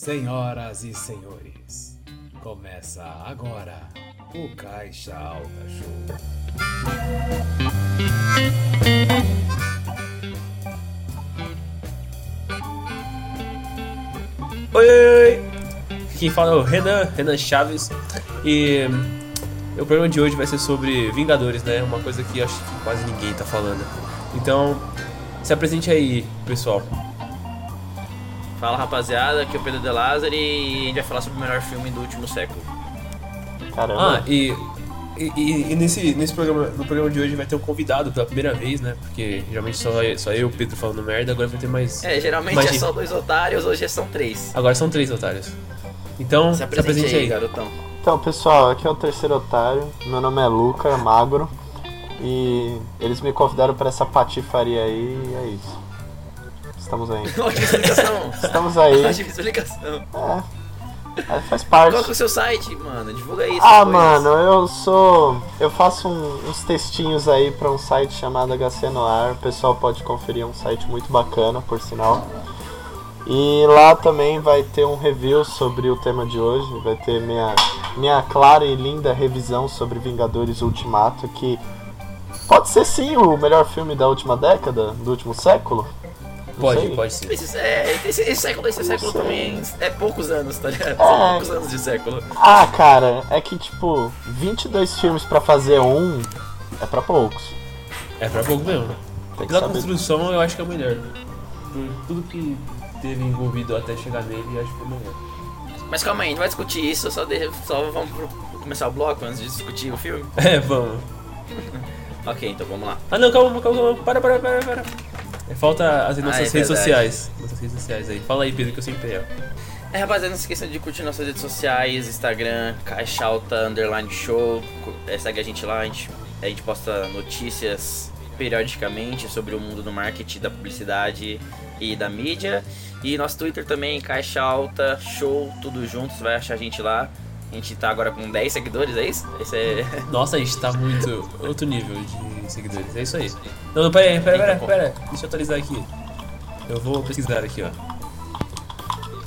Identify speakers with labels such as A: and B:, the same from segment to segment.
A: Senhoras e senhores, começa agora o Caixa Alta Show.
B: Oi, oi! Quem fala é o Renan, Renan Chaves. E o programa de hoje vai ser sobre Vingadores, né? Uma coisa que acho que quase ninguém tá falando. Então, se apresente aí, pessoal.
C: Fala rapaziada, aqui é o Pedro De Lázaro e a gente vai falar sobre o melhor filme do último século.
D: Caramba.
B: Ah, e, e, e- nesse, nesse programa, no programa de hoje vai ter um convidado pela primeira vez, né? Porque geralmente só, só eu e o Pedro falando merda, agora vai ter mais.
C: É, geralmente
B: Imagina.
C: é só dois otários, hoje são três.
B: Agora são três otários. Então,
C: Se
B: se
C: apresente,
B: apresente aí,
C: aí, garotão.
D: Então, pessoal, aqui é o terceiro otário. Meu nome é Luca Magro. E eles me convidaram pra essa patifaria aí e é isso. Estamos aí.
C: Ótima explicação.
D: Estamos aí.
C: Ótima explicação.
D: É, é, faz parte.
C: Qual que é o seu site, mano? Divulga aí.
D: Ah, mano, eu sou. Eu faço um- uns textinhos aí pra um site chamado HC Noir. O pessoal pode conferir, é um site muito bacana, por sinal. E lá também vai ter um review sobre o tema de hoje. Vai ter minha, minha clara e linda revisão sobre Vingadores Ultimato, que pode ser sim o melhor filme da última década, do último século.
B: Pode, pode ser.
C: Esse, é, esse, esse século, esse século também é poucos anos, tá ligado?
D: É.
C: São poucos anos de século.
D: Ah, cara, é que tipo, 22 filmes pra fazer um é pra poucos.
B: É pra pouco mesmo.
D: Tem que
B: Pela construção, eu acho que é o melhor. Por tudo que teve envolvido até chegar nele, eu acho que é o melhor.
C: Mas calma aí, a gente vai discutir isso, só, de, só vamos pro- começar o bloco antes de discutir o filme?
B: É, vamos.
C: Ok, então vamos lá.
B: Ah não, calma, calma, calma. Para, para, para, para. É, Falta as nossas
C: é
B: redes
C: verdade.
B: sociais. Nossas redes sociais aí. Fala aí, Pedro, que eu sempre erro.
C: É, rapaziada, não se esqueçam de curtir nossas redes sociais, Instagram, Caixa Alta, Underline Show. É, segue a gente lá, a gente, a gente posta notícias periodicamente sobre o mundo do marketing, da publicidade e da mídia. E nosso Twitter também, Caixa Alta, Show, tudo junto, você vai achar a gente lá. A gente tá agora com 10 seguidores, é isso? Esse é...
B: Nossa, a gente tá muito. outro nível de seguidores. É isso aí. Não, não, pera aí, pera, pera, pera. Deixa eu atualizar aqui. Eu vou pesquisar aqui, ó.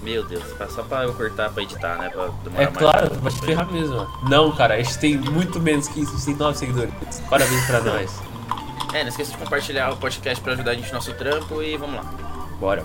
C: Meu Deus, só pra eu cortar pra editar, né? Pra demorar
B: É
C: mais.
B: claro, vai te ferrar mesmo. Não, cara, a gente tem muito menos que isso, a gente tem 9 seguidores. Parabéns pra nós.
C: É, não esqueça de compartilhar o podcast pra ajudar a gente no nosso trampo e vamos lá.
B: Bora.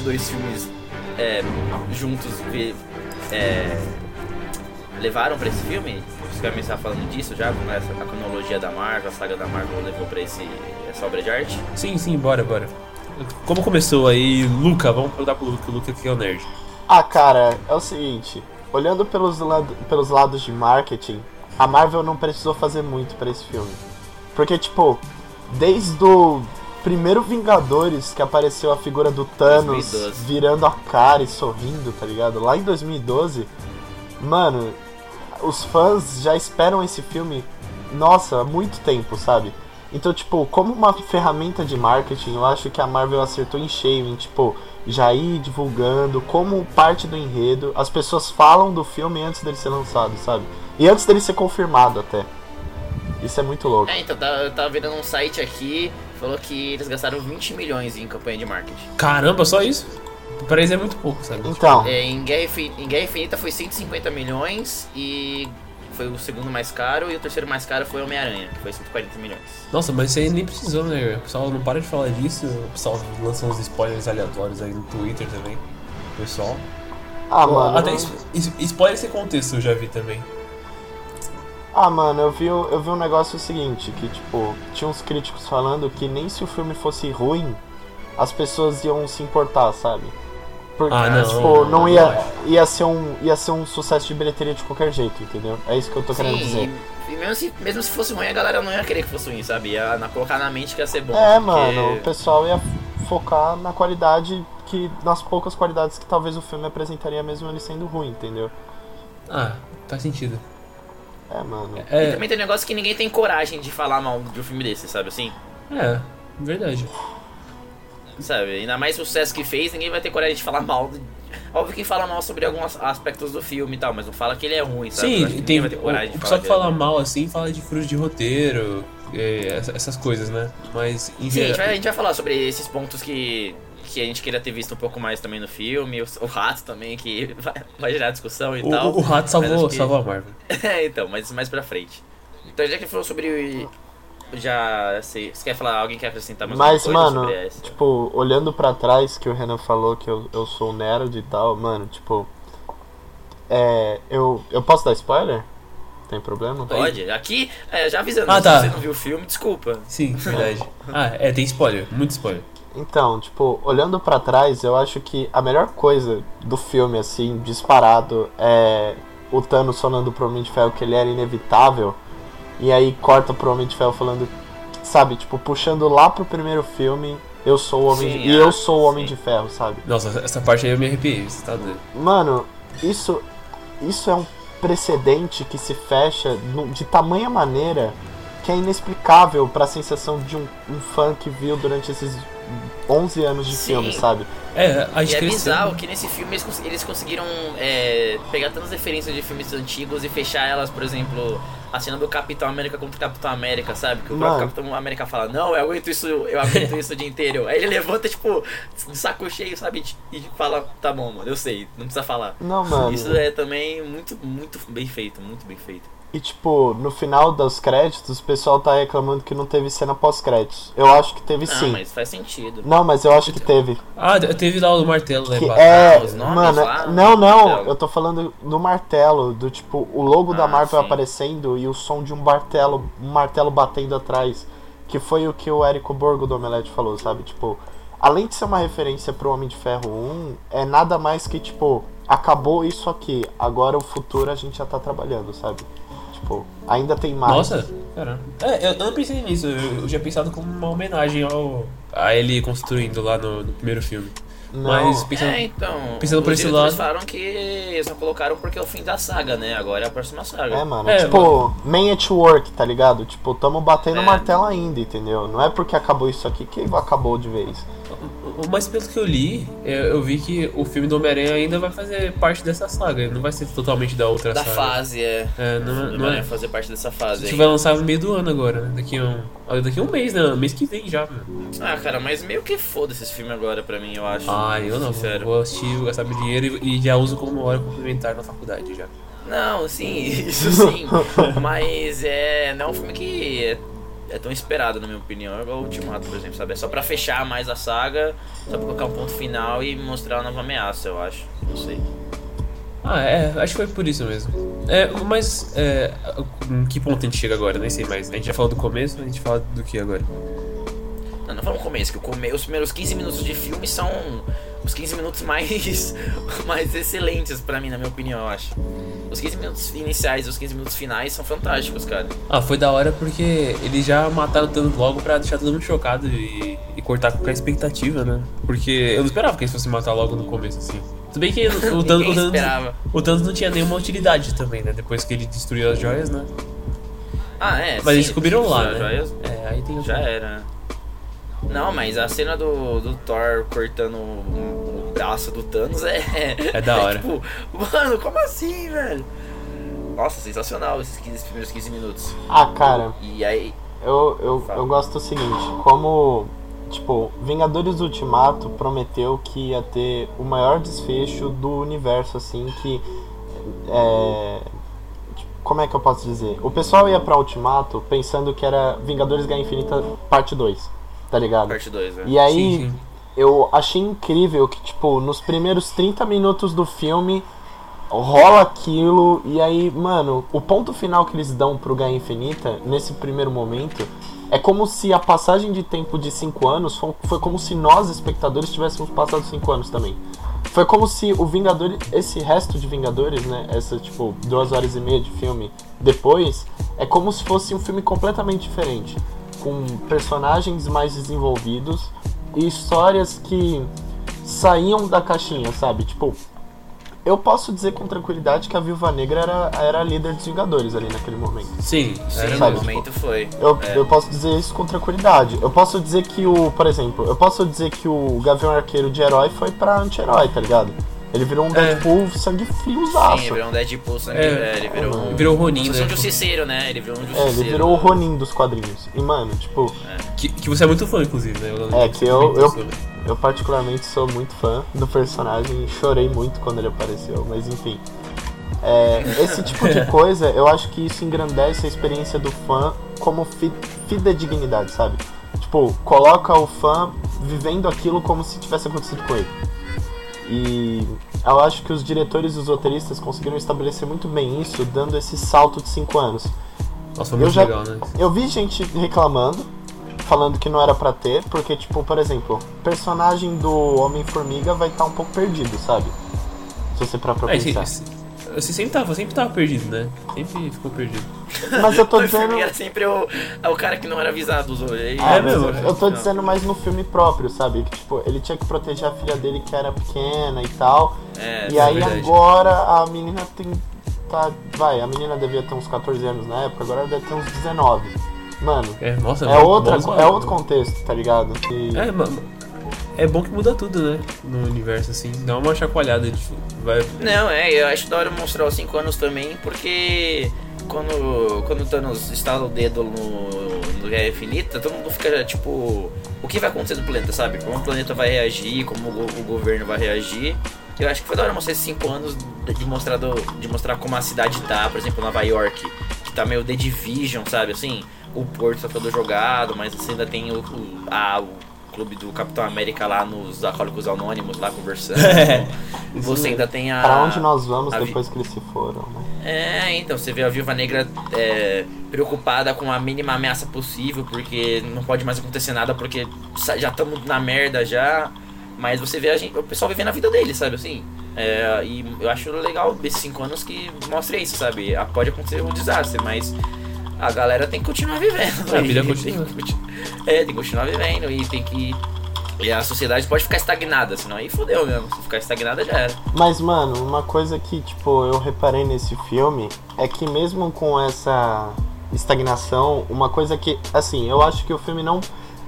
C: 22 filmes é, juntos é, levaram pra esse filme. Você vai começar falando disso já, como essa a cronologia da Marvel, a saga da Marvel levou pra esse, essa obra de arte?
B: Sim, sim, bora, bora. Como começou aí, Luca? Vamos perguntar pro Luca, o Luca que é o nerd.
D: Ah, cara, é o seguinte, olhando pelos, lado- pelos lados de marketing, a Marvel não precisou fazer muito pra esse filme. Porque, tipo, desde o primeiro Vingadores que apareceu a figura do Thanos
C: 2012.
D: virando a cara e sorrindo, tá ligado? Lá em 2012, mano, os fãs já esperam esse filme, nossa, há muito tempo, sabe? Então, tipo, como uma ferramenta de marketing, eu acho que a Marvel acertou em cheio em, tipo, já ir divulgando como parte do enredo. As pessoas falam do filme antes dele ser lançado, sabe? E antes dele ser confirmado até. Isso é muito louco.
C: É, então, tá- eu tava vendo um site aqui, falou que eles gastaram 20 milhões em campanha de marketing.
B: Caramba, só isso? Pra eles é muito pouco, sabe?
D: Então,
C: É, em, Guerra Infin- em Guerra Infinita foi 150 milhões e foi o segundo mais caro, e o terceiro mais caro foi Homem-Aranha, que foi 140 milhões.
B: Nossa, mas isso aí nem precisou, né? O pessoal não para de falar disso. O pessoal lança uns spoilers aleatórios aí no Twitter também. O pessoal.
D: ah, mano.
B: Até es- spoiler sem contexto eu já vi também.
D: Ah, mano, eu vi, eu vi um negócio seguinte, que tipo, tinha uns críticos falando que nem se o filme fosse ruim, as pessoas iam se importar, sabe? Porque,
B: Ah, não,
D: tipo,
B: não,
D: não
B: não
D: ia,
B: acho.
D: ia, ser um, ia ser um sucesso de bilheteria de qualquer jeito, entendeu? É isso que eu tô querendo dizer.
C: Sim, e mesmo se, mesmo se fosse ruim, a galera não ia querer que fosse ruim, sabe? Ia na- colocar na mente que ia ser bom.
D: É,
C: porque-
D: mano, o pessoal ia focar na qualidade que. nas poucas qualidades que talvez o filme apresentaria mesmo ele sendo ruim, entendeu?
B: Ah, faz sentido.
D: É, mano.
C: E
B: É,
C: também tem um negócio que ninguém tem coragem de falar mal de um filme desse, sabe assim?
B: é, verdade.
C: Sabe? Ainda mais o sucesso que fez, ninguém vai ter coragem de falar mal. do- Óbvio que fala mal sobre alguns aspectos do filme e tal, mas não fala que ele é ruim, sabe?
B: Sim, tem,
C: ninguém vai ter coragem
B: o,
C: de falar
B: pessoal que
C: é
B: fala
C: ruim.
B: mal assim fala de furos de roteiro, é, essa- essas coisas, né? Mas em
C: Sim, a gente, vai, a gente vai falar sobre esses pontos que, que a gente queria ter visto um pouco mais também no filme, o, o rato também, que vai, vai gerar discussão e
B: O,
C: tal.
B: o, rato salvou,
C: que-
B: salvou a Marvel.
C: É, então, mas mais pra frente. Então, já que falou sobre. Já sei. Você quer falar? Alguém quer acrescentar mais
D: Mas,
C: alguma coisa
D: mano,
C: sobre essa?
D: tipo, olhando pra trás que o Renan falou que eu, eu sou um nerd e tal, mano, tipo. É. Eu, eu posso dar spoiler? Tem problema?
C: Pode. Aqui, é, já avisando,
B: Ah,
C: se
B: tá.
C: você não viu o filme, desculpa.
B: Sim, verdade. ah, é, tem spoiler, muito spoiler.
D: Então, tipo, olhando pra trás, eu acho que a melhor coisa do filme, assim, disparado, é o Thanos falando pro Homem de Ferro que ele era inevitável, e aí corta pro Homem de Ferro falando, sabe, tipo, puxando lá pro primeiro filme, eu sou o Homem
C: Sim,
D: de... e
C: ah,
D: eu sou o Homem
C: sim.
D: de Ferro, sabe?
B: Nossa, essa parte aí eu me arrepiei, você tá doido.
D: Mano, isso, isso é um precedente que se fecha no- de tamanha maneira que é inexplicável pra sensação de um, um fã que viu durante esses 11 anos de
C: Sim.
D: filme, sabe?
B: É, a
C: E
B: gente
C: é
B: cresceu.
C: bizarro que nesse filme eles, cons- eles conseguiram é, pegar tantas referências de filmes antigos e fechar elas, por exemplo, a cena do Capitão América contra o Capitão América, sabe? Que o próprio. Capitão América fala, não, eu aguento isso, eu aguento isso o dia inteiro. Aí ele levanta, tipo, de saco cheio, sabe? E fala, tá bom, mano, eu sei, não precisa falar.
D: Não, mano.
C: Isso é também muito, muito bem feito, muito bem feito.
D: E tipo, no final dos créditos, o pessoal tá reclamando que não teve cena pós-créditos. Eu acho que teve
C: Não,
D: sim.
C: mas faz sentido.
D: Não, mas eu acho que teve.
B: Ah, teve lá o martelo, né?
D: É.
C: Ah,
D: Mano,
C: lá,
D: não, não.
C: martelo.
D: Eu tô falando do martelo, do tipo, o logo da
C: Ah,
D: Marvel
C: sim.
D: aparecendo e o som de um martelo, um martelo batendo atrás. Que foi o que o Érico Borgo do Omelete falou, sabe? Tipo, além de ser uma referência pro Homem de Ferro 1, é nada mais que, tipo, acabou isso aqui. Agora o futuro a gente já tá trabalhando, sabe? Tipo, ainda tem mais.
B: Nossa, caramba. É, eu, eu não pensei nisso, eu, eu tinha pensado como uma homenagem ao. a ele construindo lá no, no primeiro filme.
D: Não.
B: Mas pensando.
C: É, então.
B: pensando por esse lado-
C: falaram que eles não colocaram porque é o fim da saga, né? Agora é a próxima saga.
D: É, mano.
B: É,
D: tipo, man at work, tá ligado? Tipo, tamo batendo
C: É.
D: martelo ainda, entendeu? Não é porque acabou isso aqui que acabou de vez.
B: Mas pelo que eu li, eu, eu vi que o filme do Homem-Aranha ainda vai fazer parte dessa saga, não vai ser totalmente da outra
C: Da
B: saga.
C: fase, é.
B: É, não,
C: Não,
B: não é.
C: fazer parte dessa
B: A
C: fase.
B: gente
C: aí.
B: vai lançar no meio do ano agora, né? Daqui a um, daqui a um mês, né? Mês que vem já.
C: Ah, cara, mas meio que foda esse filme agora pra mim, eu acho.
B: Ah, eu não.
C: Sincero.
B: Vou assistir, vou gastar meu dinheiro e, e já uso como hora complementar na faculdade já.
C: Não, sim, isso sim. mas é. Não é um filme que é, é tão esperado, na minha opinião. É igual o Ultimato, por exemplo, sabe? É só pra fechar mais a saga, só pra colocar um ponto final e mostrar uma nova ameaça, eu acho. Não sei.
B: Ah, é, acho que foi por isso mesmo. É, mas é, em que ponto a gente chega agora? Nem sei mais. A gente já falou do começo, a gente fala do que agora?
C: Não, não vamos começo, que o come... os primeiros 15 minutos de filme são os 15 minutos mais, mais excelentes pra mim, na minha opinião, eu acho. Os 15 minutos iniciais e os 15 minutos finais são fantásticos, cara.
B: Ah, foi da hora porque eles já mataram o Thanos logo pra deixar todo mundo chocado e, e cortar qualquer expectativa, né? Porque eu não esperava que eles fossem matar logo no começo, assim. Tudo bem que o Thanos, o Thanos, o Thanos não tinha nenhuma utilidade também, né? Depois que ele destruiu as joias, né?
C: Ah, é.
B: Mas
C: sim,
B: eles descobriram lá, né?
C: já-
B: É, aí tem o
C: Já era. Não, mas a cena do, do Thor cortando o, braço do Thanos é.
B: É da hora.
C: tipo, mano, como assim, velho? Nossa, sensacional esses 15, primeiros 15 minutos.
D: Ah, cara,
C: E aí.
D: eu, eu, eu gosto do seguinte, como, tipo, Vingadores do Ultimato prometeu que ia ter o maior desfecho do universo, assim, que é... tipo, Como é que eu posso dizer? O pessoal ia pra Ultimato pensando que era Vingadores Guerra Infinita parte 2, tá ligado?
C: Parte 2, né?
D: E aí,
B: Sim, sim.
D: eu achei incrível que, tipo, nos primeiros 30 minutos do filme rola aquilo e aí, mano, o ponto final que eles dão pro Guerra Infinita, nesse primeiro momento, É como se a passagem de tempo de 5 anos foi, foi como se nós, espectadores, tivéssemos passado 5 anos também. Foi como se o Vingadores, esse resto de Vingadores, né? Essa, tipo, duas horas e meia de filme depois, é como se fosse um filme completamente diferente. Com personagens mais desenvolvidos e histórias que saíam da caixinha, sabe? Tipo, eu posso dizer com tranquilidade que a Viúva Negra era, era a líder dos Vingadores ali naquele momento.
B: Sim,
C: Sim,
B: era
C: no
D: sabe,
B: mesmo.
C: momento foi.
D: Eu,
C: É.
D: eu posso dizer isso com tranquilidade. Eu posso dizer que o, por exemplo, eu posso dizer que o Gavião Arqueiro de herói foi pra anti-herói, tá ligado? Ele virou um
B: É.
D: Deadpool sangue
C: Sim,
D: friozaço.
C: ele virou um Deadpool sangue.
B: É.
C: É, ele virou um.
B: Virou o Ronin, né?
C: um justiceiro, né? Ele virou um justiceiro.
D: É, ele virou o Ronin dos quadrinhos. E, mano, tipo,
B: Que, que você é muito fã, inclusive, né?
D: É, que eu- eu- eu particularmente sou muito fã do personagem e chorei muito quando ele apareceu, mas enfim. É, esse tipo de coisa, eu acho que isso engrandece a experiência do fã como fi, fidedignidade, sabe? Tipo, coloca o fã vivendo aquilo como se tivesse acontecido com ele. E eu acho que os diretores e os roteiristas conseguiram estabelecer muito bem isso, dando esse salto de 5 anos.
B: Nossa, foi
D: Eu
B: muito
D: já-
B: legal, né?
D: Eu vi gente reclamando, falando que não era pra ter, porque, tipo, por exemplo, o personagem do Homem-Formiga vai estar um pouco perdido, sabe? Se você parar pra
B: É, esse, você sempre tava, sempre tava perdido, né? Sempre ficou perdido.
D: Mas eu tô dizendo.
C: era sempre o, é o cara que não era avisado olhos. Aí,
D: Ah,
B: É mesmo?
D: eu- tô dizendo mais no filme próprio, sabe? Que, tipo, ele tinha que proteger a filha dele que era pequena e tal.
C: É,
D: e aí
B: verdade.
D: agora a menina tem. Tá, vai, a menina devia ter uns 14 anos na época, agora ela deve ter uns 19. Mano,
B: É, nossa,
D: é, outra, é outro contexto, tá ligado? E-
B: É, mano. É bom que muda tudo, né? No universo, assim. Dá uma chacoalhada. De, vai...
C: Não, é, eu acho da hora mostrar os 5 anos também, porque quando, quando o Thanos estala o dedo no, no Guerra Infinita, todo mundo fica tipo. O que vai acontecer no planeta, sabe? Como o planeta vai reagir, como o, o governo vai reagir. Eu acho que foi da hora mostrar esses 5 anos de, mostrar do- de mostrar como a cidade tá, por exemplo, Nova York, que tá meio The Division, sabe? Assim, o Porto tá todo jogado, mas você ainda tem o, o, a- o clube do Capitão América lá nos Alcoólicos Anônimos lá conversando.
B: É,
C: Você ainda tem a.
D: Pra onde nós vamos
C: a vi-
D: depois que eles se foram, né?
C: É, então, você vê a Viúva Negra é, preocupada com a mínima ameaça possível, porque não pode mais acontecer nada, porque já estamos na merda já. Mas você vê a gente, o pessoal vivendo a vida dele, sabe assim? É, e eu acho legal desses cinco anos que mostra isso, sabe? Pode acontecer um desastre, mas a galera tem que continuar vivendo.
B: A vida continua.
C: Tem que, é, tem que continuar vivendo e tem que. E a sociedade pode ficar estagnada, senão aí fodeu mesmo. Se ficar estagnada já era.
D: Mas, mano, uma coisa que, tipo, eu reparei nesse filme é que mesmo com essa estagnação, uma coisa que, assim, eu acho que o filme não.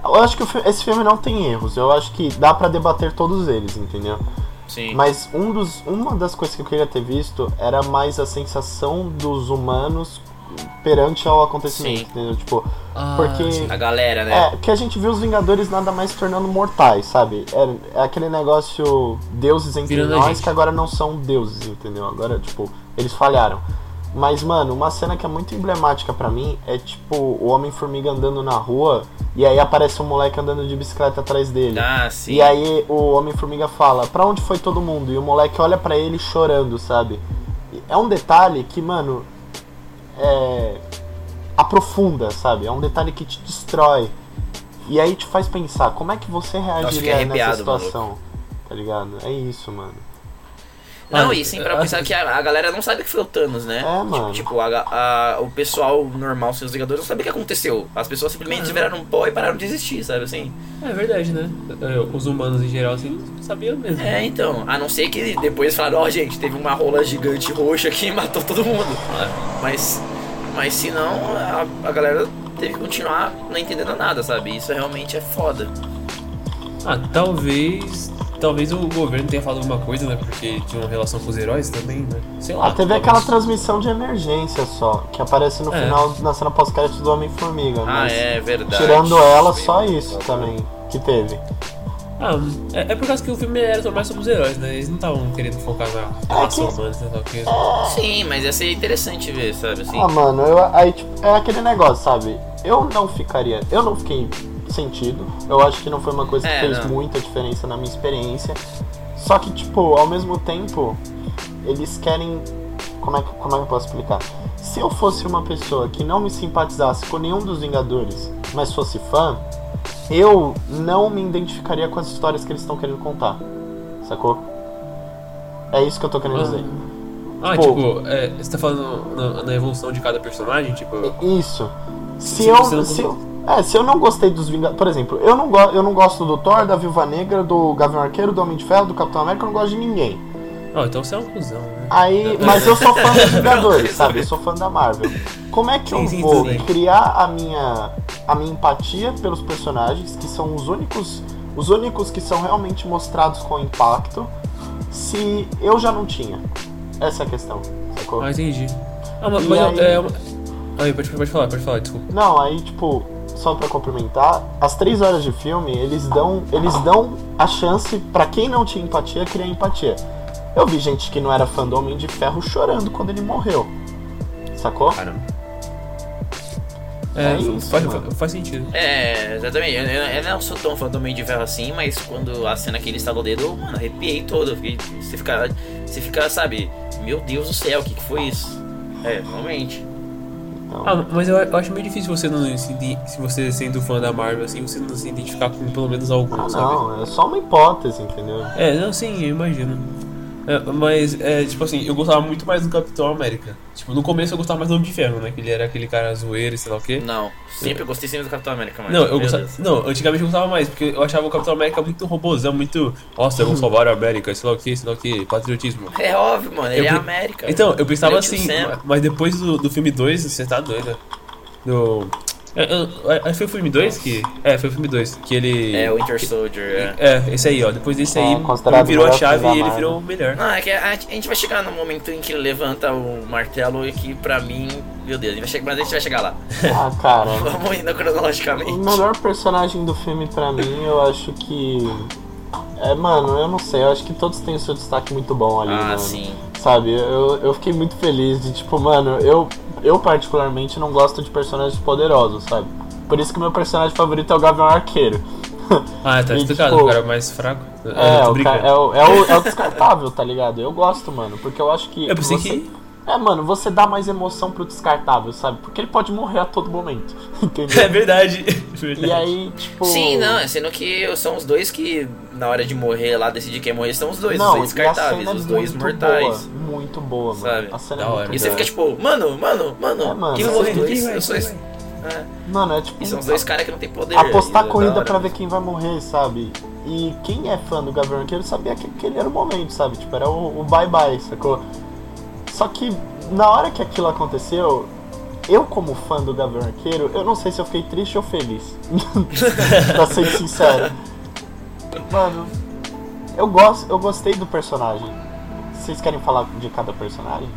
D: Eu acho que esse filme não tem erros. Eu acho que dá pra debater todos eles, entendeu?
C: Sim.
D: Mas um dos, uma das coisas que eu queria ter visto era mais a sensação dos humanos perante ao acontecimento,
C: Sim.
D: entendeu? Tipo,
B: Ah,
D: porque.
C: A galera, né?
D: é, que a gente viu os Vingadores nada mais se tornando mortais, sabe? É, é aquele negócio deuses entre
B: Virando
D: nós que agora não são deuses, entendeu? Agora, tipo, eles falharam. Mas, mano, uma cena que é muito emblemática pra mim é tipo o Homem-Formiga andando na rua e aí aparece um moleque andando de bicicleta atrás dele.
C: Ah, sim.
D: E aí o Homem-Formiga fala, pra onde foi todo mundo? E o moleque olha pra ele chorando, sabe? É um detalhe que, mano, é. aprofunda, sabe? É um detalhe que te destrói. E aí te faz pensar, como é que você reagiria nessa
C: arrepiado,
D: situação? Tá ligado? É isso, mano.
C: Não,
B: Ah,
C: e sim, pra
B: ah,
C: pensar que a, a galera não sabe que foi o Thanos, né?
D: É, mano.
C: Tipo, a, a- o pessoal normal, seus Vingadores, não sabe o que aconteceu. As pessoas simplesmente
B: Ah.
C: viraram pó e pararam de existir, sabe assim?
B: É verdade, né? É, Os humanos em geral, assim, não sabiam mesmo.
C: É, então. A não ser que depois falaram, ó, gente, teve uma rola gigante roxa que matou todo mundo. Mas, mas se não, a, a galera teve que continuar não entendendo nada, sabe? Isso realmente é foda.
B: Ah, talvez. Talvez o governo tenha falado alguma coisa, né? Porque tinha uma relação com os heróis também, né? Sei lá.
D: Ah, teve
B: talvez.
D: aquela transmissão de emergência só, que aparece no
B: É.
D: final, na cena pós-crédito do Homem-Formiga.
C: Ah, é verdade.
D: Tirando ela, só isso também que teve.
B: Ah, é, é por causa que o filme era mais sobre os heróis, né? Eles não estavam querendo focar na relação
D: que-
B: humana, sei lá o quê.
C: Sim, mas ia ser interessante ver, sabe assim?
D: Ah, mano, eu, aí, tipo, é aquele negócio, sabe? Eu não ficaria. Eu não fiquei sentido. Eu acho que não foi uma coisa que
C: É,
D: fez
C: não.
D: muita diferença na minha experiência. Só que, tipo, ao mesmo tempo, eles querem. Como é que, como é que eu posso explicar? Se eu fosse uma pessoa que não me simpatizasse com nenhum dos Vingadores mas fosse fã, eu não me identificaria com as histórias que eles estão querendo contar. Sacou? É isso que eu tô querendo dizer.
B: Ah,
D: Tipo-
B: tipo, é, você tá falando na, na evolução de cada personagem, tipo.
D: Isso. Se,
B: Se
D: eu, se, eu- é, se eu não gostei dos Vingadores. Por exemplo, eu não, go eu não gosto do Thor, da Viúva Negra, do Gavião Arqueiro, do Homem de Ferro, do Capitão América, eu não gosto de ninguém.
B: Ah, então você é um cuzão, né?
D: Aí, mas eu sou fã dos Vingadores, sabe? Eu sou fã da Marvel. Como é que eu vou criar a minha, a minha empatia pelos personagens, que são os únicos, os únicos que são realmente mostrados com impacto, se eu já não tinha? Essa é a questão, sacou?
B: Ah, entendi. Ah, mas, mas
D: aí-
B: é. uma- Aí, pode, pode falar, pode falar, desculpa.
D: Não, aí tipo, só pra complementar, as três horas de filme, eles dão, eles dão a chance pra quem não tinha empatia criar empatia. Eu vi gente que não era fã do Homem de Ferro chorando quando ele morreu. Sacou?
B: Caramba.
D: É
B: É,
D: isso,
B: faz, faz sentido.
C: É, exatamente. Eu, eu- eu não sou tão fã do Homem de Ferro assim, mas quando a cena que ele estava o dedo, eu, mano, arrepiei todo. Fiquei- você fica, você fica, sabe, meu Deus do céu, o que, que foi isso? É, realmente.
D: Então,
B: Ah, mas eu, eu acho meio difícil você não se, se você sendo fã da Marvel, assim, você não se identificar com pelo menos algum,
D: ah,
B: sabe?
D: não, é só uma hipótese, entendeu?
B: É, não, sim, eu imagino. É, mas, é, tipo assim, eu gostava muito mais do Capitão América. Tipo, no começo eu gostava mais do Homem de Ferro, né? Que ele era aquele cara zoeiro e sei lá o quê.
C: Não, sempre gostei sempre do Capitão América, mano.
B: Não, eu gostava. Não, antigamente eu gostava mais, porque eu achava o Capitão América muito robôzão, muito. Nossa, vamos salvar a América, sei lá o que, sei lá o que, patriotismo.
C: É óbvio, mano, ele
B: Eu
C: é
B: pe-
C: América.
B: Então, eu pensava assim,
C: Sam.
B: mas depois do, do filme 2, você tá doido. Do. É, é, é, foi o filme 2 que. É, foi o filme 2. Que ele.
C: É, o Winter Soldier, é.
B: É, esse aí, ó. Depois desse aí,
D: É, considerado
B: virou
D: o
B: a chave e ele virou o melhor.
C: Não, é que a, a gente vai chegar no momento em que ele levanta o martelo e que pra mim, meu Deus, vai chegar, mas a gente vai chegar lá.
D: Ah, cara.
C: Vamos indo
D: O
C: cronologicamente.
D: melhor personagem do filme pra mim, eu acho que. É, mano, eu não sei, eu acho que todos têm o seu destaque muito bom ali,
C: Ah,
D: mano.
C: sim.
D: Sabe, eu, eu fiquei muito feliz de, tipo, mano, eu, eu particularmente não gosto de personagens poderosos, sabe? Por isso que meu personagem favorito é o Gavião Arqueiro.
B: Ah, tá
D: E,
B: explicado,
D: tipo,
B: o cara mais fraco.
D: É, ca- é, o, é, o, é o descartável, tá ligado? Eu gosto, mano, porque eu acho que.
B: Eu pensei
D: você-
B: que.
D: É, mano, você dá mais emoção pro descartável, sabe? Porque ele pode morrer a todo momento,
B: É
D: entendeu?
B: verdade. verdade.
D: E aí, tipo.
C: Sim, não, sendo que são os dois que, na hora de morrer lá, decidir quem morrer, são os dois,
D: Não,
C: os dois descartáveis,
D: é
C: os dois
D: muito
C: mortais.
D: Boa, muito boa, mano.
C: Sabe?
D: A cena
B: Da
D: é
B: hora.
D: muito
C: E você
D: boa.
C: fica tipo, mano, mano, mano,
D: É, mano,
C: quem vai morrer?
B: dois,
C: Eu sou
B: quem
C: esse- é,
D: Mano, é tipo.
C: E são os dois caras que não tem poder.
D: apostar
C: e é
D: corrida pra ver quem vai morrer, sabe? E quem é fã do Gavião Arqueiro sabia que aquele era o momento, sabe? Tipo, era o, o bye bye, sacou? Só que na hora que aquilo aconteceu, eu como fã do Gavião Arqueiro, eu não sei se eu fiquei triste ou feliz. pra ser sincero. Mano, eu gosto, eu gostei do personagem. Vocês querem falar de cada personagem?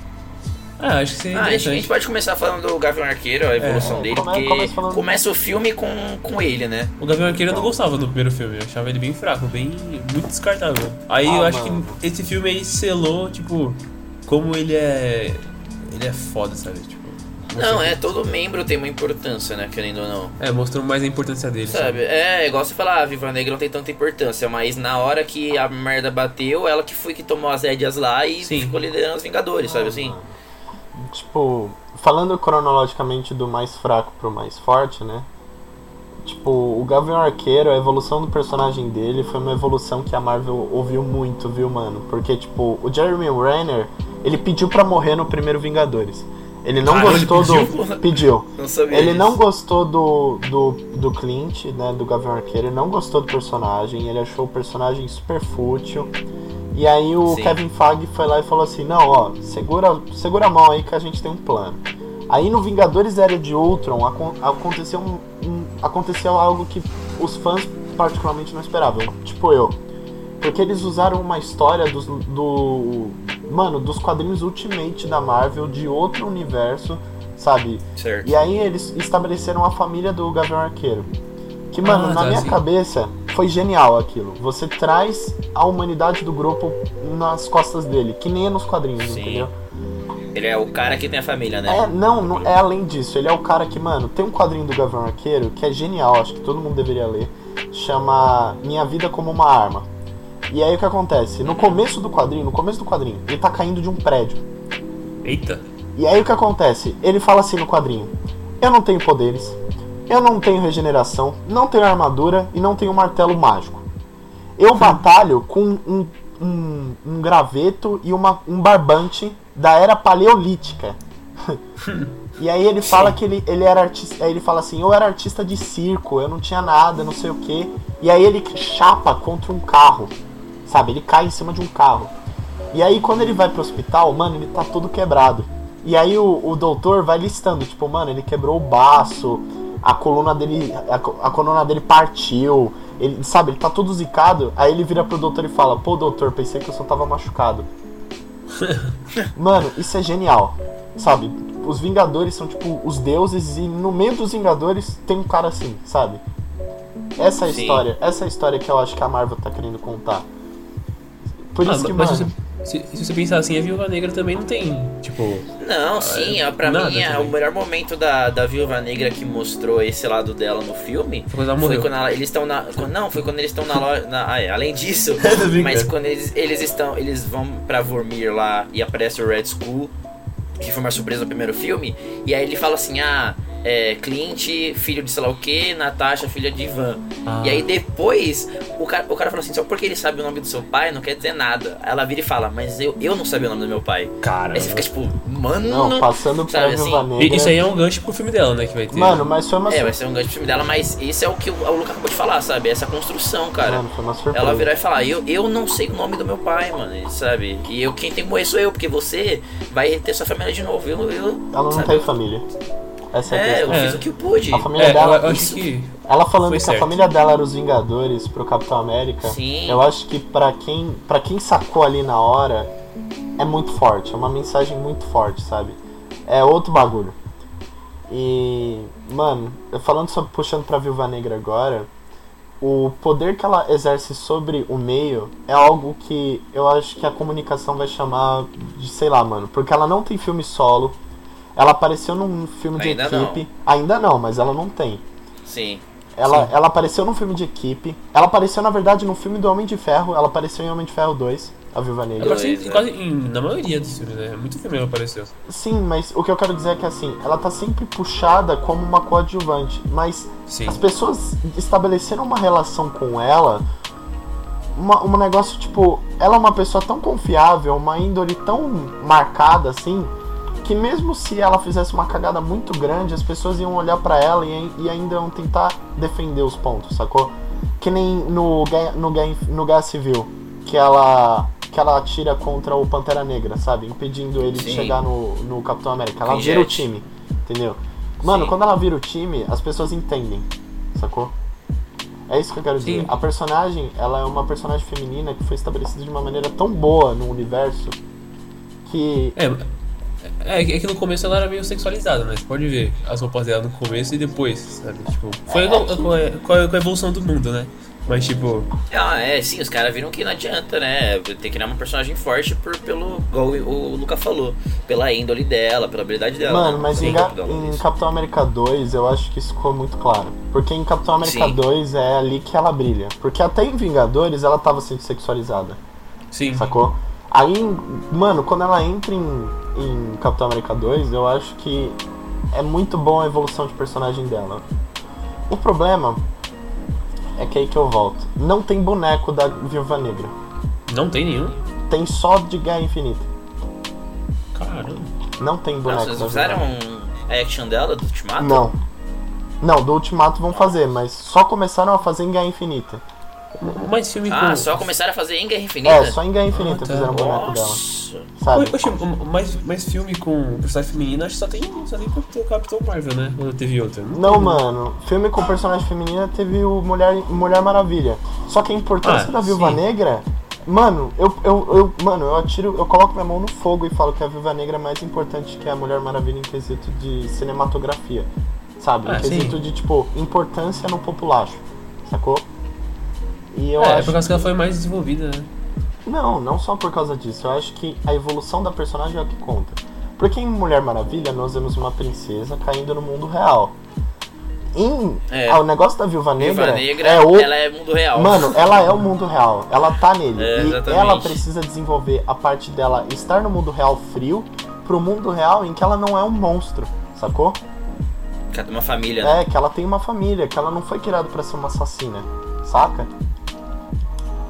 B: Ah, acho que seria
C: Ah, a gente, a gente
B: interessante.
C: pode começar falando do Gavião Arqueiro, a evolução
D: É,
C: dele,
D: come-
C: porque
D: começa falando-
C: começa o filme com, com ele, né?
B: O Gavião Arqueiro eu não gostava no primeiro filme, eu achava ele bem fraco, bem. muito descartável. Aí
D: Ah,
B: eu acho
D: mano.
B: que esse filme aí selou, tipo, como ele é. Ele é foda, sabe? Tipo.
C: Não, é, todo membro tem uma importância, né, querendo ou não.
B: É, mostrou mais a importância dele, sabe?
C: Sabe, é igual você falar, a Viva Negra não tem tanta importância, mas na hora que a merda bateu, ela que foi que tomou as rédeas lá e
B: Sim.
C: ficou liderando os Vingadores, sabe assim?
D: Tipo, falando cronologicamente do mais fraco pro mais forte, né? Tipo, o Gavião Arqueiro, a evolução do personagem dele foi uma evolução que a Marvel ouviu muito, viu, mano? Porque, tipo, o Jeremy Renner, ele pediu pra morrer no primeiro Vingadores. Ele não
B: ele
D: gostou
B: pediu?
D: do. Pediu.
C: Não
D: Ele
C: disso.
D: não gostou do, do, do Clint, né, do Gavião Arqueiro, ele não gostou do personagem, ele achou o personagem super fútil. E aí o
C: Sim.
D: Kevin Feige foi lá e falou assim, não, ó, segura, segura a mão aí que a gente tem um plano. Aí no Vingadores Era de Ultron acon- aconteceu, um, um- aconteceu algo que os fãs particularmente não esperavam, tipo eu. Porque eles usaram uma história dos, do. Mano, dos quadrinhos Ultimate da Marvel de outro universo, sabe?
C: Certo.
D: E aí eles estabeleceram a família do Gavião Arqueiro. Que, mano,
B: Ah,
D: na
B: tá,
D: minha
B: sim.
D: cabeça foi genial aquilo. Você traz a humanidade do grupo nas costas dele, que nem é nos quadrinhos,
C: Sim.
D: entendeu?
C: Ele é o cara que tem a família, né?
D: É, não, não, é além disso. Ele é o cara que, mano, tem um quadrinho do Gavião Arqueiro que é genial, acho que todo mundo deveria ler. Chama Minha Vida como uma Arma. E aí o que acontece? No começo do quadrinho, no começo do quadrinho, ele tá caindo de um prédio.
B: Eita.
D: E aí o que acontece? Ele fala assim no quadrinho: Eu não tenho poderes, Eu não tenho regeneração, não tenho armadura e não tenho martelo mágico. Eu batalho com um, um, um graveto e uma, um barbante da era paleolítica. e aí ele fala que ele, ele era artista. Aí ele fala assim, eu era artista de circo, eu não tinha nada, não sei o que. E aí ele chapa contra um carro. Sabe? Ele cai em cima de um carro. E aí quando ele vai pro hospital, mano, ele tá todo quebrado. E aí o, o doutor vai listando, tipo, mano, ele quebrou o baço, a coluna dele. A, a coluna dele partiu. Ele, sabe, ele tá todo zicado. Aí ele vira pro doutor e fala, pô doutor, pensei que eu só tava machucado. Mano, isso é genial. Sabe? Os Vingadores são tipo os deuses e no meio dos Vingadores tem um cara assim, sabe? Essa é a
C: Sim.
D: história, essa é a história que eu acho que a Marvel tá querendo contar. Por
B: Ah,
D: isso que,
B: mas
D: mano,
B: você, se, se você pensar assim, a Viúva Negra também não tem, tipo...
C: Não, sim, é, pra mim é o melhor momento da, da Viúva Negra que mostrou esse lado dela no filme.
B: Foi quando ela
C: Foi quando ela- eles estão na. quando- não, foi quando eles estão na loja. na- ah, é, além disso, mas quando eles, eles estão. Eles vão pra Vormir lá e aparece o Red Skull, que foi uma surpresa no primeiro filme. E aí ele fala assim: ah, é, Clint, filho de sei lá o que, Natasha, filha de Ivan.
B: Ah.
C: E aí depois o cara, o cara fala assim: só porque ele sabe o nome do seu pai não quer dizer nada. Aí ela vira e fala: mas eu, eu não sabia o nome do meu pai.
B: Cara,
C: Aí você fica tipo, mano.
D: não, passando pra
C: sabe
D: Viúva
C: assim?
D: Negra.
B: Isso aí é um gancho pro filme dela, né, que vai ter.
D: Mano, mas foi uma
C: É, vai ser um grande filme dela, mas isso é o que o, o Luca acabou de falar, sabe? Essa construção, cara.
D: Mano, foi uma surpresa.
C: Ela virar e falar, eu, eu não sei o nome do meu pai, mano, sabe? E eu quem tem que morrer sou eu, porque você vai ter sua família de novo. Eu, eu,
D: Ela não
C: sabe?
D: tem família. Essa é, a
C: É, eu fiz o que eu pude.
D: A família
B: É,
D: dela.
B: eu acho
C: isso-
B: que...
D: Ela falando que
B: certo.
D: a família dela era os Vingadores pro Capitão América,
C: Sim.
D: eu acho que pra quem, pra quem sacou ali na hora, é muito forte, é uma mensagem muito forte, sabe? É outro bagulho. E, mano, eu falando sobre puxando pra Viúva Negra agora, o poder que ela exerce sobre o meio é algo que eu acho que a comunicação vai chamar de, sei lá, mano, porque ela não tem filme solo. Ela apareceu num filme de
C: Ainda não.
D: equipe. Ainda não, mas ela não tem.
C: Sim.
D: Ela,
B: Sim.
D: ela apareceu num filme de equipe. Ela apareceu, na verdade, no filme do Homem de Ferro. Ela apareceu em Homem de Ferro 2, a Viúva
B: Ela
D: Negra.
B: apareceu em-
C: Dois, né?
B: quase em- na maioria dos filmes, né? Muito filme ela apareceu.
D: Sim, mas o que eu quero dizer é que assim, ela tá sempre puxada como uma coadjuvante. Mas
B: Sim.
D: as pessoas estabeleceram uma relação com ela. Uma, um negócio tipo, ela é uma pessoa tão confiável, uma índole tão marcada assim, que mesmo se ela fizesse uma cagada muito grande, as pessoas iam olhar pra ela e, e ainda iam tentar defender os pontos, sacou? Que nem no, no, no Guerra Civil, que ela que ela atira contra o Pantera Negra, sabe? Impedindo ele de
C: Sim.
D: chegar no, no Capitão América. Ela vira o time, entendeu? Mano,
C: Sim.
D: quando ela vira o time, as pessoas entendem, sacou? É isso que eu quero dizer.
B: Sim.
D: A personagem, ela é uma personagem feminina que foi estabelecida de uma maneira tão boa no universo que
B: É, é, é que no começo ela era meio sexualizada, né? Você pode ver as roupas dela no começo e depois, sabe? Tipo, foi com, com a, com a- com a evolução do mundo, né? Mas tipo,
C: Ah, é, sim, os caras viram que não adianta, né? Tem que criar uma personagem forte por, pelo. Igual o o Luca falou. Pela índole dela, pela habilidade dela.
D: Mano,
C: né?
D: mas em, em. Capitão América 2 eu acho que isso ficou muito claro. Porque em Capitão América
C: Sim.
D: 2 é ali que ela brilha. Porque até em Vingadores ela tava sendo sexualizada,
B: sim.
D: sacou? Aí, mano, quando ela entra em, em Capitão América 2, eu acho que é muito bom a evolução de personagem dela. O problema é que aí que eu volto. Não tem boneco da Viúva Negra.
B: Não tem nenhum.
D: Tem só de Guerra Infinita.
B: Caramba.
D: Não tem boneco
C: Nossa, eles
D: da
C: fizeram
D: Viúva Negra.
C: a action dela do Ultimato?
D: Não. Não, do Ultimato vão fazer, mas só começaram a fazer em Guerra Infinita.
B: Mais filme com.
C: Ah, só começaram a fazer em Guerra Infinita?
D: É, só em Guerra Infinita
B: Ah, tá.
D: fizeram o boneco dela.
C: Nossa.
D: Sabe?
B: Oxe, mais, mais filme com personagem feminino, acho que só tem, só tem Capitão, Capitão Marvel, né? Ou teve outro?
D: Não,
B: teve.
D: mano. Filme com personagem feminina teve o Mulher, Mulher Maravilha. Só que a importância
B: Ah,
D: da Viúva
B: sim.
D: Negra. Mano, eu, eu, eu, mano, eu atiro, eu coloco minha mão no fogo e falo que a Viúva Negra é mais importante que a Mulher Maravilha em quesito de cinematografia. Sabe?
B: Ah,
D: em quesito
B: sim.
D: de, tipo, importância no populacho. Sacou? E eu
B: é, é
D: acho
B: por causa que
D: que-
B: ela foi mais desenvolvida, né?
D: Não, não só por causa disso. Eu acho que a evolução da personagem é o que conta. Porque em Mulher Maravilha nós vemos uma princesa caindo no mundo real. Em
C: É.
D: ah, o negócio da Viúva Negra,
C: Viúva Negra,
D: é o
C: ela é mundo real.
D: Mano, ela é o mundo real. Ela tá nele.
C: É,
D: e
C: exatamente.
D: ela precisa desenvolver a parte dela estar no mundo real frio pro mundo real em que ela não é um monstro, sacou?
C: Que ela tem uma família, né?
D: É, que ela tem uma família, que ela não foi criada pra ser uma assassina, saca?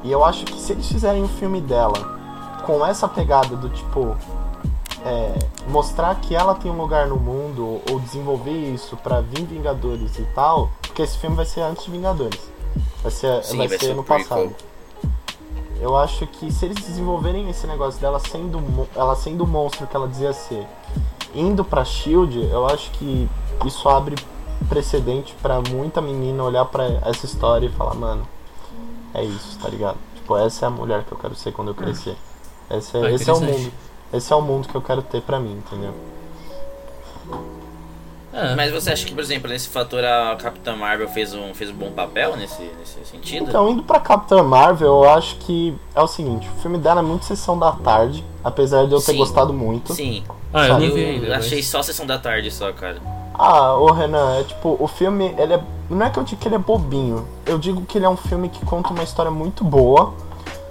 D: E eu acho que se eles fizerem um filme dela com essa pegada do tipo. é, mostrar que ela tem um lugar no mundo, ou desenvolver isso pra vir Vingadores e tal, porque esse filme vai ser antes de Vingadores. Vai ser,
C: Sim,
D: vai
C: vai
D: ser
C: ser
D: no passado. Eu acho que se eles desenvolverem esse negócio dela sendo ela sendo o monstro que ela dizia ser, indo pra Shield, eu acho que isso abre precedente pra muita menina olhar pra essa história e falar, mano, é isso, tá ligado? Tipo, essa é a mulher que eu quero ser quando eu crescer. Esse é,
B: Ah,
D: esse é o mundo. Esse é o mundo que eu quero ter pra mim, entendeu?
B: É.
C: Mas você acha que, por exemplo, nesse fator a Capitã Marvel fez um, fez um bom papel nesse, nesse sentido?
D: Então, indo pra Capitã Marvel, eu acho que é o seguinte, o filme dela é muito sessão da tarde, apesar de eu ter
C: Sim.
D: gostado muito.
C: Sim.
B: Ah, eu não
C: eu
B: vi ainda.
C: achei
B: mas-
C: só sessão da tarde só, cara.
D: Ah, ô Renan, é tipo, o filme, ele é. Não é que eu digo que ele é bobinho, eu digo que ele é um filme que conta uma história muito boa,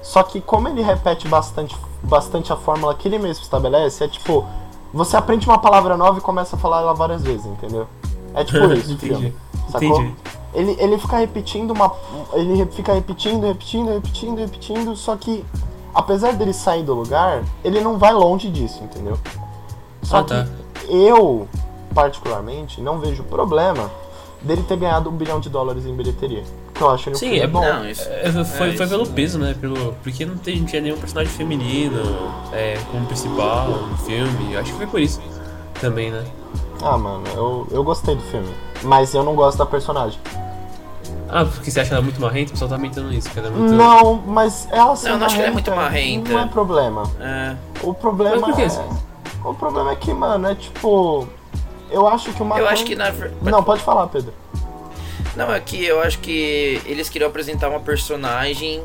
D: só que como ele repete bastante, bastante a fórmula que ele mesmo estabelece, é tipo, você aprende uma palavra nova e começa a falar ela várias vezes, entendeu? É tipo isso o
B: Entendi.
D: filme. Sacou?
B: Entendi.
D: Ele, ele fica repetindo uma. Ele fica repetindo, repetindo, repetindo, repetindo, só que apesar dele sair do lugar, ele não vai longe disso, entendeu? Só
B: Ah,
D: que
B: tá.
D: eu, particularmente, não vejo problema dele ter ganhado um bilhão de dólares em bilheteria. Porque eu acho ele um
B: Sim, é
D: bom.
C: Não, isso.
B: É, foi,
C: é,
B: foi pelo peso, né? Pelo, porque não, tem, não tinha nenhum personagem feminino é, como principal no filme. Acho que foi por isso também, né?
D: Ah, mano, eu, eu gostei do filme. Mas eu não gosto da personagem.
B: Ah, porque você acha ela muito marrenta? O pessoal tá mentando isso, que ela é muito.
D: Não, mas ela ser
C: Não, não acho que ela é muito
D: marrenta
C: marrenta.
D: Não é problema.
C: É.
D: O problema
B: Mas por que?
D: é. O problema é que, mano, é tipo. Eu acho que uma
C: Eu acho que na
D: Não, pode falar, Pedro.
C: Não, é que eu acho que eles queriam apresentar uma personagem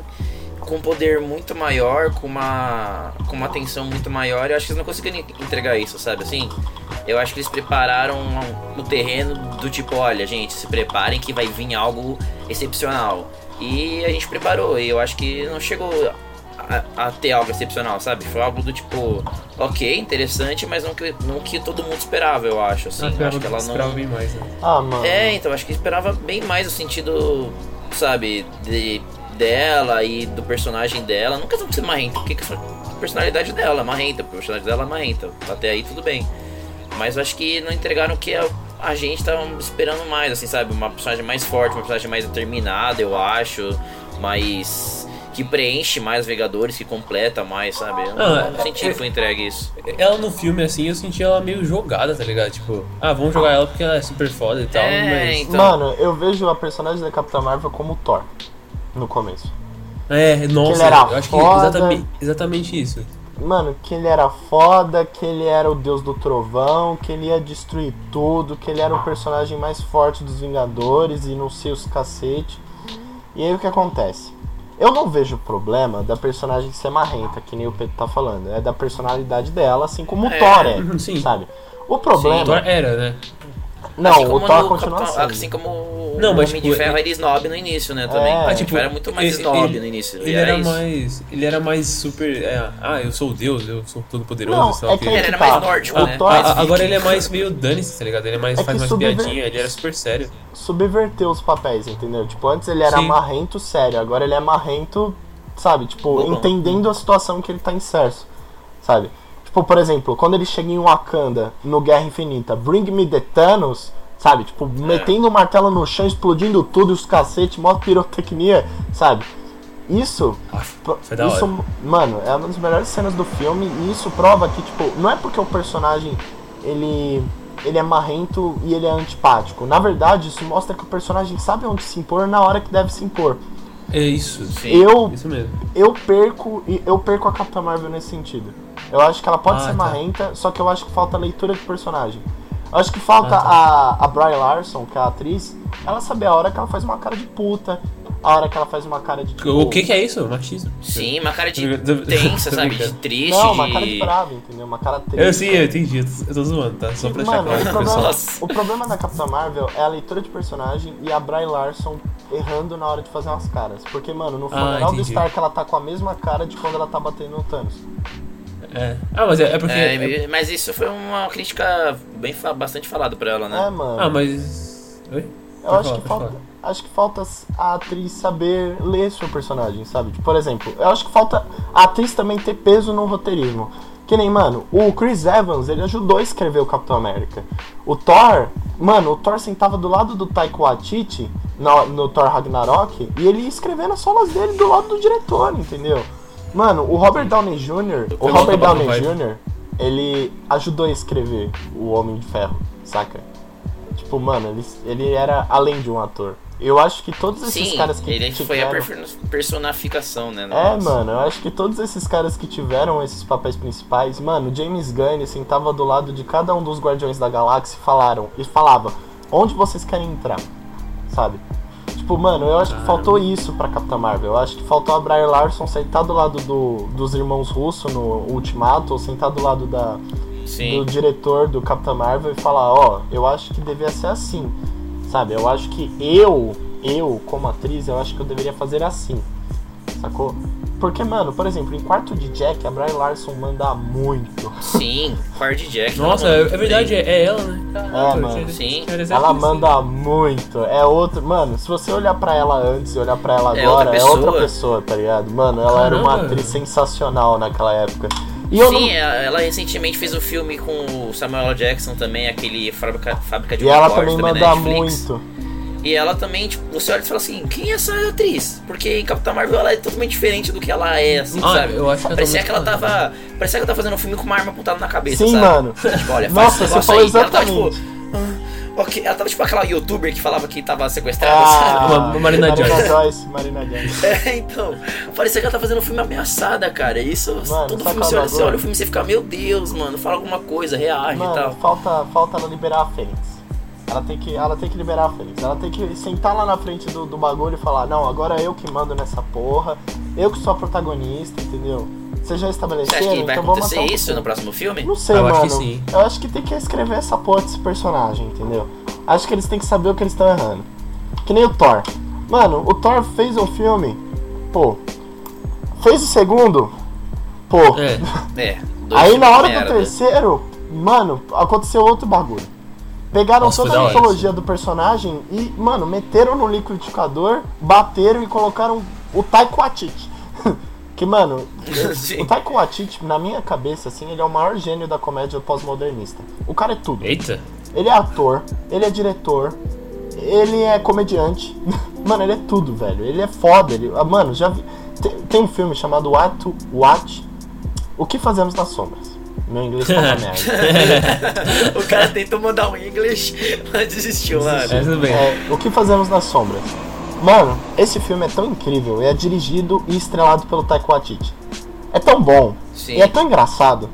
C: com um poder muito maior, com uma com uma atenção muito maior. Eu acho que eles não conseguiram entregar isso, sabe assim? Eu acho que eles prepararam o terreno do tipo, olha, gente, se preparem que vai vir algo excepcional. E a gente preparou, e eu acho que não chegou a, a ter algo excepcional, sabe? Foi algo do tipo, ok, interessante, mas não que, não que todo mundo esperava, eu acho. Assim, eu
B: esperava,
C: acho que ela
B: esperava
C: não.
B: bem mais, né?
D: Ah, mano.
C: É, então, acho que esperava bem mais o sentido, sabe, de, dela e do personagem dela. Nunca vão ser marrenta, porque que a personalidade dela é marrenta, a personalidade dela é marrenta. Até aí tudo bem. Mas eu acho que não entregaram o que a, a gente tava esperando mais, assim, sabe? Uma personagem mais forte, uma personagem mais determinada, eu acho. Mais. Que preenche mais Vingadores, que completa mais, sabe? Eu não,
B: Ah,
C: não senti
B: é-
C: que foi entregue isso.
B: Ela no filme, assim, eu senti ela meio jogada, tá ligado? Tipo, ah, vamos jogar ela porque ela é super foda e tal,
C: É,
B: mas.
C: então.
D: Mano, eu vejo a personagem da Capitã Marvel como Thor. No começo.
B: É, nossa,
D: ele era
B: eu acho que
D: foda.
B: exatamente, exatamente isso.
D: Mano, que ele era foda, que ele era o deus do trovão, que ele ia destruir tudo, que ele era o personagem mais forte dos Vingadores e não sei os cacete. E aí o que acontece? Eu não vejo problema da personagem ser marrenta, que nem o Pedro tá falando. É da personalidade dela, assim como o
C: É.
D: Thor é,
B: sim.
D: sabe? O problema...
B: Thor era, né?
D: Não,
C: assim
D: o
C: como
D: Thor continua
C: Capitão-
D: sendo.
C: Assim como o
B: Não, mas,
C: Homem
B: tipo,
C: de Ferro
B: ele-
C: era snob no início, né, também.
D: É.
C: Ah,
D: Ah,
C: tipo, era muito mais
B: ele-
C: snob
B: ele-
C: no início.
B: Ele
C: e
B: era
C: isso.
B: mais. Ele era mais super. é, ah, eu sou o Deus, eu sou todo poderoso,
D: Não,
B: sei
D: é que aí
C: Ele era
D: tá.
C: mais nórdico,
D: O
C: né?
D: Thor-
B: Ah,
C: Mais
B: agora ele é mais meio dane-se, tá ligado? Ele é mais,
D: É
B: faz mais
D: subver-
B: piadinha, ele era super sério.
D: subverter os papéis, entendeu? Tipo, antes ele era
B: Sim.
D: marrento sério, agora ele é marrento, sabe? Tipo,
C: Bobão.
D: entendendo a situação que ele tá inserso, sabe? Tipo, por exemplo, quando ele chega em Wakanda, no Guerra Infinita, Bring Me the Thanos, sabe? Tipo, metendo o martelo no chão, explodindo tudo, os cacete, mó pirotecnia, sabe? Isso,
B: Ah, foi da
D: isso, mano, é uma das melhores cenas do filme e isso prova que, tipo, não é porque o personagem, ele ele é marrento e ele é antipático. Na verdade, isso mostra que o personagem sabe onde se impor na hora que deve se impor.
B: É isso.
C: Sim.
D: Eu
B: Isso mesmo.
D: eu perco e eu perco a Capitã Marvel nesse sentido. Eu acho que ela pode
B: Ah,
D: ser
B: tá.
D: marrenta, só que eu acho que falta leitura de personagem. Eu acho que falta
B: Ah, tá.
D: a, a Bry Larson, que é a atriz, ela saber a hora que ela faz uma cara de puta, a hora que ela faz uma cara de tipo,
B: O que que é isso? Machismo?
C: Sim, uma cara de tensa, sabe? De triste,
D: Não,
C: de...
D: uma cara de brava, entendeu? Uma cara triste.
B: Eu sim, eu entendi, eu tô, eu tô zoando, tá? Só pra deixar
D: Mano,
B: claro
D: o
B: pro
D: problema,
B: pessoal.
C: Nossa.
D: o problema da Capitã Marvel é a leitura de personagem e a Bry Larson errando na hora de fazer umas caras. Porque, mano, no
B: Ah,
D: funeral do. Stark ela tá com a mesma cara de quando ela tá batendo no Thanos.
B: É. Ah, mas é, é porque.
C: É, mas isso foi uma crítica bem bastante falada pra ela, né?
D: É, mano.
B: Ah, mas. Oi?
D: Eu
B: Pode
D: acho
B: falar,
D: que falta. Acho que falta a atriz saber ler seu personagem, sabe? Tipo, por exemplo, eu acho que falta a atriz também ter peso no roteirismo. Que nem, mano, o Chris Evans, ele ajudou a escrever o Capitão América. O Thor, mano, o Thor sentava do lado do Taika Waititi no, no Thor Ragnarok e ele ia escrevendo as solas dele do lado do diretor, entendeu? Mano, o Robert Downey Jr., o Robert Downey. Jr., ele ajudou a escrever o Homem de Ferro, saca? Tipo, mano, ele, ele era além de um ator. Eu acho que todos esses
C: Sim,
D: caras que
C: ele foi a
D: tiveram...
C: personificação, né?
D: É,
C: Nossa.
D: mano, eu acho que todos esses caras que tiveram esses papéis principais, mano, James Gunn sentava do lado de cada um dos Guardiões da Galáxia e falaram, e falava, onde vocês querem entrar, sabe? Tipo, mano, eu acho que faltou isso pra Capitã Marvel. Eu acho que faltou a Brie Larson sentar do lado do, dos irmãos Russo no Ultimato, ou sentar do lado da,
C: Sim.
D: do diretor do Capitã Marvel e falar, ó, eu acho que devia ser assim, sabe? Eu acho que eu, eu como atriz, eu acho que eu deveria fazer assim, sacou? Porque, mano, por exemplo, em Quarto de Jack, a Brie Larson manda muito.
C: Sim, par de Jack.
B: Nossa, é, é verdade, é, é ela, né? Caramba, eu
D: mano.
C: Sim.
D: Ela manda muito. É outro. Mano, se você olhar pra ela antes e olhar pra ela
C: É
D: agora,
C: outra
D: é outra
C: pessoa.
D: pessoa, tá ligado? Mano, ela era uma
B: Caramba.
D: atriz sensacional naquela época. E eu
C: Sim,
D: não.
C: ela recentemente fez um filme com o Samuel L. Jackson também, aquele Fábrica, Fábrica de
D: E ela também manda
C: Netflix.
D: muito.
C: E ela também, tipo, você olha e fala assim, quem é essa atriz? Porque em Capitã Marvel ela é totalmente diferente do que ela é, assim,
B: Ah,
C: sabe?
B: eu acho que tá
C: parecia
B: muito
C: que ela tava. Parecia que ela tá fazendo um filme com uma arma apontada na cabeça,
D: Sim,
C: sabe?
D: mano.
C: Tipo, olha, faz
D: Nossa,
C: esse
D: você falou
C: aí. E Ela tava, tipo,
D: exatamente.
C: ah, ok. Ela tava tipo aquela youtuber que falava que tava sequestrada,
D: Ah,
C: sabe?
B: Uma- uma Marina Joyce.
D: Joyce. Marina Joyce.
C: É, então, parecia que ela tá fazendo um filme ameaçada, cara. Isso,
D: Mano,
C: todo filme você
D: é
C: olha, você olha o filme e você fica, meu Deus, mano, fala alguma coisa, reage e
D: Mano,
C: tal.
D: falta, falta ela liberar a Fênix. Ela tem, que, ela tem que liberar a Fênix. Ela tem que sentar lá na frente do, do bagulho e falar, não, agora é eu que mando nessa porra, eu que sou a protagonista, entendeu? Vocês já
C: Você
D: estabeleceram,
C: acha que vai
D: então vamos
C: acontecer
D: o-
C: isso no próximo filme?
D: Não sei,
B: Eu acho
D: mano.
B: que sim.
D: Eu acho que tem que escrever essa porra desse personagem, entendeu? Acho que eles têm que saber o que eles estão errando. Que nem o Thor. Mano, o Thor fez um filme, pô. Fez o segundo, pô.
B: É.
C: É. dois
D: Aí na hora
C: merda.
D: do terceiro, mano, aconteceu outro bagulho. Pegaram
B: Nossa,
D: toda
B: da
D: a mitologia do personagem e, mano, meteram no liquidificador, bateram e colocaram o Taiko Waititi. que, mano,
C: Sim.
D: o Taiko Waititi, na minha cabeça, assim, ele é o maior gênio da comédia pós-modernista. O cara é tudo.
B: Eita.
D: Ele é ator, ele é diretor, ele é comediante. Mano, ele é tudo, velho. Ele é foda. Ele, ah, mano, já vi. Tem, tem um filme chamado What to Watch. O que fazemos nas sombras? Meu inglês tá uma merda.
C: o cara tentou mandar um English, mas desistiu, mano.
B: É, tudo bem.
D: É, o que fazemos nas sombras? Mano, esse filme é tão incrível. É dirigido e estrelado pelo Taika Waititi. É tão bom.
C: Sim.
D: E é tão engraçado.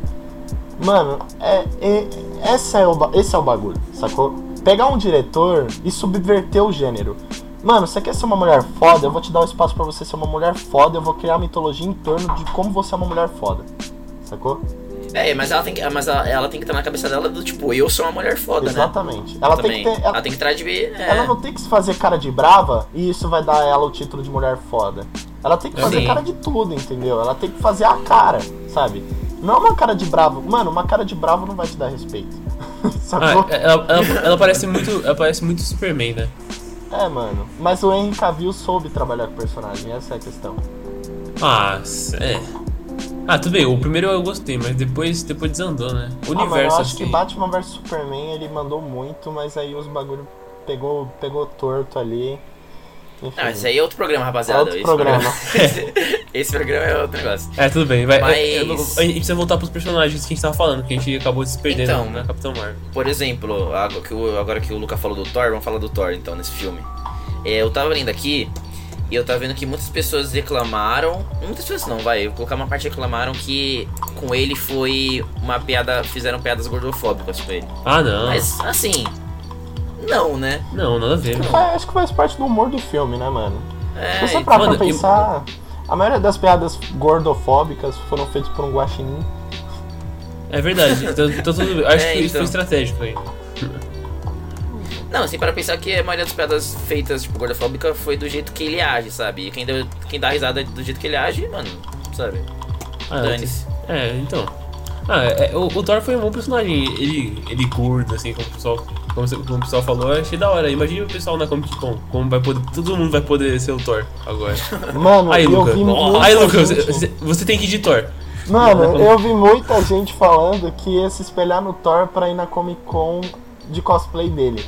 D: Mano, é, é- essa é o, esse é o bagulho, sacou? Pegar um diretor e subverter o gênero. Mano, você quer ser uma mulher foda? Eu vou te dar o espaço pra você ser uma mulher foda. Eu vou criar uma mitologia em torno de como você é uma mulher foda. Sacou?
C: É, mas ela tem que, mas ela, ela tem que estar na cabeça dela do tipo, eu sou uma mulher foda, né?
D: Exatamente. Ela
C: Também.
D: tem que ter.
C: Ela
D: Ela,
C: tem que entrar de. É.
D: ela não tem que se fazer cara de brava e isso vai dar a ela o título de mulher foda. Ela tem que fazer
B: Sim.
D: cara de tudo, entendeu? Ela tem que fazer a cara, sabe? Não é uma cara de bravo. Mano, uma cara de bravo não vai te dar respeito. Sacou?
B: Ah, ela, ela, ela parece muito. Ela parece muito Superman, né?
D: É, mano. Mas o Henry Cavill soube trabalhar com o personagem, essa é a questão.
B: Ah, é. Ah, tudo bem, o primeiro eu gostei, mas depois, depois desandou, né? O
D: ah, mano, eu
B: universo,
D: acho que Batman vs Superman ele mandou muito, mas aí os bagulho pegou, pegou torto ali. Enfim.
C: Não, esse aí é outro programa, rapaziada.
D: Outro
C: esse
D: programa.
C: Esse, esse programa é outro negócio.
B: É, tudo bem, vai.
C: Mas-
B: eu- eu- a gente precisa voltar pros personagens que a gente tava falando, que a gente acabou de se perder
C: Então.
B: na, na Capitão Marvel.
C: Por exemplo, agora que, o, agora que o Luca falou do Thor, vamos falar do Thor então nesse filme. É, eu tava lendo aqui e eu tava vendo que muitas pessoas reclamaram. Muitas pessoas não, vai, eu vou colocar uma parte reclamaram que com ele foi uma piada. Fizeram piadas gordofóbicas com ele.
B: Ah, não.
C: Mas assim. Não, né?
B: Não, nada a ver, não.
D: Faz- acho que faz parte do humor do filme, né, mano?
C: É,
D: você parar
B: mano,
D: pra
B: eu-
D: pensar, a maioria das piadas gordofóbicas foram feitas por um guaxinim.
B: É verdade. Então, então tudo. Acho
C: É,
B: que isso
C: então.
B: foi estratégico aí.
C: Não, assim, para pensar que a maioria das piadas feitas, tipo, gordofóbica, foi do jeito que ele age, sabe? E quem, deu, quem dá risada do jeito que ele age, mano, sabe?
B: Ah,
C: Dane-se.
B: É, então. Ah, é, o, o Thor foi um bom personagem. Ele, ele gordo, assim, como o pessoal, como, como o pessoal falou, eu achei da hora. Imagina o pessoal na Comic Con, como vai poder. Todo mundo vai poder ser o Thor agora.
D: Mano,
B: Aí,
D: vi muita
B: Aí, Lucas,
D: gente...
B: você, você tem que ir de Thor.
D: Mano, eu vi muita gente falando que ia se espelhar no Thor pra ir na Comic Con de cosplay dele.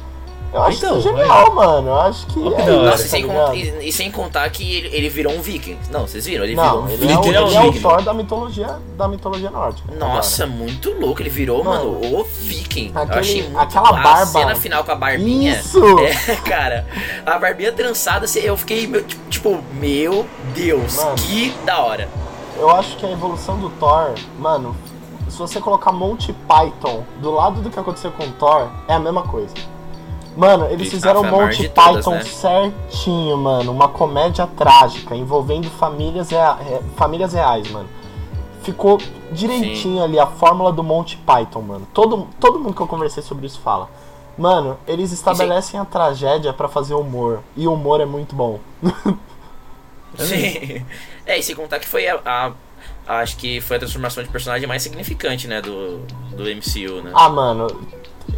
D: Eu acho
B: Então,
D: isso genial, mano. Eu acho que é
B: da hora.
D: isso,
C: Nossa, e
D: tá
C: sem,
D: ligado?
C: e, e sem contar que ele, ele virou um viking. Não, vocês viram? Ele virou
D: Não,
C: um
D: ele
C: viking.
D: é, o, ele é o. Thor da mitologia, da mitologia nórdica.
C: Nossa, muito louco. Ele virou,
D: Mano,
C: mano, o viking.
D: aquele-
C: eu achei muito
D: aquela
C: A
D: barba.
C: cena final com a barbinha.
D: Isso!
C: É, cara, a barbinha trançada, assim, eu fiquei, meu, tipo, meu Deus,
D: Mano.
C: que da hora.
D: Eu acho que a evolução do Thor, mano, se você colocar Monty Python do lado do que aconteceu com o Thor, é a mesma coisa. Mano, eles
C: E
D: fizeram
C: maior
D: Monty
C: de todas,
D: Python
C: né?
D: certinho, mano. Uma comédia trágica envolvendo famílias, rea- re- famílias reais, mano. Ficou direitinho ali a fórmula do Monty Python, mano. Todo, todo mundo que eu conversei sobre isso fala. Mano, eles estabelecem a tragédia pra fazer humor. E o humor é muito bom.
C: Sim. É, e sem contar que foi a, a- Acho que foi a transformação de personagem mais significante, né, do, do MCU, né?
D: Ah, mano,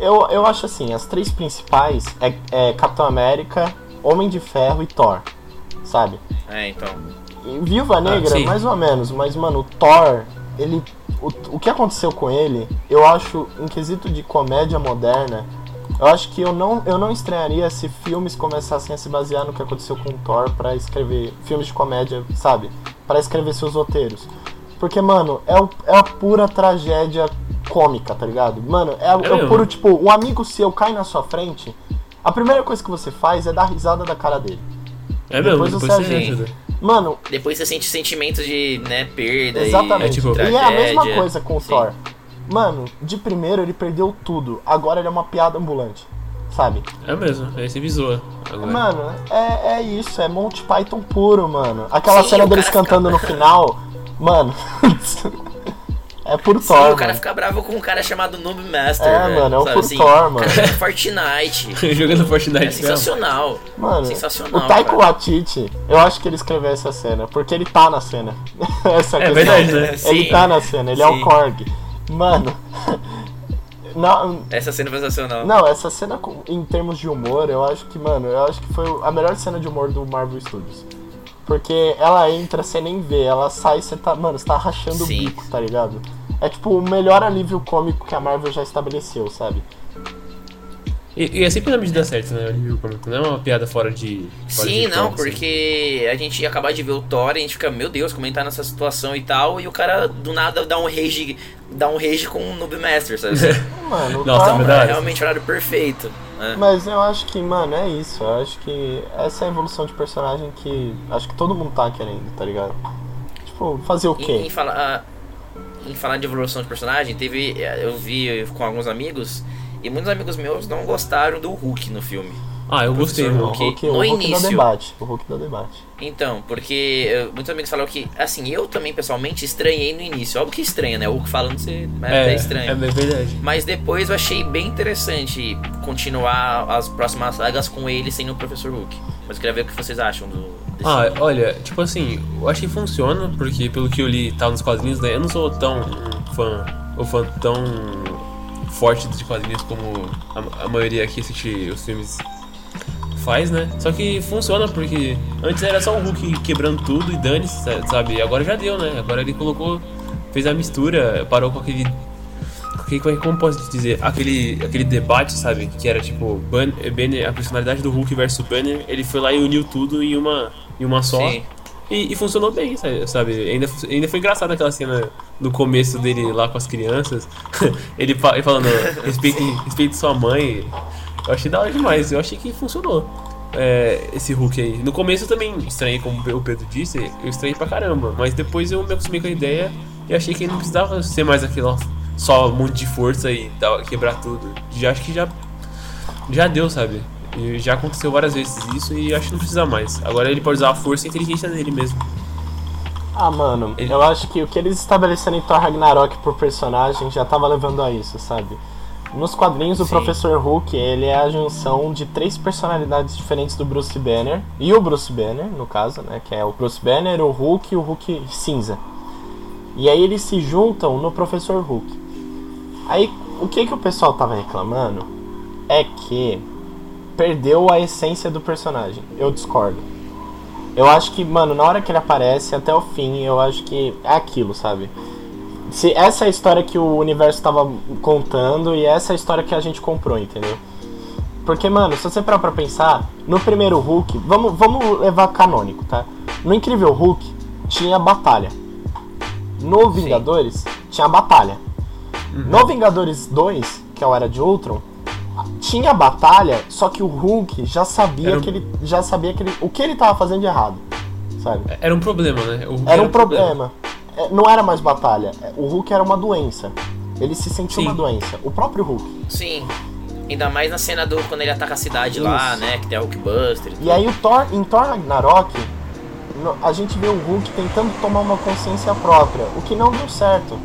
D: eu, eu acho assim, as três principais é, é Capitão América, Homem de Ferro e Thor, sabe?
C: É, então.
D: E Viúva Negra,
B: sim.
D: mais ou menos, mas, mano, o Thor, ele. O, o que aconteceu com ele, eu acho, em quesito de comédia moderna, eu acho que eu não, eu não estranharia se filmes começassem a se basear no que aconteceu com o Thor pra escrever filmes de comédia, sabe? Pra escrever seus roteiros. Porque, mano, é, o, é a pura tragédia cômica, tá ligado? Mano, é, o- é o puro, tipo, um amigo seu cai na sua frente, a primeira coisa que você faz é dar risada da cara dele.
B: É mesmo,
D: Depois
B: depois
D: você
B: você
C: ajuda.
D: Mano,
C: Depois você sente sentimentos de, né, perda
D: Exatamente.
B: É tipo-
C: e
D: e é a mesma coisa com o
C: Sim.
D: Thor. Mano, de primeiro ele perdeu tudo. Agora ele é uma piada ambulante. Sabe?
B: É mesmo, aí você. Agora.
D: Mano, é, é isso. É Monty Python puro, mano. Aquela
C: Sim,
D: cena deles
C: cara
D: cantando no final. Mano. é puro
C: Sim,
D: Thor,
C: o cara
D: mano.
C: fica bravo com um cara chamado Noob Master,
D: É,
C: velho,
D: mano, é o
C: sabe
D: puro
C: assim?
D: Thor,
C: O cara
D: mano.
C: joga Fortnite.
B: Jogando Fortnite
C: É
B: mesmo.
C: sensacional.
D: Mano,
C: Sensacional,
D: o
C: cara.
D: Waititi, eu acho que ele escreveu essa cena, porque ele tá na cena. essa é
B: É verdade, né?
D: Ele
C: Sim.
D: tá na cena, ele é
C: Sim.
D: o Korg. Mano, não,
C: Essa cena foi sensacional.
D: Não, essa cena em termos de humor, eu acho que, mano, eu acho que foi a melhor cena de humor do Marvel Studios. Porque ela entra, você nem vê, ela sai, você tá, mano, você tá rachando
C: Sim.
D: o bico, tá ligado? É tipo o melhor alívio cômico que a Marvel já estabeleceu, sabe?
B: E, e é sempre na medida certa, né? O alívio cômico. Não é uma piada fora de. Fora
C: Sim,
B: de
C: não,
B: tom, assim.
C: porque a gente ia acabar de ver o Thor e a gente fica, meu Deus, como ele tá nessa situação e tal, e o cara do nada dá um rage, dá um rage com o Noob Master, sabe?
D: Mano, o
B: Nossa,
D: Thor-
B: é
C: realmente o horário perfeito. né?
D: Mas eu acho que, mano, é isso. Eu acho que essa é a evolução de personagem que acho que todo mundo tá querendo, tá ligado? Tipo, fazer o
C: Em,
D: quê?
C: em falar, ah, em falar de evolução de personagem, teve. Eu vi com alguns amigos, e muitos amigos meus não gostaram do Hulk no filme.
B: Ah, eu gostei,
D: O
B: mano.
C: Hulk.
D: Hulk, o
C: no
D: Hulk
C: início-
D: dá debate. O Hulk dá debate.
C: Então, porque eh, muitos amigos falaram que, assim, eu também pessoalmente estranhei no início. Óbvio que estranha, né? O Hulk falando você é, até estranho.
B: É verdade.
C: Mas depois eu achei bem interessante continuar as próximas sagas com ele sem o Professor Hulk. Mas eu queria ver o que vocês acham do.
B: Ah, olha, tipo assim, eu acho que funciona, porque pelo que eu li tá nos quadrinhos, né? Eu não sou tão um fã, ou fã tão forte de quadrinhos como a, a maioria que assiste os filmes faz, né? Só que funciona porque antes era só o Hulk quebrando tudo e dane sabe? Agora já deu, né? Agora ele colocou, fez a mistura, parou com aquele aquele- como posso dizer, aquele, aquele debate, sabe? Que era tipo Ban- Banner, a personalidade do Hulk versus Banner, ele foi lá e uniu tudo em uma, em uma só. E, e funcionou bem, sabe? Ainda, ainda foi engraçado aquela cena no começo dele lá com as crianças. ele, ele falando, respeite, respeite sua mãe. Eu achei da hora demais, eu achei que funcionou. é, esse Hulk aí. No começo eu também estranhei, como o Pedro disse, eu estranhei pra caramba. Mas depois eu me acostumei com a ideia e achei que ele não precisava ser mais aquilo só um monte de força e quebrar tudo. Já acho que já, já deu, sabe? E já aconteceu várias vezes isso e acho que não precisa mais. Agora ele pode usar a força e a inteligência dele mesmo.
D: Ah, mano,
B: Ele-
D: eu acho que o que eles estabeleceram em Thor Ragnarok por personagem já tava levando a isso, sabe? Nos quadrinhos, o
C: Sim.
D: Professor Hulk, ele é a junção de três personalidades diferentes do Bruce Banner. E o Bruce Banner, no caso, né? Que é o Bruce Banner, o Hulk e o Hulk cinza. E aí eles se juntam no Professor Hulk. Aí o que que o pessoal tava reclamando é que perdeu a essência do personagem. Eu discordo. Eu acho que, mano, na hora que ele aparece até o fim, eu acho que é aquilo, sabe? Se essa é a história que o universo estava contando e essa é a história que a gente comprou, entendeu? Porque, mano, se você parar pra pensar, no primeiro Hulk, vamos, vamos levar canônico, tá? No Incrível Hulk tinha batalha. No Vingadores tinha batalha. No Vingadores 2, que é o Era de Ultron, tinha batalha, só que o Hulk já sabia
B: Era um-
D: que ele já sabia que ele, o que ele tava fazendo de errado, sabe?
B: Era um problema, né? O Hulk
D: Era um problema. É, Não era mais batalha. É, O Hulk era uma doença. Ele se sentia
B: Sim.
D: uma doença. O próprio Hulk.
C: Sim. Ainda mais na cena do quando ele ataca a cidade lá,
D: Isso.
C: né? Que tem a Hulkbuster.
D: E aí o Thor, em Thor Ragnarok, a gente vê o Hulk tentando tomar uma consciência própria, o que não deu certo.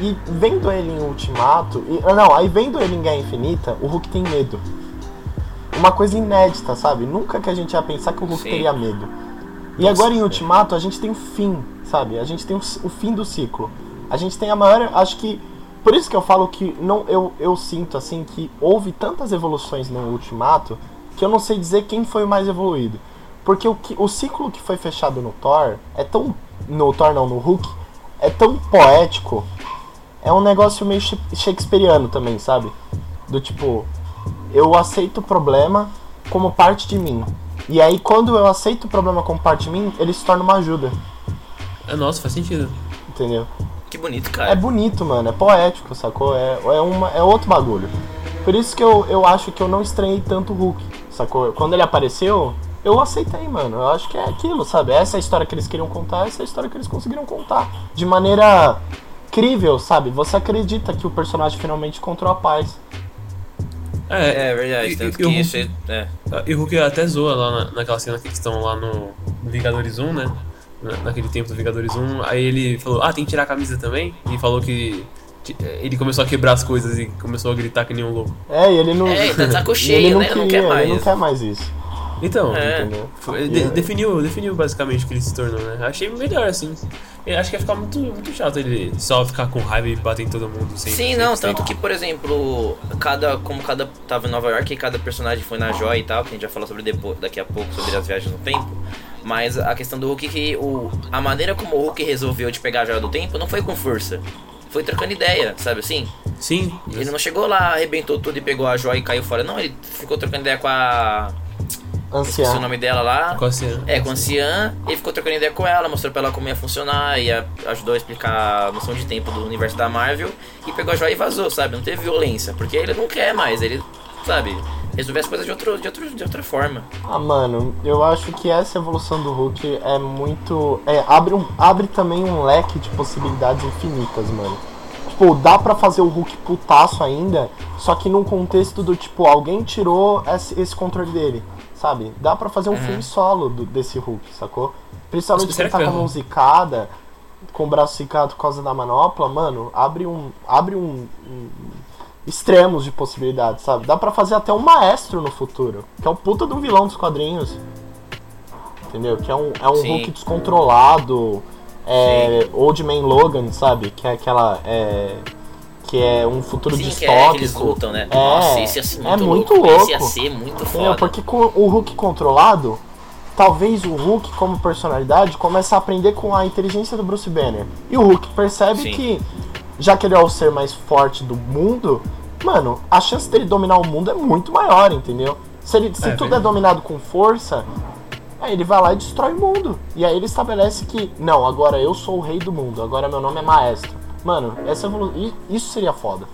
D: E vendo ele em Ultimato, e, ah, não, aí vendo ele em Guerra Infinita, o Hulk tem medo. Uma coisa inédita, sabe? Nunca que a gente ia pensar que o Hulk
C: Sim.
D: teria medo. E agora em Ultimato a gente tem o fim, sabe? A gente tem o fim do ciclo. A gente tem a maior, acho que por isso que eu falo que não eu, eu sinto assim que houve tantas evoluções no Ultimato que eu não sei dizer quem foi o mais evoluído. Porque o, que, o ciclo que foi fechado no Thor é tão. No Thor não, no Hulk, é tão poético. É um negócio meio shakespeariano também, sabe? Do tipo, eu aceito o problema como parte de mim. E aí quando eu aceito o problema como parte de mim, ele se torna uma ajuda.
B: É, Nossa, faz sentido.
D: Entendeu?
C: Que bonito,
D: É
C: cara.
D: bonito, mano. É poético, sacou? É, é, uma, é outro bagulho. Por isso que eu, eu acho que eu não estranhei tanto o Hulk, sacou? Quando ele apareceu, eu aceitei, mano. Eu acho que é aquilo, sabe? Essa é a história que eles queriam contar, essa é a história que eles conseguiram contar. De maneira crível, sabe? Você acredita que o personagem finalmente encontrou a paz.
C: É verdade,
B: e-
C: tanto
B: e o
C: que
B: Hulk-
C: isso é. é.
B: E o Hulk até zoa lá na, naquela cena que estão lá no, Vingadores 1, né? Na- Naquele tempo do Vingadores 1. Aí ele falou, ah, tem que tirar a camisa também? E falou que que- ele começou a quebrar as coisas e começou a gritar que nem um louco.
D: É, e ele não.
C: É, ele tá saco cheio,
D: ele não
C: né? Ele
D: queria,
C: não quer
D: Ele não
C: mais.
D: quer mais isso.
B: Então,
C: É.
D: Entendeu?
B: foi- de- definiu, definiu basicamente o que ele se tornou, né? Achei melhor assim. Eu acho que ia ficar muito, muito chato ele só ficar com raiva e bater em todo mundo sem
C: Sim, não, tanto que, por exemplo, cada. Como cada. Tava em Nova York e cada personagem foi na joia e tal, que a gente vai falar sobre depois, daqui a pouco, sobre as viagens no tempo. Mas a questão do Hulk que o. A maneira como o Hulk resolveu de pegar a joia do tempo não foi com força. Foi trocando ideia, sabe assim?
B: Sim,
C: Ele não chegou lá, arrebentou tudo e pegou a joia e caiu fora. Não, ele ficou trocando ideia com a. Esqueci o nome dela lá.
B: com a cena.
C: É, com a Cian, ele ficou trocando ideia com ela, mostrou pra ela como ia funcionar e a- ajudou a explicar a noção de tempo do universo da Marvel e pegou a joia e vazou, sabe? Não teve violência, porque ele não quer mais, ele, sabe, resolver as coisas de, outro, de, outro, de outra forma.
D: Ah, mano, eu acho que essa evolução do Hulk é muito. É, abre, um, abre também um leque de possibilidades infinitas, mano. Tipo, dá pra fazer o Hulk putaço ainda, só que num contexto do tipo, alguém tirou esse, esse controle dele, sabe? Dá pra fazer um filme solo do- desse Hulk, sacou? Principalmente se ele tá com a mão zicada, com o braço zicado por causa da manopla, mano, abre um. abre um. um- extremos de possibilidades, sabe? Dá pra fazer até um maestro no futuro, que é o puta do vilão dos quadrinhos. Entendeu? Que é um, é um
C: Sim.
D: Hulk descontrolado, é, Old Man Logan, sabe? Que é aquela. É, que é um futuro
C: Sim, que
D: distópico.
C: é que eles lutam, né?
D: É,
C: Nossa, esse ia ser
D: é
C: muito,
D: muito
C: louco. Esse ia
D: louco.
C: ser muito foda.
D: Porque com o Hulk controlado, talvez o Hulk, como personalidade, comece a aprender com a inteligência do Bruce Banner. E o Hulk percebe
C: Sim.
D: que, já que ele é o ser mais forte do mundo, mano, a chance dele dominar o mundo é muito maior, entendeu? Se, ele, se
B: É,
D: tudo é
B: verdade.
D: dominado com força, aí ele vai lá e destrói o mundo. E aí ele estabelece que, não, agora eu sou o rei do mundo, agora meu nome é maestro. Mano, essa isso seria foda.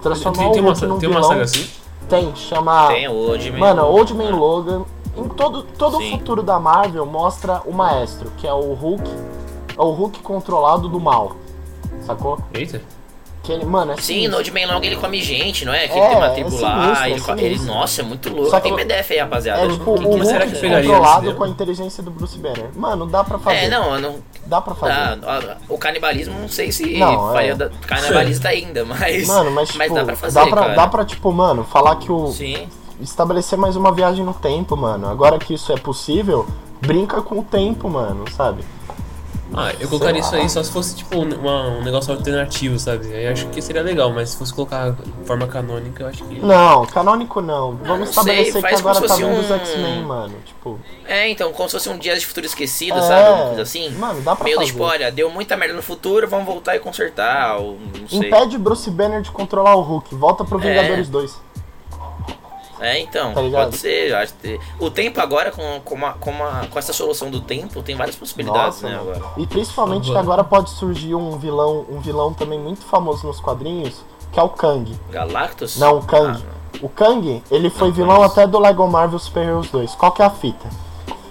D: Transformar
B: Tem, tem
D: o
B: uma,
D: Hulk num
B: tem uma saga assim?
D: Tem, chama.
C: Tem o Old Man.
D: Mano, Old Man Logan. Em todo, todo o futuro da Marvel mostra o maestro, que é o Hulk. É o Hulk controlado do mal. Sacou?
B: Eita.
D: Que ele, mano, é
C: Sim, no Old Man Long ele come gente, não é? Que
D: É,
C: ele tem uma
D: é
C: tribo
D: sinistro,
C: lá,
D: é
C: ele, ele-. Nossa, é muito louco.
D: Só
C: Tem
D: que-
C: PDF aí, rapaziada.
D: É tipo o
C: Quem
B: Mas será que pegaria
D: controlado com a inteligência do Bruce Banner. Mano, dá pra fazer.
C: É, não, não.
D: Dá pra fazer.
C: Dá, o canibalismo não sei se
D: Não,
C: faria
D: é.
C: da- cannibalista ainda, mas.
D: Mano, mas tipo,
C: dá pra fazer.
D: dá, pra,
C: cara.
D: dá pra, tipo, mano, falar que o.
C: Sim.
D: Estabelecer mais uma viagem no tempo, mano. Agora que isso é possível, brinca com o tempo, mano, sabe?
B: Ah, eu colocaria isso aí só se fosse tipo um, uma- um negócio alternativo, sabe? Aí eu acho que seria legal, mas se fosse colocar de forma canônica, eu acho que.
D: Não, canônico não. Vamos
C: não sei,
D: estabelecer que
C: faz como
D: agora
C: se
D: tá
C: fosse
D: vindo os
C: um-
D: X-Men, mano. Tipo,
C: É, então, como se fosse um dia de futuro esquecido,
D: É,
C: sabe? Alguma coisa assim.
D: mano, dá pra
C: Meio do
D: fazer.
C: tipo, olha, deu muita merda no futuro, vamos voltar e consertar, ou não sei.
D: impede Bruce Banner de controlar o Hulk. Volta pro
C: É.
D: Vingadores 2.
C: É, então,
D: Tá
C: pode ser. eu Acho que... O tempo agora, com, com, uma, com, uma, com essa solução do tempo, tem várias possibilidades,
D: Nossa,
C: né, agora.
D: E principalmente que
B: Agora.
D: pode surgir um vilão, um vilão também muito famoso nos quadrinhos, que é o Kang.
C: Galactus?
D: Não, o Kang.
C: Ah,
D: O Kang, ele foi
C: Não
D: vilão até do Lego Marvel Super Heroes 2. Qual que é a fita?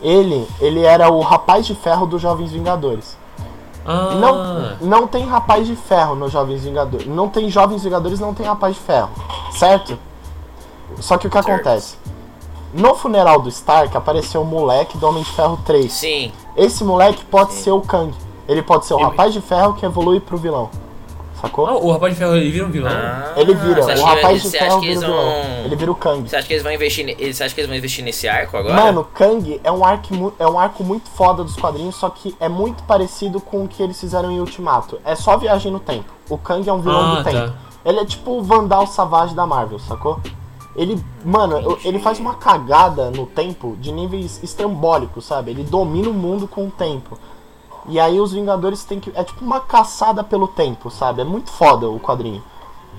D: Ele, ele era o rapaz de ferro dos Jovens Vingadores.
B: Ah,
D: Não, não tem rapaz de ferro nos Jovens Vingadores. Não tem Jovens Vingadores, não tem rapaz de ferro. Certo? Só que o que
C: Certo.
D: acontece? No funeral do Stark apareceu um moleque do Homem de Ferro 3.
C: Sim.
D: Esse moleque pode ser o Kang. Ele pode ser o rapaz de ferro que evolui pro vilão. Sacou?
B: Ah, o rapaz de ferro ele vira um vilão?
C: Ah,
D: ele vira, o
C: que-
D: rapaz de ferro vira o
C: eles
D: vilão.
C: vão...
D: Ele vira o Kang.
C: Você acha que eles vão investir, ne- você acha que eles vão investir nesse arco agora?
D: Mano, Kang é um, arco, é um arco muito foda dos quadrinhos, só que é muito parecido com o que eles fizeram em Ultimato. É só viagem no tempo. O Kang é um vilão
B: Ah,
D: do
B: tá.
D: tempo. Ele é tipo o Vandal Savage da Marvel, sacou? Ele, mano, ele faz uma cagada no tempo de níveis estrambólicos, sabe? Ele domina o mundo com o tempo. E aí os Vingadores têm que. É tipo uma caçada pelo tempo, sabe? É muito foda o quadrinho.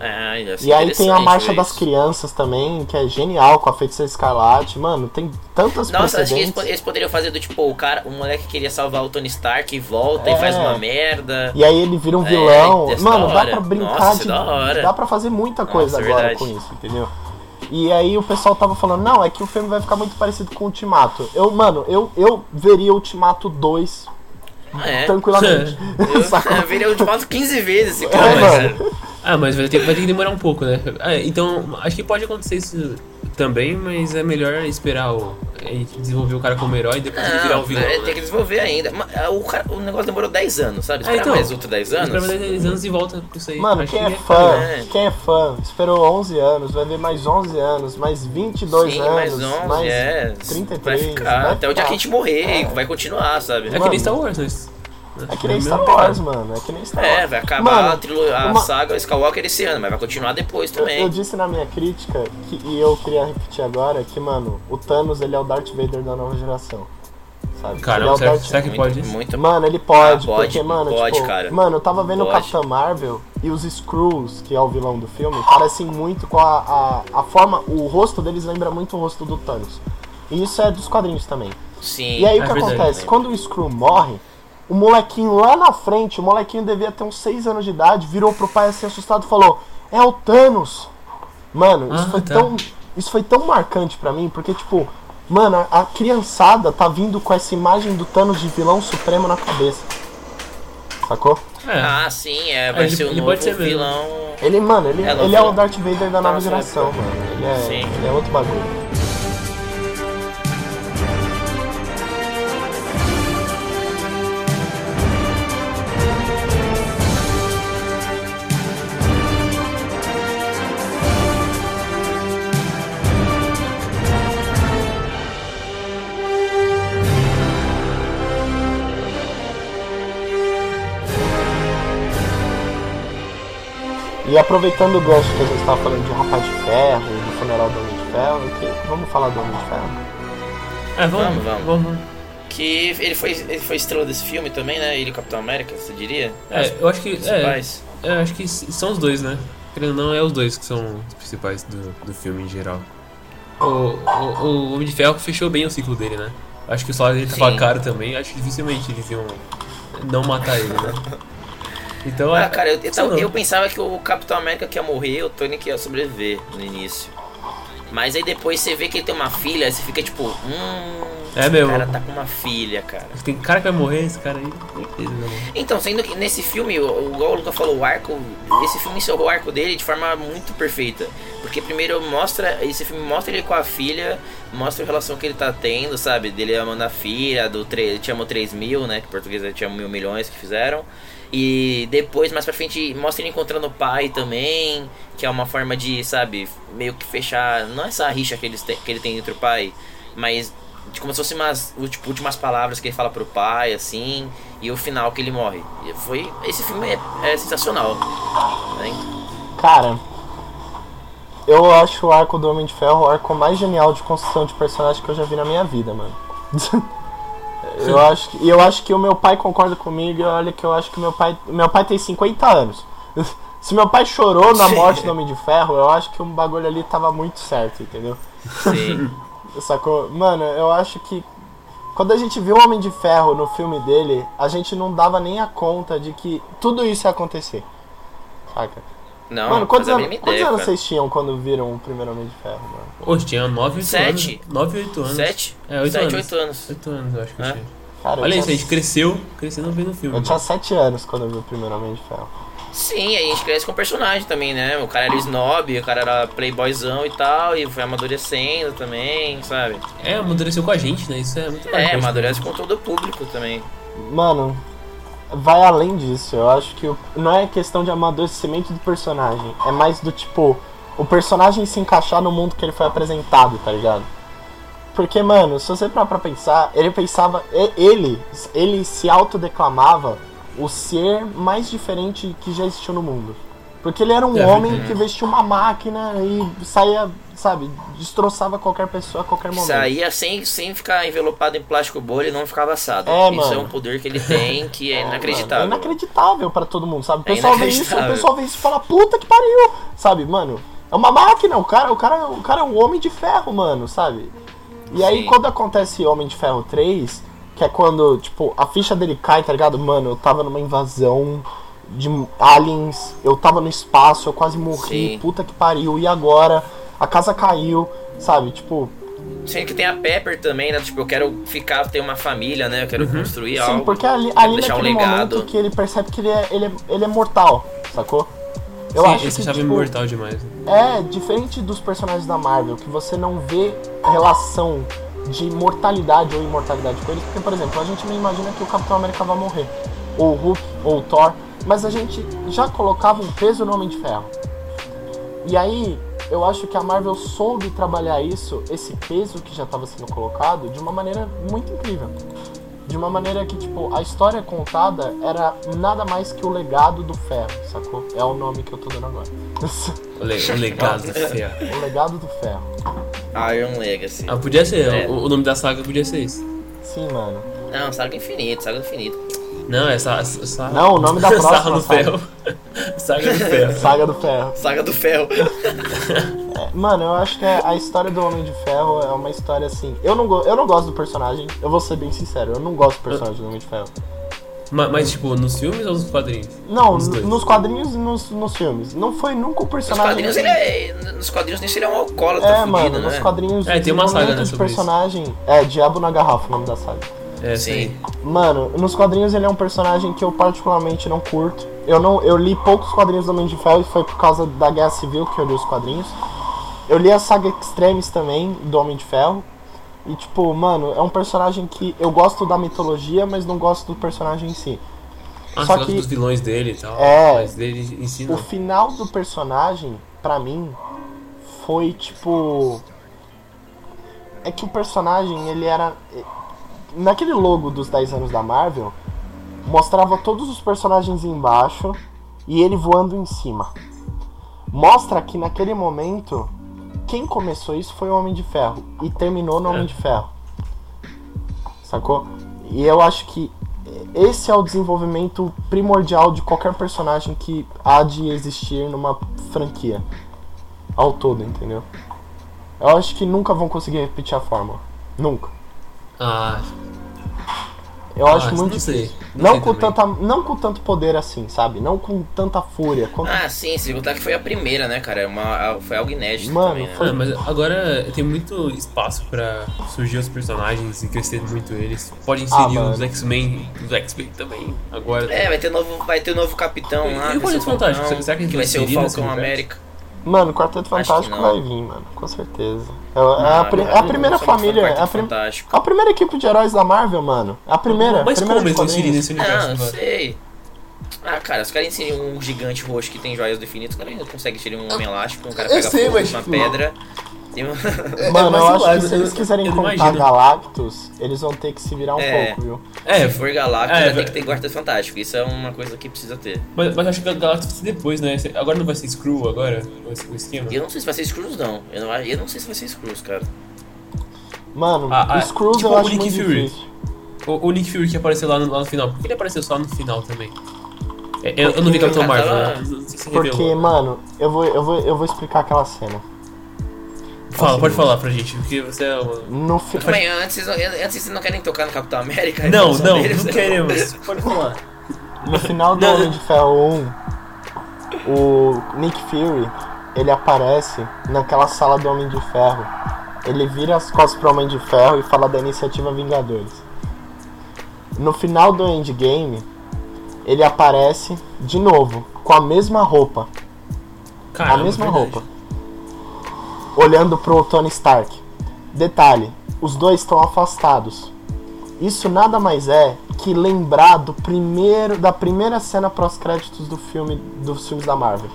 C: Ia ser
D: E aí tem a Marcha das
C: isso.
D: Crianças também, que é genial, com a Feiticeira Escarlate. Mano, tem tantas
C: Nossa, acho que eles, eles poderiam fazer do tipo, o cara, o moleque queria salvar o Tony Stark e volta
D: É.
C: e faz uma merda.
D: E aí ele vira um
C: É,
D: vilão.
C: é
D: Mano, dá pra brincar
C: Nossa,
D: de.
C: é da hora.
D: Dá pra fazer muita coisa
C: Nossa,
D: agora
C: verdade.
D: com isso, entendeu? E aí o pessoal tava falando, não, é que o filme vai ficar muito parecido com o Ultimato. Eu, mano, eu, eu veria Ultimato 2
C: É.
D: tranquilamente.
C: Eu, eu virei o ultimato 15 vezes esse
D: É,
C: cara,
D: mano.
C: cara.
B: Ah, mas vai ter, vai ter que demorar um pouco, né? Ah, então, acho que pode acontecer isso também, mas é melhor esperar o, desenvolver o cara como herói e depois ele virar
C: Não,
B: o vilão.
C: é,
B: né?
C: tem que desenvolver ainda. Ma- O, cara- o negócio demorou 10 anos, sabe?
B: É,
C: Esperar
B: então,
C: mais outro 10 anos.
B: Espera mais 10 anos e volta com isso aí.
D: Mano,
B: Acho
D: quem
B: que
D: é fã,
C: É.
D: quem é fã, esperou 11 anos, vai ver mais 11 anos, mais 22
C: Sim,
D: anos,
C: mais 11,
D: mais
C: é.
D: 33.
C: Vai ficar
D: vai
C: até o dia que a
D: ficar.
C: gente morrer,
D: É.
C: vai continuar, sabe?
B: É que
D: Mano.
B: nem Star Wars, mas.
D: É que nem
B: É
D: Star Wars, mano, é que nem Star Wars.
C: É, vai acabar
D: Mano,
C: a, trilo- a
D: uma-
C: saga Skywalker esse ano, mas vai continuar depois
D: Eu,
C: também.
D: eu disse na minha crítica, que, e eu queria repetir agora, que, mano, o Thanos, ele é o Darth Vader da nova geração. Sabe?
B: Caramba,
D: ele é o
B: será,
D: Darth...
B: será que
C: muito,
B: pode isso?
C: muito
D: Mano, ele pode,
C: Ah, pode,
D: porque, mano,
C: pode,
D: tipo,
C: cara.
D: mano, eu tava vendo o
C: Pode.
D: Capitão Marvel e os Skrulls, que é o vilão do filme, parecem muito com a, a, a forma, o rosto deles lembra muito o rosto do Thanos. E isso é dos quadrinhos também.
C: Sim.
D: E aí o
B: É
D: que
B: verdade.
D: acontece? Quando o Skrull morre, o molequinho lá na frente, o molequinho devia ter uns 6 anos de idade, virou pro pai assim assustado e falou: É o Thanos! Mano, isso,
B: Ah,
D: foi
B: tá.
D: tão, isso foi tão marcante pra mim, porque, tipo, mano, a, a criançada tá vindo com essa imagem do Thanos de vilão supremo na cabeça. Sacou?
B: É.
C: Ah, sim, é, vai
B: ele-
C: ser o
B: ele
C: novo
B: ser
C: vilão.
D: Ele, mano, ele
C: É,
D: é, ele é o Darth Vader da nova geração,
C: época.
D: mano. Ele é,
C: Sim.
D: ele é outro bagulho. E aproveitando o gancho que a gente tava falando de Rapaz de Ferro, do funeral do Homem de Ferro, que- vamos falar do Homem de Ferro?
B: É, vamos,
C: Vamos,
B: vamos.
C: vamos. Que ele foi, ele foi estrela desse filme também, né? Ele e o Capitão América, você diria?
B: É, eu acho que. É,
C: Principais.
B: é, eu acho que são os dois, né? Querendo ou não, é os dois que são os principais do, do filme em geral. O, o, o Homem de Ferro fechou bem o ciclo dele, né? Acho que o salário dele tava
C: Sim.
B: caro também, acho que dificilmente eles iam não matar ele, né? Então é.
C: Ah, cara, eu, eu, eu pensava que o Capitão América que ia morrer, o Tony que ia sobreviver no início. Mas aí depois você vê que ele tem uma filha, você fica tipo, hum.
B: É mesmo.
C: O cara tá com uma filha, cara.
B: Tem cara que vai morrer, esse cara aí. né?
C: Então, sendo que nesse filme, igual o Luca falou, o arco. Esse filme encerrou o arco dele de forma muito perfeita. Porque primeiro mostra. Esse filme mostra ele com a filha, mostra a relação que ele tá tendo, sabe? Dele amando a filha, do tre- ele te amou 3 mil, né? Que em português ele tinha mil milhões que fizeram. E depois, mais pra frente, mostra ele encontrando o pai também, que é uma forma de, sabe, meio que fechar. Não essa rixa que, eles têm- que ele tem entre o pai, mas de como se fossem umas tipo, últimas palavras que ele fala pro pai, assim. e o final que ele morre. E foi, esse filme é, é sensacional. né?
D: Cara, eu acho o arco do Homem de Ferro o arco mais genial de construção de personagem que eu já vi na minha vida, mano. eu acho que, e eu acho que o meu pai concorda comigo, e olha que eu acho que meu pai, meu pai tem 50 anos. Se meu pai chorou na morte do Homem de Ferro, eu acho que um bagulho ali tava muito certo, entendeu?
C: Sim.
D: Sacou? Mano, eu acho que quando a gente viu o Homem de Ferro no filme dele, a gente não dava nem a conta de que tudo isso ia acontecer. Saca?
C: Não,
D: mano, quantos, anos,
C: mínima
D: quantos
C: ideia,
D: anos vocês tinham quando viram o primeiro Homem de Ferro, mano?
B: Hoje tinha 9, 8
C: Sete.
B: anos. 9, 8 anos.
C: Sete?
B: É, 8
C: Sete,
B: anos.
C: oito anos.
B: 8 anos, eu acho que eu
C: É?
B: tinha.
D: Cara, eu
B: Olha
D: tinha-
B: isso, a gente cresceu, crescendo vendo o filme.
D: Eu tinha 7 anos quando eu vi o primeiro Homem de Ferro.
C: Sim, a gente cresce com o personagem também, né? O cara era snob, o cara era playboyzão e tal, e foi amadurecendo também, sabe?
B: É, amadureceu com a gente, né? Isso é muito
C: É, amadurece com todo o público também.
D: Mano, vai além disso. Eu acho que o- não é questão de amadurecimento do personagem. É mais do tipo, o personagem se encaixar no mundo que ele foi apresentado, tá ligado? Porque, mano, se você parar pra pensar, ele pensava. Ele, ele se autodeclamava o ser mais diferente que já existiu no mundo. Porque ele era um
B: É,
D: homem que vestia uma máquina e saía, sabe, destroçava qualquer pessoa a qualquer momento.
C: Saía sem, sem ficar envelopado em plástico bolha e não ficava assado.
D: É,
C: Isso é
D: mano.
C: um poder que ele tem que é
D: É,
C: inacreditável.
D: mano, é inacreditável pra todo mundo, sabe? O
C: É
D: pessoal vê isso, o pessoal vê isso e fala, puta que pariu, sabe, mano? É uma máquina, o cara, o cara, o cara é um homem de ferro, mano, sabe? E aí
C: Sim.
D: quando acontece Homem de Ferro 3, que é quando, tipo, a ficha dele cai, tá ligado? Mano, eu tava numa invasão de aliens, eu tava no espaço, eu quase morri,
C: Sim.
D: puta que pariu, e agora? A casa caiu, sabe? Tipo,
C: Sendo que tem a Pepper também, né? Tipo, eu quero ficar, ter uma família, né? Eu quero construir
D: Uhum. Sim,
C: algo.
D: porque ali, ali
C: deixar um
D: naquele
C: legado.
D: momento que ele percebe que ele é, ele é, ele é mortal, sacou? Eu
B: Sim,
D: acho
B: esse
D: que,
B: achava
D: tipo,
B: imortal demais. né?
D: É, diferente dos personagens da Marvel, que você não vê relação de mortalidade ou imortalidade com eles, porque, por exemplo, a gente não imagina que o Capitão América vai morrer, ou o Hulk, ou o Thor, mas a gente já colocava um peso no Homem de Ferro. E aí, eu acho que a Marvel soube trabalhar isso, esse peso que já estava sendo colocado, de uma maneira muito incrível. De uma maneira que, tipo, a história contada era nada mais que o legado do ferro, sacou? É o nome que eu tô dando agora.
B: O, le- o legado do ferro.
D: o legado do ferro.
C: Iron Legacy.
B: Ah, podia ser,
C: É.
B: o, o nome da saga podia ser isso.
D: Sim, mano.
C: Não, Saga Infinito, Saga Infinito.
B: Não, é sa, sa,
D: Não, o nome da
B: saga
D: próxima
B: do
D: saga.
B: ferro. saga do ferro.
D: Saga do Ferro.
C: Saga do Ferro.
D: É, mano, eu acho que a história do Homem de Ferro é uma história assim. Eu não, eu não gosto do personagem, eu vou ser bem sincero, eu não gosto do personagem do Homem de Ferro.
B: Ma- Mas, tipo, nos filmes ou nos quadrinhos?
D: Não,
B: Os
D: n-
B: dois.
D: nos quadrinhos e nos, nos filmes. Não foi nunca o
C: Nos
D: personagem.
C: quadrinhos ele é. Nos quadrinhos nem seria um alcoólatra
D: É,
C: fudido,
D: mano,
C: né?
D: nos quadrinhos.
B: É, tem uma saga, né,
D: de
B: sobre isso.
D: personagem. É, Diabo na Garrafa, o nome da saga.
B: É,
C: Sim.
D: Mano, nos quadrinhos ele é um personagem que eu particularmente não curto. Eu não, eu li poucos quadrinhos do Homem de Ferro e foi por causa da Guerra Civil que eu li os quadrinhos. Eu li a saga Extremis também do Homem de Ferro. E tipo, mano, é um personagem que eu gosto da mitologia, mas não gosto do personagem em si.
B: Ah,
D: Só que-
B: dos vilões dele e tal.
D: É.
B: Mas dele em si
D: O
B: não.
D: final do personagem, pra mim, foi tipo. É que o personagem, ele era. Naquele logo dos 10 anos da Marvel, mostrava todos os personagens embaixo e ele voando em cima. Mostra que naquele momento, quem começou isso foi o Homem de Ferro e terminou no. Homem de Ferro. Sacou? E eu acho que esse é o desenvolvimento primordial de qualquer personagem que há de existir numa franquia. Ao todo, entendeu? Eu acho que nunca vão conseguir repetir a fórmula. Nunca.
B: Ah,
D: Eu
B: ah,
D: acho muito
B: não sei.
D: difícil.
B: Não
D: Não
B: sei
D: com,
B: também.
D: tanta, não com tanto poder assim, sabe? Não com tanta fúria. quanto-
C: Ah, sim, se contar que foi a primeira, né, cara? É Uma, foi algo inédito
D: Mano,
C: também, né?
D: foi-
B: Ah, mas agora tem muito espaço pra surgir os personagens e crescer muito eles. Pode inserir
D: Ah,
B: os. X-Men, os X-Men também. Agora.
C: É, vai ter novo, vai ter novo capitão
B: E-
C: lá.
B: e o Quarteto Fantástico? Será que
C: que vai ser o Falcão? América?
D: Mano, o Quarteto Fantástico vai vir, mano. Com certeza. É, é a,
C: Ah,
D: pri- a
C: não
D: primeira família. É a, prim-
C: Fantástico.
D: a primeira equipe de heróis da Marvel, mano. A primeira.
B: Mas
D: primeira
B: como eles
D: quadrinhos.
B: nesse universo
C: Não,
B: agora?
C: sei. Ah, cara, os caras inserem um gigante roxo que tem joias do infinito, os caras conseguem inserir um homem elástico, um cara
B: Eu
C: pega
B: sei,
C: fogo
B: mas,
C: uma
B: tipo,
C: pedra Tem um-
D: Mano,
B: mas
D: eu acho que se eles quiserem contar
B: imagino.
D: Galactus, eles vão ter que se virar um
C: É.
D: pouco, viu?
B: É,
C: Se for Galactus,
B: é,
C: vai ter
B: vai-
C: que ter Quarteto Fantástico. Isso é uma coisa que precisa ter.
B: mas, mas acho que Galactus vai ser depois, né? Agora não vai ser Screw agora, o o esquema.
C: Eu não sei se vai ser Screws, não. Eu não, eu não sei se vai ser Screws, cara.
D: Mano,
B: Ah, ah,
D: Screws
B: tipo
D: eu
B: o
D: acho
B: Nick
D: muito
B: Fury.
D: difícil.
B: O, o Nick Fury que apareceu lá no, lá no final, por que ele apareceu só no final também? É, Eu, eu não vi Capitão Marvel, né?
D: Porque, mano, eu vou, eu, vou, eu vou explicar aquela cena.
B: Fala, pode falar pra gente, porque você é uma...
D: No fi...
C: Mas antes, vocês não, antes vocês não querem tocar no Capitão América?
B: Não,
C: Só
B: não,
C: deles,
B: não queremos. Pode falar.
D: No final do
B: Não.
D: Homem de Ferro 1, o Nick Fury, ele aparece naquela sala do Homem de Ferro. Ele vira as costas pro Homem de Ferro e fala da iniciativa Vingadores. No final do Endgame, ele aparece de novo, com a mesma roupa.
B: Caramba,
D: a mesma
B: verdade.
D: roupa. Olhando pro Tony Stark. Detalhe, os dois estão afastados. Isso nada mais é que lembrar do primeiro, da primeira cena pós-créditos do filme dos filmes da Marvel.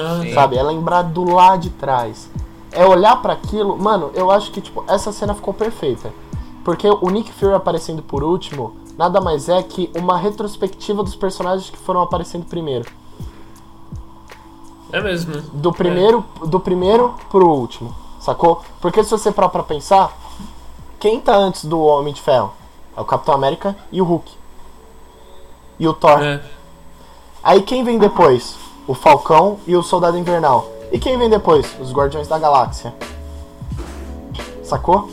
B: Ah,
C: Sim.
D: Sabe? É lembrar do lá de trás. É olhar pra aquilo. Mano, eu acho que tipo, essa cena ficou perfeita. Porque o Nick Fury aparecendo por último nada mais é que uma retrospectiva dos personagens que foram aparecendo primeiro.
B: É mesmo. né?
D: Do primeiro, do primeiro pro último, sacou? Porque se você parar pra pensar, quem tá antes do Homem de Ferro? É o Capitão América e o Hulk. E o Thor.
B: É.
D: Aí quem vem depois? O Falcão e o Soldado Invernal. E quem vem depois? Os Guardiões da Galáxia. Sacou?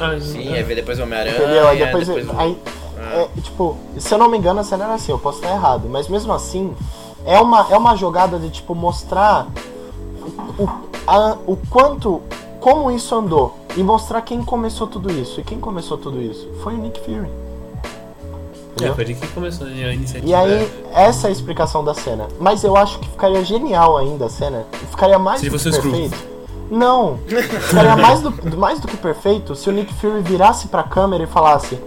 B: Ah,
C: Sim,
B: é.
C: aí vem depois o Homem-Aranha.
D: Entendeu? Aí
C: é,
D: depois.
C: o-
D: Aí, é, tipo, se eu não me engano, a cena era assim, eu posso estar errado. Mas mesmo assim, é uma, é uma jogada de tipo mostrar o, a- o quanto. Como isso andou. E mostrar quem começou tudo isso. E quem começou tudo isso? Foi o Nick Fury.
B: É,
D: Entendeu?
B: foi ali que começou a iniciativa.
D: E aí, essa é a explicação da cena. Mas eu acho que ficaria genial ainda a cena. Ficaria mais
B: Se
D: do que perfeito. Não! Ficaria mais do, mais do que perfeito se o Nick Fury virasse pra câmera e falasse: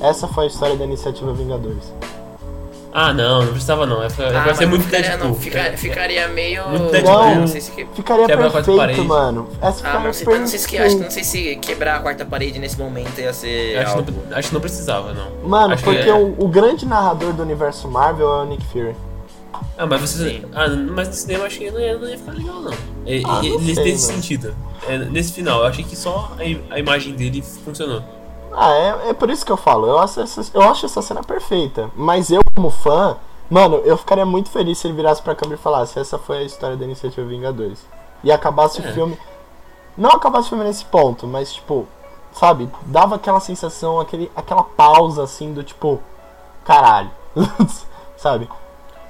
D: Essa foi a história da iniciativa Vingadores.
B: Ah, não, não precisava não. Vai, vai
C: Ah,
B: ser
C: mas
B: muito
C: ficaria,
B: Deadpool.
C: não, fica- ficaria meio.
B: Muito
D: Deadpool.
C: Não, não sei se. que-
D: Ficaria
B: Quebra a quarta
D: perfeito,
B: parede.
D: mano. Essa
C: Ah,
D: ficaria
C: não sei,
D: perfeito.
C: não sei se que, acho, que não sei se quebrar a quarta parede nesse momento ia ser
B: Acho, que
C: algo.
B: não, acho que não precisava, não.
D: Mano,
B: Acho que
D: porque
B: é-
D: o, o grande narrador do universo Marvel é o Nick Fury.
B: Ah, mas você. Ah, mas no cinema eu acho que não ia, não ia ficar legal, não. E,
D: Ah,
B: e-
D: não
B: nesse,
D: sei,
B: nesse
D: mano.
B: sentido. É, nesse final, eu achei que só a, a imagem dele funcionou.
D: Ah, é, é por isso que eu falo. Eu acho, essa, eu acho essa cena perfeita. Mas eu, como fã, mano, eu ficaria muito feliz se ele virasse pra câmera e falasse: Essa foi a história da iniciativa Vingadores. E acabasse
B: É.
D: o filme. Não acabasse o filme nesse ponto, mas tipo, sabe? Dava aquela sensação, aquele, aquela pausa assim do tipo, caralho. sabe?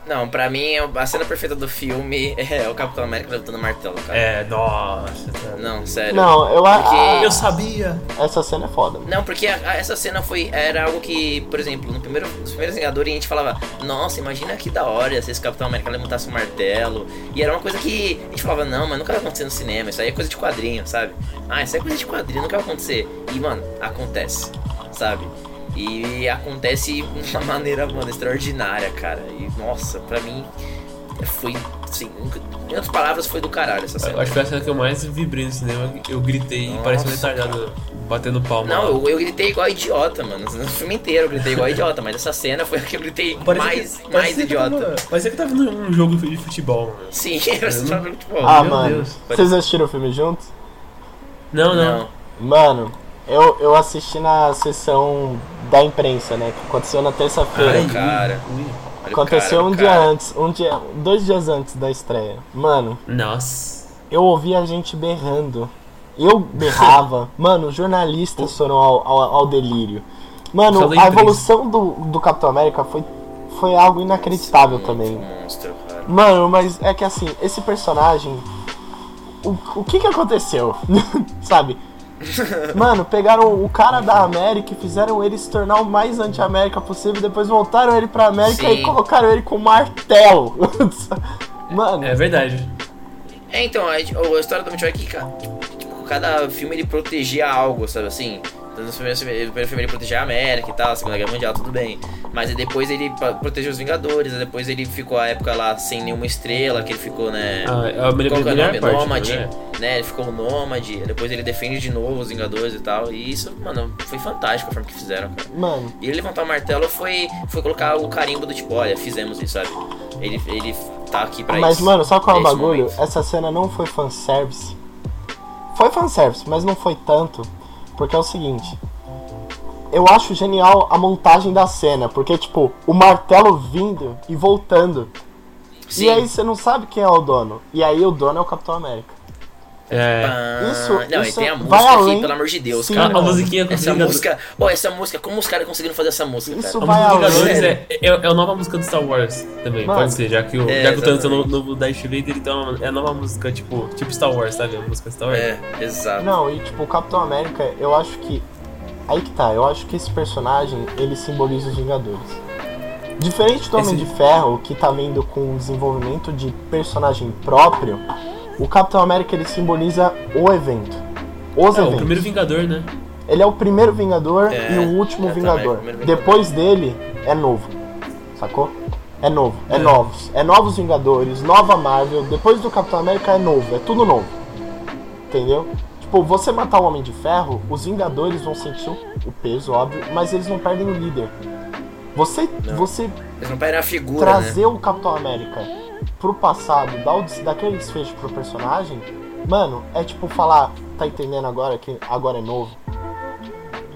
C: Não, pra mim a cena perfeita do filme é o Capitão América levantando o martelo, cara.
B: É, nossa. cara.
C: Não, sério.
D: Não, eu acho.
C: Porque-
B: Eu sabia!
D: Essa cena é foda. mano.
C: Não, porque a- a- essa cena foi era algo que, por exemplo, no primeiro, nos primeiros Vingadores a gente falava, nossa, imagina que da hora se esse Capitão América levantasse o martelo. E era uma coisa que a gente falava, não, mas nunca vai acontecer no cinema, isso aí é coisa de quadrinho, sabe? Ah, isso aí é coisa de quadrinho, nunca vai acontecer. E, mano, acontece, sabe? E acontece de uma maneira, mano, extraordinária, cara. E, nossa, pra mim, foi, assim, em outras palavras, foi do caralho essa
B: Eu
C: cena.
B: acho que foi a cena que eu mais vibrei no cinema. Eu gritei e
C: Nossa,
B: parecia um retardado batendo palma.
C: Não, eu, eu gritei igual idiota, mano. No filme inteiro eu gritei igual idiota, mas essa cena foi a que eu gritei
B: Parecia
C: mais,
B: que-
C: mais
B: parecia que eu
C: idiota.
B: tava- Parecia que eu tava num jogo de futebol, mano.
C: Sim, era só muito bom.
D: Ah,
B: meu
D: mano.
B: Deus.
D: Vocês assistiram o filme juntos?
B: Não, não.
C: Não.
D: Mano, eu, eu assisti na sessão da imprensa, né? Que aconteceu na terça-feira.
C: Ai, cara.
D: Aconteceu
C: cara,
D: um
C: o
D: dia
C: cara.
D: antes, um dia, dois dias antes da estreia. Mano,
B: Nossa.
D: eu ouvi a gente berrando. Eu berrava. Mano, os jornalistas foram ao, ao, ao delírio. Mano, a evolução do, do Capitão América foi, foi algo inacreditável também.
C: Monstro, cara.
D: Mano, mas é que assim, esse personagem. O, o que que aconteceu? Sabe? Mano, pegaram o cara da América e fizeram ele se tornar o mais anti-América possível. Depois voltaram ele pra América
C: Sim.
D: e colocaram ele com martelo. Mano,
B: É verdade.
C: É, então, a, a história do Mitchell é que, cara, tipo, cada filme ele protegia algo, sabe assim? Nos primeiros filmes, o primeiro filme ele protegeu a América e tal, a Segunda Guerra Mundial, tudo bem. Mas aí depois ele protegeu os Vingadores, aí depois ele ficou a época lá sem nenhuma estrela, que ele ficou, né?
B: Ah, é
C: Qual que é
B: parte,
C: Nômade,
B: né?
C: né? Ele ficou nômade, depois ele defende de novo os Vingadores e tal. E isso, mano, foi fantástico a forma que fizeram, cara.
D: Mano,
C: E ele levantar o martelo foi, foi colocar o carimbo do tipo, olha, fizemos isso, sabe? Ele, ele tá aqui pra
D: mas
C: isso.
D: mano, sabe qual é o bagulho?
C: momento.
D: Essa cena não foi fanservice. Foi fanservice, mas não foi tanto. Porque é o seguinte. Eu acho genial a montagem da cena. Porque, tipo, o martelo vindo e voltando.
C: Sim.
D: E aí você não sabe quem é o dono. E aí o dono é o Capitão América.
B: É.
D: Isso-
C: não,
D: isso
C: e tem a
D: vai
C: música
D: além-
C: aqui, pelo amor de Deus,
D: Sim,
C: cara.
B: A, a musiquinha
C: Essa
B: Vingadores.
C: música. Pô, essa música, como os caras conseguiram fazer essa música,
D: Isso
C: cara?
B: A
D: vai além.
B: Vingadores é, é, é a nova música do Star Wars também,
D: Mano.
B: pode ser, já que o,
C: É,
B: já que o Thanos é o novo Darth Vader, então é a nova música, tipo, tipo Star Wars, sabe? A música Star Wars.
C: É, exato.
D: Não, e tipo, o Capitão América, eu acho que. Aí que tá, eu acho que esse personagem, ele simboliza os Vingadores. Diferente do Homem
B: Esse-
D: de Ferro, que tá vindo com o desenvolvimento de personagem próprio, o Capitão América ele simboliza o evento. Os
B: É, o
D: eventos.
B: primeiro Vingador, né?
D: Ele é o primeiro Vingador
C: É,
D: e o último
C: é, também,
D: Vingador.
C: Vingador.
D: Depois dele é novo. Sacou? É novo, é,
B: É.
D: novos. É novos Vingadores, nova Marvel. Depois do Capitão América é novo, é tudo novo. Entendeu? Tipo, você matar o Homem de Ferro, os Vingadores vão sentir o- o peso, óbvio, mas eles não perdem o líder. Você,
C: Não.
D: você
C: Eles não perdem a figura, né?
D: trazer o Capitão América pro passado, des- daquele desfecho pro personagem, mano, é tipo falar, tá entendendo agora que agora é novo?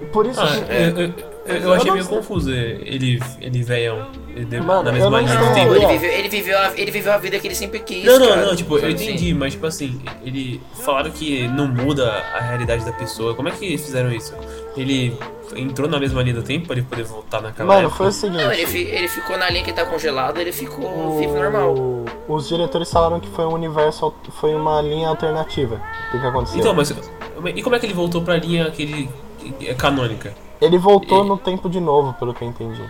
D: E Por isso
B: Ah,
D: que.
B: eu, eu, eu- eu
D: Eu
B: achei meio
D: sei.
B: confuso ele, ele velhão, ele deu-
D: Mano,
B: na mesma linha do tempo.
C: ele
D: É.
C: viveu, ele, viveu a, ele viveu a vida que ele sempre quis.
B: Não, não,
C: cara.
B: não, tipo, eu entendi, mas tipo assim, ele falaram que não muda a realidade da pessoa. Como é que fizeram isso? Ele entrou na mesma linha do tempo pra ele poder voltar naquela
D: Mano,
B: época?
D: foi o seguinte.
C: Não, ele, fi- ele ficou na linha que tá congelado, ele ficou vivo normal.
D: o- Os diretores falaram que foi um universo, foi uma linha alternativa. O que, aconteceu?
B: Então, mas e como é que ele voltou pra linha que ele que é canônica?
D: Ele voltou
B: E-
D: no tempo de novo, pelo que eu entendi.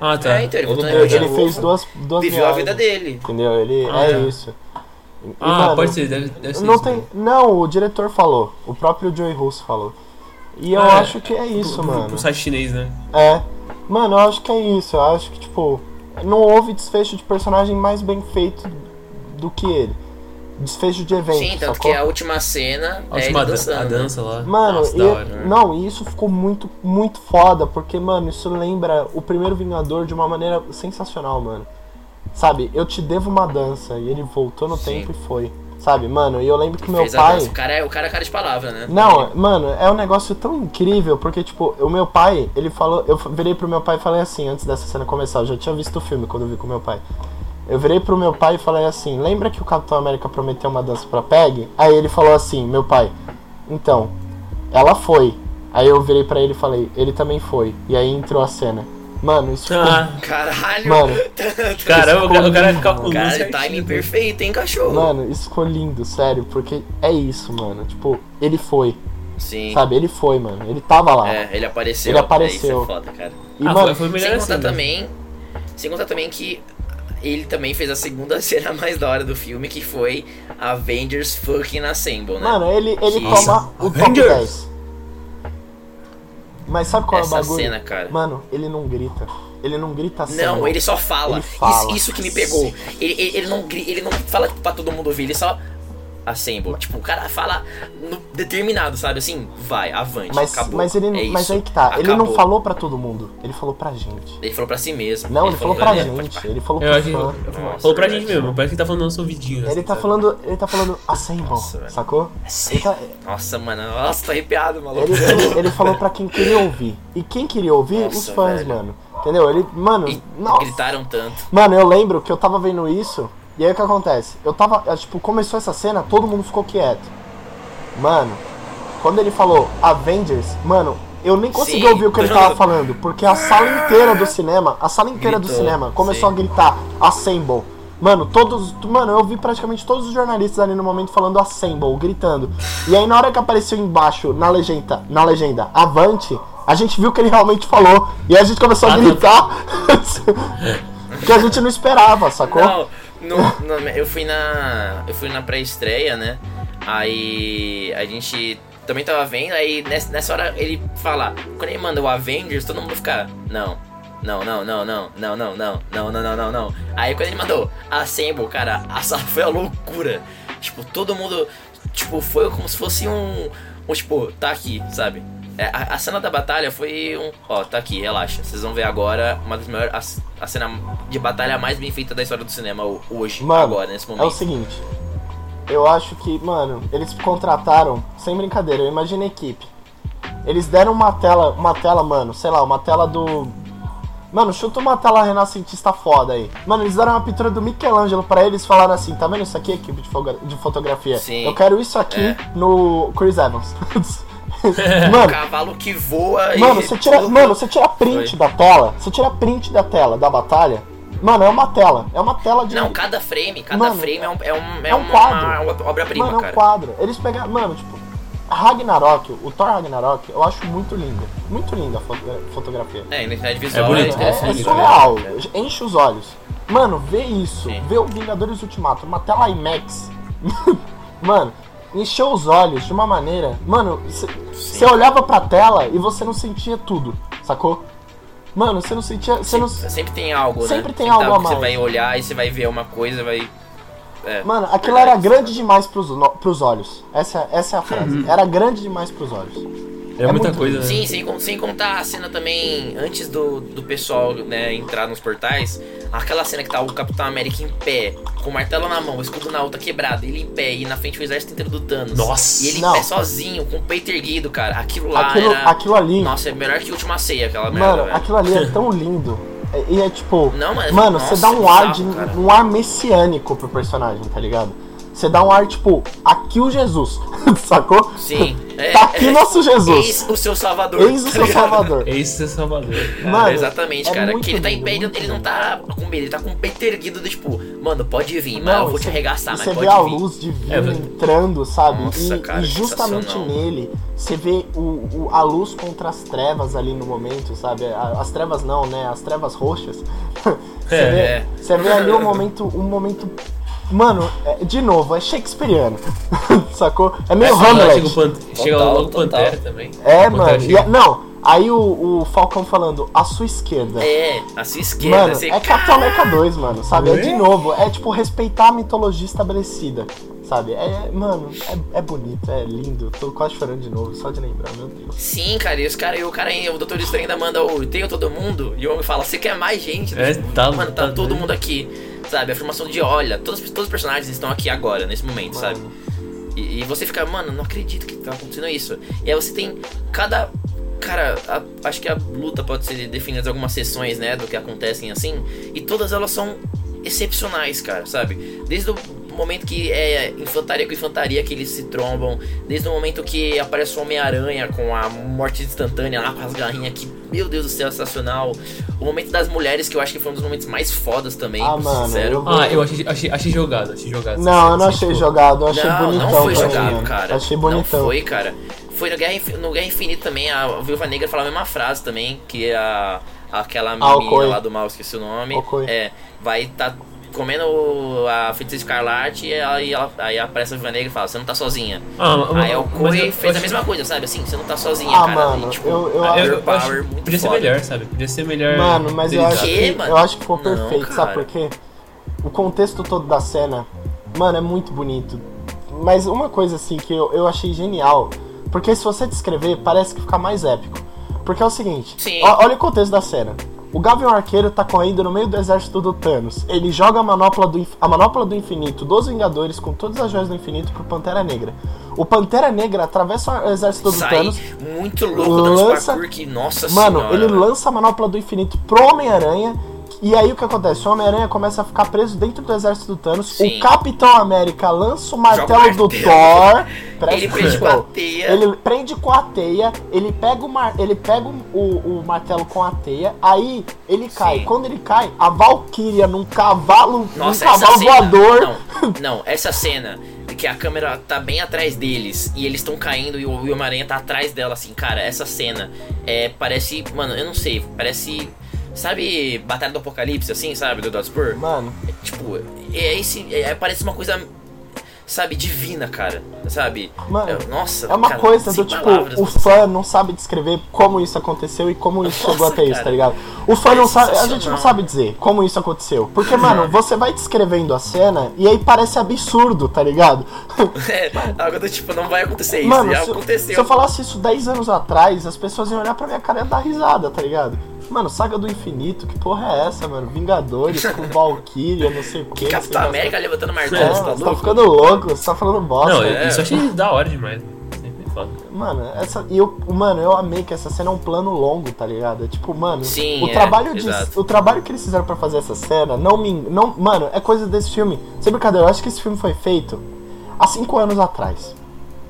B: Ah, tá.
C: É, então, ele
D: Ele, ele
C: novo,
D: fez duas, duas
C: Viveu a
D: viagens,
C: vida dele.
D: Entendeu? Ele
B: Ah,
D: é
B: tá.
D: isso. E,
B: Ah,
D: mano,
B: pode ser, deve, deve ser
D: Não
B: isso
D: tem.
B: mesmo.
D: Não, o diretor falou. O próprio Joey Russo falou. E eu
B: Ah, é.
D: acho que é isso,
B: Pro-
D: mano.
B: Pro site chinês, né?
D: É. Mano, eu acho que é isso. Eu acho que, tipo, não houve desfecho de personagem mais bem feito do que ele. Desfecho de evento.
C: Sim, tanto
D: sacou?
C: que a última cena
B: A
C: é ele
B: última dan-
C: dançando.
B: a dança lá.
D: Mano,
B: Nossa,
D: e-
B: da hora.
D: não, e isso ficou muito, muito foda, porque, mano, isso lembra o primeiro Vingador de uma maneira sensacional, mano. Sabe, eu te devo uma dança, e ele voltou no
C: Sim.
D: tempo e foi. Sabe, mano, e eu lembro que meu
C: Fez
D: pai.
C: O cara, é, o cara é cara de palavra, né?
D: Não, mano, é um negócio tão incrível, porque, tipo, o meu pai, ele falou. Eu virei pro meu pai e falei assim, antes dessa cena começar, eu já tinha visto o filme quando eu vi com meu pai. Eu virei pro meu pai e falei assim: lembra que o Capitão América prometeu uma dança pra Peg? Aí ele falou assim: meu pai, então, ela foi. Aí eu virei pra ele e falei: ele também foi. E aí entrou a cena. Mano, isso.
B: Ah,
C: Caralho!
D: Mano,
B: caramba, o cara, o cara calculou
C: Cara,
B: certinho.
C: timing perfeito, hein, cachorro?
D: mano, isso ficou lindo, sério, porque é isso, mano. Tipo, ele foi,
C: Sim.
D: sabe? Ele foi, mano. Ele tava lá.
C: É, ele apareceu.
D: Ele apareceu.
C: É, isso é foda, cara.
D: E,
B: Ah,
D: mano,
B: foi, foi melhor
C: Sem
B: assim.
C: contar
B: né?
C: também. Sem contar também que ele também fez a segunda cena mais da hora do filme, que foi Avengers Fucking Assemble, né?
D: Mano, ele, ele
C: Que
D: toma o top
B: Avengers.
D: 10. Mas sabe qual é o
C: Essa
D: bagulho?
C: cena, cara.
D: Mano, ele não grita. Ele não grita assim.
C: Não, ele só fala.
D: Ele fala.
C: Isso, isso que me pegou. Ele, ele, ele não, ele não fala pra todo mundo ouvir, ele só. Assemble. Tipo, o cara fala no- determinado, sabe? Assim, vai, avante.
D: Mas,
C: acabou.
D: mas ele
C: É
D: mas
C: isso,
D: aí que tá. Ele não
C: acabou.
D: falou pra todo mundo. Ele falou pra gente.
C: Ele falou pra si mesmo.
D: Não, ele, falou pra
C: ele.
D: gente. Ele falou
B: Eu
D: pro fã.
C: Nossa,
B: Falou pra
C: verdade.
B: gente mesmo, parece que tá falando no nosso ouvidinho.
D: Ele
B: assim,
D: tá
B: sabe?
D: falando. Ele tá falando assemble,
C: Nossa, velho.
D: sacou? Ele, tá-
C: Nossa, mano. Nossa, tô arrepiado, maluco.
D: ele, ele- ele falou pra quem queria ouvir. E quem queria ouvir?
C: Nossa,
D: Os fãs,
C: velho.
D: mano. Entendeu? Ele. Mano,
C: E
D: nossa.
C: gritaram tanto.
D: Mano, eu lembro que eu tava vendo isso, e aí o que acontece? Eu tava, tipo, começou essa cena, todo mundo ficou quieto. Mano, quando ele falou Avengers, mano, eu nem consegui
C: Sim.
D: ouvir o que ele tava falando, porque a sala inteira do cinema, a sala inteira do
C: Gritou,
D: cinema começou
C: sim.
D: a gritar Assemble. Mano, todos. Mano, eu vi praticamente todos os jornalistas ali no momento falando Assemble, gritando. E aí na hora que apareceu embaixo, na legenda, na legenda, Avante, a gente viu que ele realmente falou. E aí a gente começou a
B: Ah,
D: gritar. que a gente não esperava, sacou?
C: Não, no- no- eu fui na. Eu fui na pré-estreia, né? Aí a gente também tava vendo, aí nessa, nessa hora ele fala, quando ele manda o Avengers, todo mundo fica, não, não, não, não, não, não, não, não, não, não, não, não, não. Aí quando ele mandou Assemble, cara, a sala foi a loucura. Tipo, todo mundo, tipo, foi como se fosse um, um tipo, tá aqui, sabe? É, a, a cena da batalha foi um, ó, tá aqui, relaxa. Vocês vão ver agora uma das melhores, a, a cena de batalha mais bem feita da história do cinema hoje,
D: Mano,
C: agora, nesse momento.
D: É o seguinte, eu acho que, mano, eles contrataram, sem brincadeira, eu imagino a equipe. Eles deram uma tela, uma tela, mano, sei lá, uma tela do. Mano, chuta uma tela renascentista foda aí. Mano, eles deram uma pintura do Michelangelo pra eles falaram assim, tá vendo isso aqui, equipe de, de fotografia?
C: Sim.
D: Eu quero isso aqui
C: É.
D: no Chris Evans.
C: Um
D: mano,
C: cavalo que voa e.
D: Mano, você tira, mano, você tira print
C: Foi.
D: da tela, você tira print da tela da batalha. Mano, é uma tela, é uma tela de
C: Não, cada frame, cada
D: Mano,
C: frame é um, é um, é
D: é um
C: uma,
D: quadro.
C: uma obra-prima,
D: Mano, é um
C: cara.
D: quadro. Eles pegaram, mano, tipo, Ragnarok, o Thor Ragnarok, eu acho muito lindo. Muito linda a foto- fotografia.
C: É, identidade visual
B: bonito,
D: Mano, é, é
C: interessante,
D: surreal,
C: né?
D: enche os olhos. Mano, vê isso,
C: Sim.
D: vê o Vingadores Ultimato, uma tela IMAX. Mano, encheu os olhos de uma maneira. Mano, você olhava pra tela e você não sentia tudo, sacou? Mano, você não sentia. Você não,
C: Sempre tem algo, né?
D: Sempre tem algo
C: tá-
D: a
C: que Você
D: mais.
C: vai olhar e você vai ver uma coisa, vai. É.
D: Mano, aquilo era grande demais pros, no- pros olhos. Essa, essa é a frase. Era grande demais pros olhos.
B: É,
D: É
B: muita coisa, né?
C: Sim, sem, con- sem contar a cena também, antes do, do pessoal né, entrar nos portais, aquela cena que tá o Capitão América em pé, com o martelo na mão, o escudo na outra quebrado, ele em pé, e na frente o exército inteiro do Thanos.
B: Nossa.
C: E ele
D: Não.
C: em pé sozinho, com o peito erguido, cara. Aquilo lá
D: Aquilo,
C: era.
D: aquilo ali.
C: Nossa, é melhor que a última ceia, aquela merda,
D: Mano,
C: velho.
D: aquilo ali é tão lindo. É- E é tipo.
C: Não, mas-
D: Mano,
C: nossa,
D: você dá um
C: é
D: ar de. um ar messiânico pro personagem, tá ligado? Você dá um ar, tipo, aqui o Jesus. Sacou?
C: Sim. É,
D: tá aqui
C: é,
D: nosso Jesus.
C: Eis o seu salvador.
D: Eis o
C: tá
D: seu? Salvador.
B: Esse é Salvador.
D: Mano,
C: Exatamente,
D: é
C: cara. Que ele tá em pé, ele, não tá com medo, ele tá com o peito erguido, do tipo, mano, pode vir, mas eu vou te
D: você-
C: arregaçar, mas
D: Você
C: pode
D: vê a
C: vir.
D: luz divina
B: É,
D: entrando, sabe?
C: Nossa,
D: e,
C: cara,
D: e justamente nele, você vê o, o- a luz contra as trevas ali no momento, sabe? As trevas não, né? As trevas roxas. Você
B: É,
D: vê,
C: é.
D: você vê ali um momento, um momento. Mano, é- de novo, é shakespeariano. Sacou? É meio
B: Chega,
D: Hamlet.
B: o Pan- chega
C: Total,
B: logo o
C: total.
B: Pantera também.
D: É, mano.
B: chega.
D: e a- não, aí o, o Falcão falando, à sua esquerda.
C: É, a sua esquerda,
D: Mano,
C: você.
D: é Capitão América 2, mano, sabe? É de
B: Ué?
D: novo, é tipo respeitar a mitologia estabelecida, sabe? É, mano, é, é bonito, é lindo. Tô quase chorando de novo, só de lembrar, meu Deus.
C: Sim, cara, e os cara, e o cara, o Doutor Estranho ainda manda o tenho todo mundo, e o homem fala, você quer mais gente?
B: É, tá-
C: mano, tá,
B: tá
C: todo
B: doido.
C: mundo aqui, sabe? A afirmação de, olha, todos, todos os personagens estão aqui agora, nesse momento, sabe? E, e você fica, mano, não acredito que tá acontecendo isso. E aí você tem cada. Cara, a- acho que a luta pode ser definida em algumas sessões, né? Do que acontecem assim. E todas elas são excepcionais, cara, sabe? Desde o momento que é infantaria com infantaria que eles se trombam, desde o momento que aparece o Homem-Aranha com a morte instantânea lá com as garrinhas que, meu Deus do céu, sensacional. O momento das mulheres, que eu acho que foi um dos momentos mais fodas também,
D: Ah, mano,
C: sincero.
D: eu-
B: Ah, eu achei, achei, achei jogado, achei jogado.
D: Não, eu não
B: Assim,
D: achei
B: tipo,
D: jogado, eu achei
C: não,
D: bonitão.
C: não foi jogado,
D: mano.
C: cara.
D: Achei bonitão.
C: Não foi, cara. Foi no Guerra, no Guerra Infinita também, a Viúva Negra falou a mesma frase também, que a, aquela
D: Ah,
C: menina
D: Okoi.
C: lá do mal, esqueci o nome,
D: Okoi.
C: é, vai tá comendo a feiticeira escarlate e ela, e ela- aí aparece a Viúva Negra e fala, você não tá sozinha.
B: Ah,
C: aí Okoi
B: eu-
C: fez
B: eu
C: a mesma coisa, sabe? Assim, você não tá sozinha,
D: Ah,
C: cara.
D: mano,
C: E, tipo,
D: eu- eu acho-
B: eu- eu
C: Power,
B: acho-
C: muito
B: podia ser
C: foda.
B: melhor, sabe? Podia ser melhor.
D: Mano, mas eu acho,
C: Que, mano?
D: eu acho que ficou
C: Não,
D: perfeito, sabe
C: cara.
D: por quê? O contexto todo da cena, mano, é muito bonito. Mas uma coisa assim que eu, eu achei genial, porque se você descrever, parece que fica mais épico. Porque é o seguinte,
C: Sim.
D: ó- olha o contexto da cena. O Gavião Arqueiro tá correndo no meio do exército do Thanos. Ele joga a manopla do, a manopla do infinito dos Vingadores com todas as joias do infinito pro Pantera Negra. O Pantera Negra atravessa o exército do
C: Sai
D: Thanos
C: muito louco
D: lança-
C: que, nossa
D: Mano,
C: senhora.
D: ele lança a manopla do infinito pro Homem-Aranha. E aí o que acontece? O Homem-Aranha começa a ficar preso dentro do exército do Thanos.
C: Sim.
D: O Capitão América lança o martelo do. Thor. Presta
C: Ele prende com a teia.
D: Ele prende com a teia, ele pega o, mar, ele pega o, o martelo com a teia, aí ele cai.
C: Sim.
D: Quando ele cai, a Valkyria num cavalo,
C: Nossa,
D: num
C: essa
D: cavalo
C: cena,
D: voador.
C: Não, não, essa cena que a câmera tá bem atrás deles e eles estão caindo e o e o Homem-Aranha tá atrás dela, assim, cara, essa cena é, parece, mano, eu não sei, parece, sabe, Batalha do Apocalipse, assim, sabe, do Dotspur?
D: Mano,
C: Tipo, é esse, é, parece uma coisa, sabe, divina, cara. Sabe?
D: Mano,
C: É- nossa,
D: É uma
C: cara,
D: coisa do tipo,
C: palavras,
D: o fã não sabe descrever como isso aconteceu e como isso
C: Nossa,
D: chegou até isso,
C: cara.
D: tá ligado? O fã
C: É
D: não sabe, a gente não sabe dizer como isso aconteceu. Porque, mano, você vai descrevendo a cena e aí parece absurdo, tá ligado?
C: É, algo do tipo, não vai acontecer isso.
D: Mano, se,
C: aconteceu.
D: se eu falasse isso 10 anos atrás, as pessoas iam olhar pra minha cara e dar risada, tá ligado? Mano, Saga do Infinito, que porra é essa, mano? Vingadores com Valkyria, não sei o que.
C: Capitão América levantando martelo,
D: É,
C: você tá
D: você tá ficando louco, você tá falando bosta.
B: Não,
C: é.
B: isso eu achei da hora demais. Sempre foda.
D: Mano, essa. E eu, mano, eu amei que essa cena é um plano longo, tá ligado? É tipo, mano,
C: Sim,
D: o
C: é,
D: trabalho de, o trabalho que eles fizeram pra fazer essa cena, não me, não, mano, é coisa desse filme. Sem brincadeira, eu acho que esse filme foi feito há 5 anos atrás.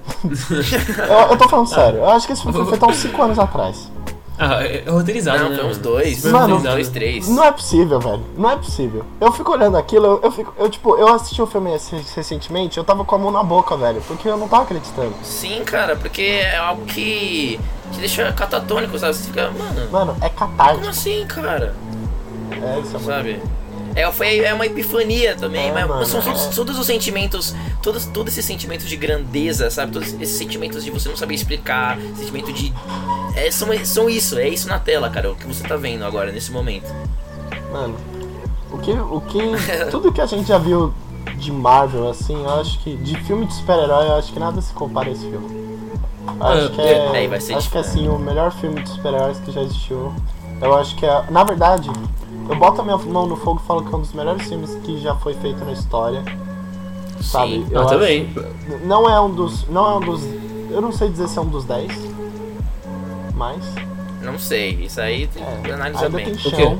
D: eu, eu tô falando sério, eu acho que esse filme foi feito há uns 5 anos atrás.
B: Ah, é roteirizado,
C: Não,
B: né?
C: foi uns dois.
D: Mano,
B: roteirizado.
C: dois, três.
D: Não é possível, velho. Não é possível. Eu fico olhando aquilo, eu, eu fico, eu tipo, eu assisti o filme esse- recentemente, eu tava com a mão na boca, velho, porque eu não tava acreditando.
C: Sim, cara, porque é algo que te deixa catatônico, sabe? Você fica, mano,
D: Mano, é
C: como
D: catártico.
C: assim, cara?
D: É isso, é muito
C: Sabe? É, foi, é uma epifania também,
D: É,
C: mas
D: mano,
C: são,
D: é.
C: todos, todos os sentimentos, todos, todos esses sentimentos de grandeza, sabe? Todos esses sentimentos de você não saber explicar, sentimento de. É, são, são isso, é isso na tela, cara, o que você tá vendo agora, nesse momento.
D: Mano, o que, o que. Tudo que a gente já viu de Marvel, assim, eu acho que. De filme de super-herói, eu acho que nada se compara a esse filme. Eu Acho
B: É,
D: que é.
C: é, vai ser
D: acho que é
C: diferente.
D: assim, o melhor filme de super-heróis que já existiu. Eu acho que é. Na verdade, eu boto a minha mão no fogo e falo que é um dos melhores filmes que já foi feito na história. Sabe?
C: Sim.
D: Eu
B: Ah,
D: acho-
B: também.
D: Não é um dos. Não é um dos. Eu não sei dizer se é um dos 10. Mas.
C: Não sei, isso aí tem que
D: É,
C: analisar
D: ainda
C: bem.
D: tem
B: quê?
D: chão.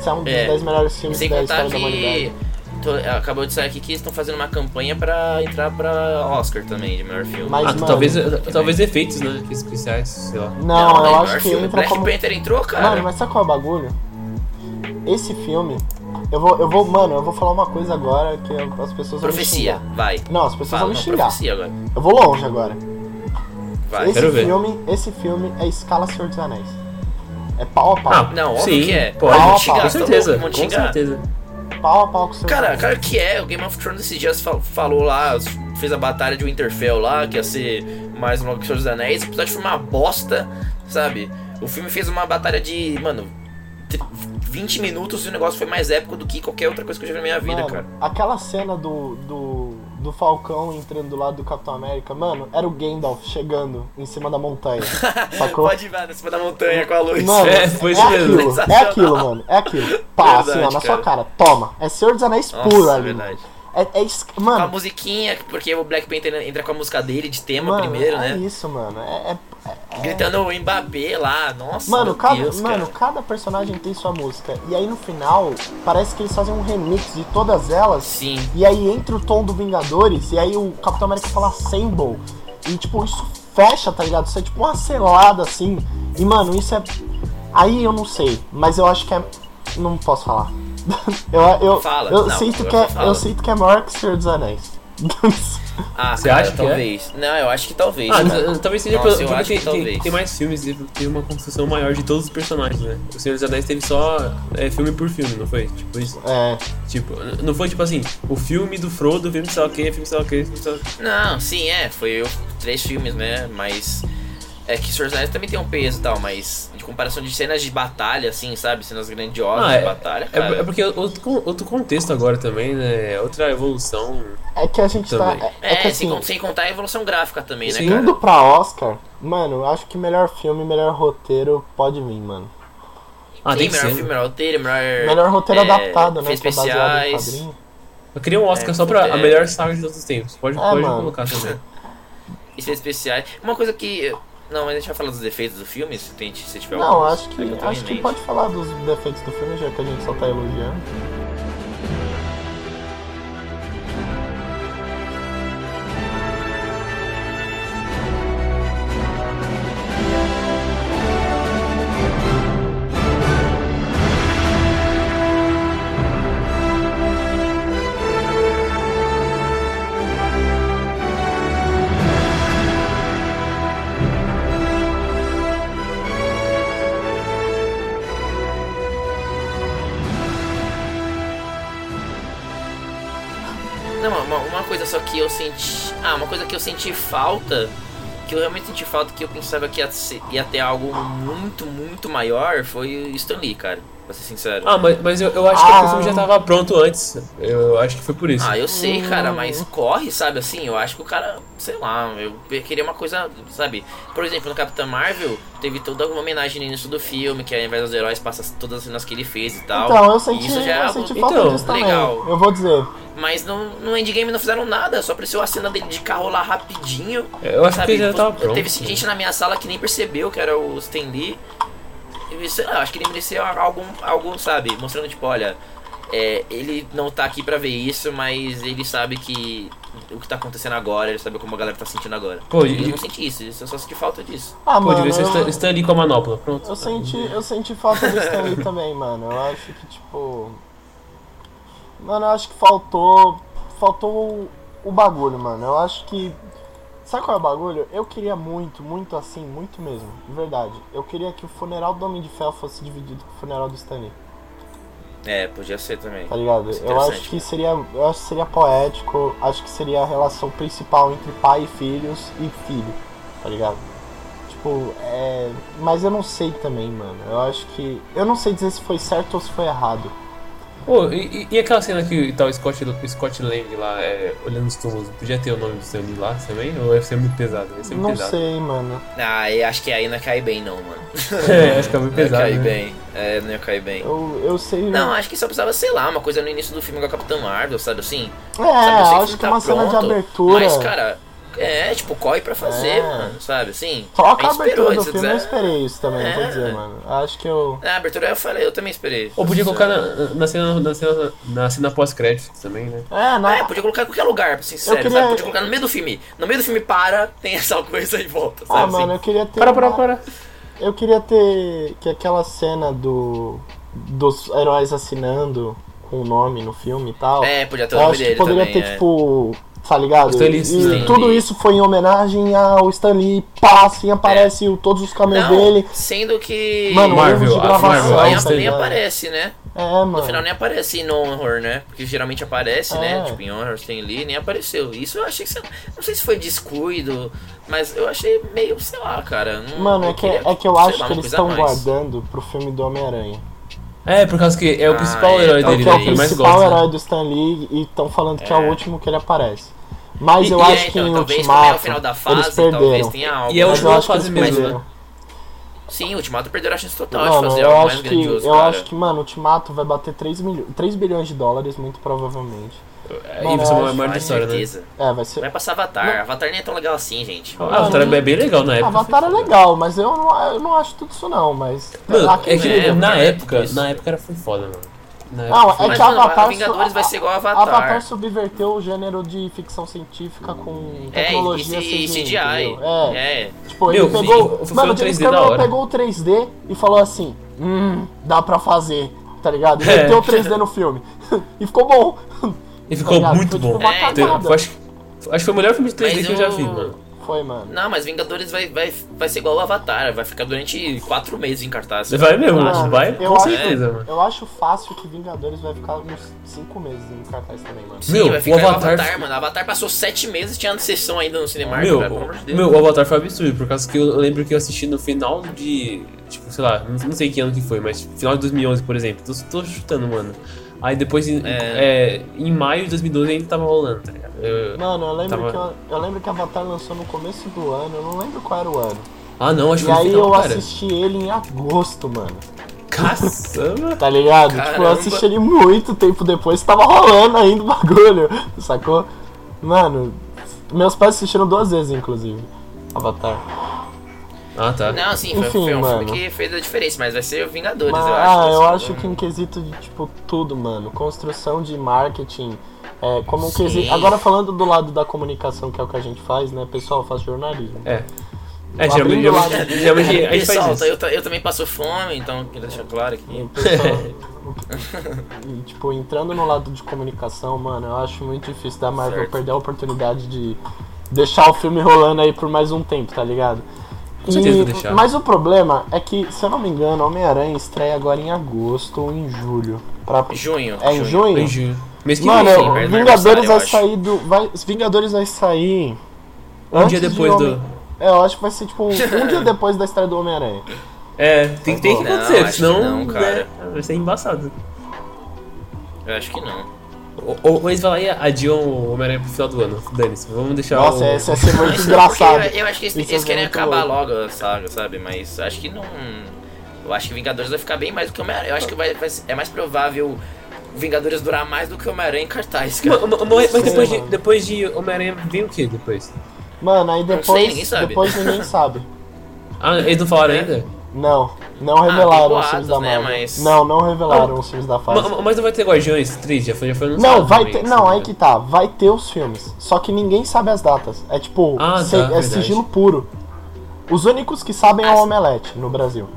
D: Se é um dos
C: É.
D: 10 melhores filmes
C: Sem
D: da
C: contar
D: história da humanidade.
C: que. tô- acabou de sair aqui que eles estão fazendo uma campanha pra entrar pra Oscar também, de melhor filme.
D: Mas,
B: Ah,
D: mano,
B: talvez, talvez efeitos, né? Especiais, sei lá.
D: Não, eu
C: melhor
D: acho que
C: filme.
D: entra
C: Black
D: como.
C: Panther entrou, cara.
D: Mano, mas sabe qual é o bagulho? Esse filme. Eu vou, eu vou, mano, eu vou falar uma coisa agora que as pessoas
C: Profecia,
D: vão me
C: vai.
D: xingar. Não, as pessoas
C: Fala,
D: vão me
C: não,
D: xingar.
C: profecia agora.
D: Eu vou longe agora.
C: Vai.
D: esse
B: Quero ver.
D: filme, esse filme é escala Senhor dos Anéis. É pau a pau.
B: Ah,
C: Não, óbvio
B: sim,
C: que é.
B: Pode,
D: Pau a
C: xingar,
D: pau.
B: com
C: tá
B: certeza,
C: vão
B: com
C: xingar.
B: certeza.
D: Pau a pau com o Senhor
C: Cara,
D: Anéis.
C: cara, que é? O Game of Thrones esses dias fal- falou lá, fez a batalha de Winterfell lá, que ia ser mais uma que Senhor dos Anéis. O episódio foi uma bosta, sabe? O filme fez uma batalha de, mano, 20 minutos e o negócio foi mais épico do que qualquer outra coisa que eu já vi na minha vida,
D: Mano,
C: cara.
D: aquela cena do, do, do Falcão entrando do lado do Capitão América, mano, era o Gandalf chegando em cima da montanha. Sacou?
C: Pode ir lá em cima da montanha com a luz.
D: Mano,
B: É, foi
D: é aquilo, é aquilo, mano, é aquilo. Pá,
C: Verdade,
D: assim, ó, na sua
C: cara.
D: cara, toma. É Senhor dos Anéis
C: Nossa,
D: puro
C: é
D: ali.
C: verdade.
D: É, é isso,
C: Com a
D: mano,
C: musiquinha, porque o Black Panther entra com a música dele de tema
D: mano,
C: primeiro,
D: é
C: né?
D: isso, mano. É, é-
C: Gritando o Mbappé lá, nossa.
D: mano, cada,
C: Deus,
D: mano, cada personagem tem sua música. E aí no final, parece que eles fazem um remix de todas elas.
C: Sim.
D: E aí entra o tom do Vingadores, e aí o Capitão América fala Assemble. E tipo, isso fecha, tá ligado? Isso é tipo uma selada assim. E mano, isso é. Aí eu não sei, mas eu acho que é. Não posso falar. eu eu,
C: Fala,
D: eu
C: não,
D: sinto que é, eu sinto que é maior que Senhor dos Anéis.
C: Ah,
B: Você
C: cara,
B: acha que é?
C: talvez. Não, eu acho que talvez.
B: Ah, talvez seja
C: Nossa,
B: pelo-
C: eu
B: porque
C: que
B: tem, tem,
C: talvez.
B: tem mais filmes e tem uma construção maior de todos os personagens, né? O Senhor dos Anéis teve só é, filme por filme, não foi? Tipo isso.
D: É.
B: Tipo, não foi tipo assim, o filme do Frodo, o filme de sei lá o que, filme de sei lá o que, filme de sei lá o quê.
C: Não, sim, é. Foi três filmes, né? Mas. É que Senhor dos Anéis também tem um peso e tal, mas de comparação de cenas de batalha, assim, sabe? Cenas grandiosas
B: Ah,
C: de
B: é-
C: batalha,
B: É,
C: cara.
B: é porque outro, outro contexto agora também, né? Outra evolução.
D: É que a gente tá.
B: Também.
D: É, é que
C: É,
D: assim,
C: sem, sem contar a evolução gráfica também, né,
B: Sim.
C: cara?
D: indo pra Oscar, mano, eu acho que melhor filme, melhor roteiro pode vir, mano.
B: Ah,
C: Sim,
B: tem
C: melhor filme, melhor roteiro, melhor.
D: Melhor roteiro
C: é,
D: adaptado, né? é
C: especiais.
B: Eu queria um Oscar
C: É,
B: só pra
C: é.
B: a melhor saga de todos os tempos. Pode,
D: É,
B: pode
D: mano.
B: colocar também.
C: Efeitos especiais. Uma coisa que. Não, mas a gente vai falar dos defeitos do filme, se, tem, se tiver
D: Não,
C: alguns.
D: acho
C: É
D: que,
C: eu tenho
D: acho que pode falar dos defeitos do filme, já que a gente só tá elogiando.
C: Que eu senti. Ah, uma coisa que eu senti falta. Que eu realmente senti falta que eu pensava que ia, ter algo muito, muito maior foi o Stan Lee, cara. Pra ser sincero.
B: Ah, mas, mas eu, eu acho que
D: Ah.
B: o filme já tava pronto antes. Eu acho que foi por isso.
C: Ah, eu sei, cara, mas corre, sabe? Assim, eu acho que o cara, sei lá, eu queria uma coisa, sabe? Por exemplo, no Capitão Marvel, teve toda uma homenagem no início do filme, que ao invés dos heróis passa todas as cenas que ele fez e tal.
D: Então, eu senti,
C: Isso já é
D: eu
C: algo
D: senti
B: Então,
D: disso também.
C: legal.
D: Eu vou dizer.
C: Mas no, no Endgame não fizeram nada, só apareceu a cena dele de carro lá rapidinho.
B: Eu acho
C: sabe?
B: que já tava pronto.
C: Teve gente na minha sala que nem percebeu que era o Stan Lee. Sei lá, acho que ele merecia algo, algo, sabe? Mostrando, tipo, olha, é, ele não tá aqui pra ver isso, mas ele sabe que o que tá acontecendo agora, ele sabe como a galera tá sentindo agora.
B: Pô,
C: eu
B: e-
C: não senti isso, isso eu só senti falta disso.
D: Ah,
B: Pô,
D: mano,
B: devia ser
D: eu,
B: Stan- Stan Lee com a manopla. Pronto.
D: eu senti, eu senti falta do Stanley também, mano. Eu acho que, tipo. Mano, eu acho que faltou. Faltou o, o bagulho, mano. Eu acho que. Sabe qual é o bagulho? Eu queria muito, muito assim, muito mesmo. De verdade. Eu queria que o funeral do Homem de Ferro fosse dividido com o funeral do Stanley.
C: É, podia ser também.
D: Tá ligado?
C: É
D: Eu acho que seria. Eu acho que seria poético. Acho que seria a relação principal entre pai e filhos e filho. Tá ligado? Tipo, é. Mas eu não sei também, mano. Eu acho que. Eu não sei dizer se foi certo ou se foi errado.
B: Pô, e, e- aquela cena que tá o Scott, o Scott Lang lá é, olhando os túmulos, podia ter o nome do Stan Lee lá também? Ou ia ser muito pesado? Ser muito
D: Não
B: pesado.
D: sei, mano.
C: Ah, eu acho que aí não ia cair bem, não, mano.
B: É, acho que é muito
C: Não ia
B: pesado.
C: cair
B: né?
C: bem. É, não ia cair bem.
D: Eu, eu sei.
C: Não, acho que só precisava, sei lá, uma coisa no início do filme com a Capitã Marvel, sabe assim?
D: É,
C: Sabe,
D: acho
C: não
D: que
C: tá
D: uma cena de
C: pronto,
D: abertura.
C: Mas, cara, é, tipo, corre pra fazer,
D: É.
C: mano, sabe, assim?
D: Troca a abertura do filme, eu esperei isso também, vou
C: É.
D: dizer, mano. Acho que eu.
C: É, a abertura eu falei, eu também esperei.
B: Ou podia colocar na, na cena, na cena, na cena pós-crédito também, né?
D: É, na,
C: É, podia colocar em qualquer lugar, pra ser sincero,
D: queria-
C: sabe? Podia colocar no meio do filme. No meio do filme para, tem essa coisa e volta, sabe?
D: Ah,
C: assim?
D: mano, eu queria ter.
B: Para, para, para.
D: Eu queria ter que aquela cena do dos heróis assinando com o nome no filme e tal.
C: É, podia ter o nome
D: acho que
C: dele
D: poderia
C: também,
D: ter
C: é.
D: tipo, tá ligado?
B: Stan Lee,
D: e
B: Stan
D: tudo
C: Lee.
D: isso foi em homenagem ao Stan Lee, pá, assim aparece o- todos os
C: Não,
D: dele.
C: sendo que...
D: Mano,
B: Marvel,
D: de
B: a
D: gravação,
B: Marvel,
C: nem,
D: tá
C: nem aparece, né?
D: É, mano.
C: No final nem aparece no Honor, né? Porque geralmente aparece,
D: É.
C: né? Tipo, em Honor, tem ali, nem apareceu. Isso eu achei que. Não sei se foi descuido, mas eu achei meio, sei lá, cara. não-
D: Mano, é que,
C: queria,
D: é que eu acho
C: lá,
D: que eles estão guardando pro filme do Homem-Aranha.
B: É, por causa que é o
C: Ah,
B: principal
C: é,
B: herói
C: é o
D: É o
B: dele,
D: que é
B: né?
D: o
B: ele mais
D: principal
B: gosta.
D: herói do Stan Lee e estão falando que é.
C: É.
D: o último que ele aparece. Mas
C: E-
D: eu
C: e
D: acho
C: é,
D: que
C: então,
D: em
C: talvez como é
D: Ultimato
C: o final da
D: eles
C: fase,
D: perderam.
C: talvez tenha algo.
B: E é a última
D: eu acho que
B: fase
D: eles
B: mesmo, né?
D: perderam.
C: Sim, o Ultimato perderam a chance total de
D: Mano,
C: fazer
D: eu
C: algo mais
D: acho que,
C: grandioso,
D: eu
C: cara.
D: acho que, mano, o Ultimato vai bater 3, milho... 3 bilhões de dólares, muito provavelmente.
B: É,
D: Mano,
B: e vai uma
D: acho-
B: maior da história, né?
C: certeza.
D: É, vai ser.
C: Vai passar Avatar. Avatar nem é tão legal assim, gente.
B: Ah, Avatar é bem legal na época.
D: Avatar é legal, mas eu não, eu não acho tudo isso não, mas.
B: Mano,
D: que
B: é que
C: É,
B: na
C: é,
B: época, na época era foi foda, mano. Na
D: Não, é
C: Mas,
D: que
C: mano,
D: Avatar.
C: Vingadores vai ser igual
D: Avatar.
C: Avatar.
D: subverteu o gênero de ficção científica com
C: É, e,
D: tecnologia
C: e, e
D: CGI. É.
C: É.
D: Tipo,
B: Meu,
D: ele pegou.
B: foi
D: mano, o James
B: 3D da
D: Cameron pegou o 3D e falou assim: Hum, dá pra fazer, tá ligado? E
B: É.
D: meteu o 3D no filme. e ficou bom.
B: E ficou
D: Tá
B: muito
D: Foi, tipo,
B: bom.
D: uma
C: É,
B: acho, acho que foi o melhor filme de 3D
C: Mas
B: que eu já
C: eu-
B: vi, mano.
D: Foi, mano.
C: Não, mas Vingadores vai, vai, vai ser igual o Avatar. Vai ficar durante quatro meses em cartaz.
B: Vai mesmo,
D: Mano,
B: vai
D: eu
B: com
D: acho-
B: certeza, mano.
D: Eu acho fácil que Vingadores vai ficar uns 5 meses em cartaz também, mano.
C: Sim,
B: Meu,
C: vai
B: o
C: ficar igual
B: Avatar-
C: Avatar, mano. Avatar passou sete meses, tinha sessão ainda no cinema,
B: Meu,
C: cara, pelo amor de Deus.
B: meu, o Avatar foi absurdo, por causa que eu lembro que eu assisti no final de. Tipo, sei lá, não, não sei que ano que foi, mas final de 2011, por exemplo. Tô, tô chutando, mano. Aí depois, em, é, em maio de 2012 ainda tava rolando, tá ligado? Eu-
D: Mano, eu lembro,
B: Tava-
D: que eu, eu lembro que Avatar lançou no começo do ano, eu não lembro qual era o ano.
B: Ah, não, acho que
D: E
B: foi no
D: aí
B: final,
D: eu
B: cara.
D: assisti ele em agosto, mano.
B: Caçamba!
D: Tá ligado? Tipo, eu
C: Caramba.
D: assisti ele muito tempo depois, tava rolando ainda o bagulho, sacou? Mano, meus pais assistiram duas vezes, inclusive, Avatar.
B: Ah, tá.
C: Não, sim, foi,
D: Enfim,
C: foi um
D: mano.
C: filme que fez a diferença, mas vai ser o Vingadores,
D: Mas,
C: eu acho.
D: ah, eu
C: assim,
D: acho que em quesito de, tipo, tudo, mano. Construção de marketing, é, como um quesito... Agora falando do lado da comunicação, que é o que a gente faz, né? Pessoal, eu faço jornalismo.
B: É. É, geralmente,
D: Abrindo lá-
B: geralmente, geralmente a gente
C: Pessoal,
B: faz isso.
C: eu, eu também passo fome, então queria deixar claro aqui.
D: Pessoal- e, tipo, entrando no lado de comunicação, mano, eu acho muito difícil da Marvel
C: Certo.
D: perder a oportunidade de deixar o filme rolando aí por mais um tempo, tá ligado?
B: Com certeza
D: E-
B: deixar.
D: mas o problema é que, se eu não me engano, Homem-Aranha estreia agora em agosto ou em julho. Pra...
C: Junho.
D: É em junho?
B: Em junho. Mês que
D: Mano,
B: vem.
C: sim,
D: Vingadores vai sair do. Vai, Vingadores vai sair.
B: Um
D: antes
B: dia
D: de
B: depois
D: Homem-
B: do.
D: É, eu acho que vai ser tipo um, dia depois da estreia do Homem-Aranha.
B: É, tem, tem que
C: Não,
B: acontecer,
C: que
B: senão.
C: não, cara.
B: né, vai ser embaçado.
C: Eu acho que não.
B: Ou, ou eles vão lá e adiam o Homem-Aranha pro final do ano. Dane-se, vamos deixar
D: Nossa,
B: o.
D: esse ia ser muito
C: Isso
D: engraçado.
C: Eu, eu acho que eles, eles
D: é
C: querem acabar
D: louco.
C: logo a saga, sabe? Mas acho que não. Eu acho que Vingadores vai ficar bem mais do que Homem-Aranha. Eu acho que vai, vai- é mais provável Vingadores durar mais do que Homem-Aranha em cartaz, cara.
B: Ma- ma- Mas, mas depois, de,
D: mano.
B: depois de Homem-Aranha vem o que depois?
D: Mano, aí
C: sei,
D: depois.
C: ninguém sabe.
D: Depois ninguém sabe.
B: Ah, eles não falaram
C: É.
B: ainda?
D: Não, não revelaram
C: tem
D: os filmes da
C: né,
D: Marvel.
C: mas-
D: Não, não revelaram
B: Ah,
D: os filmes da fase.
B: Ma- Mas não vai ter Guardiões 3, já foi, já foi anunciado.
D: Não, vai ter.
B: se
D: Não, aí
B: engano.
D: que tá. Vai ter os filmes. Só que ninguém sabe as datas. É tipo.
B: Ah, tá,
D: se- é
B: verdade.
D: sigilo puro. Os únicos que sabem é o Omelete no Brasil.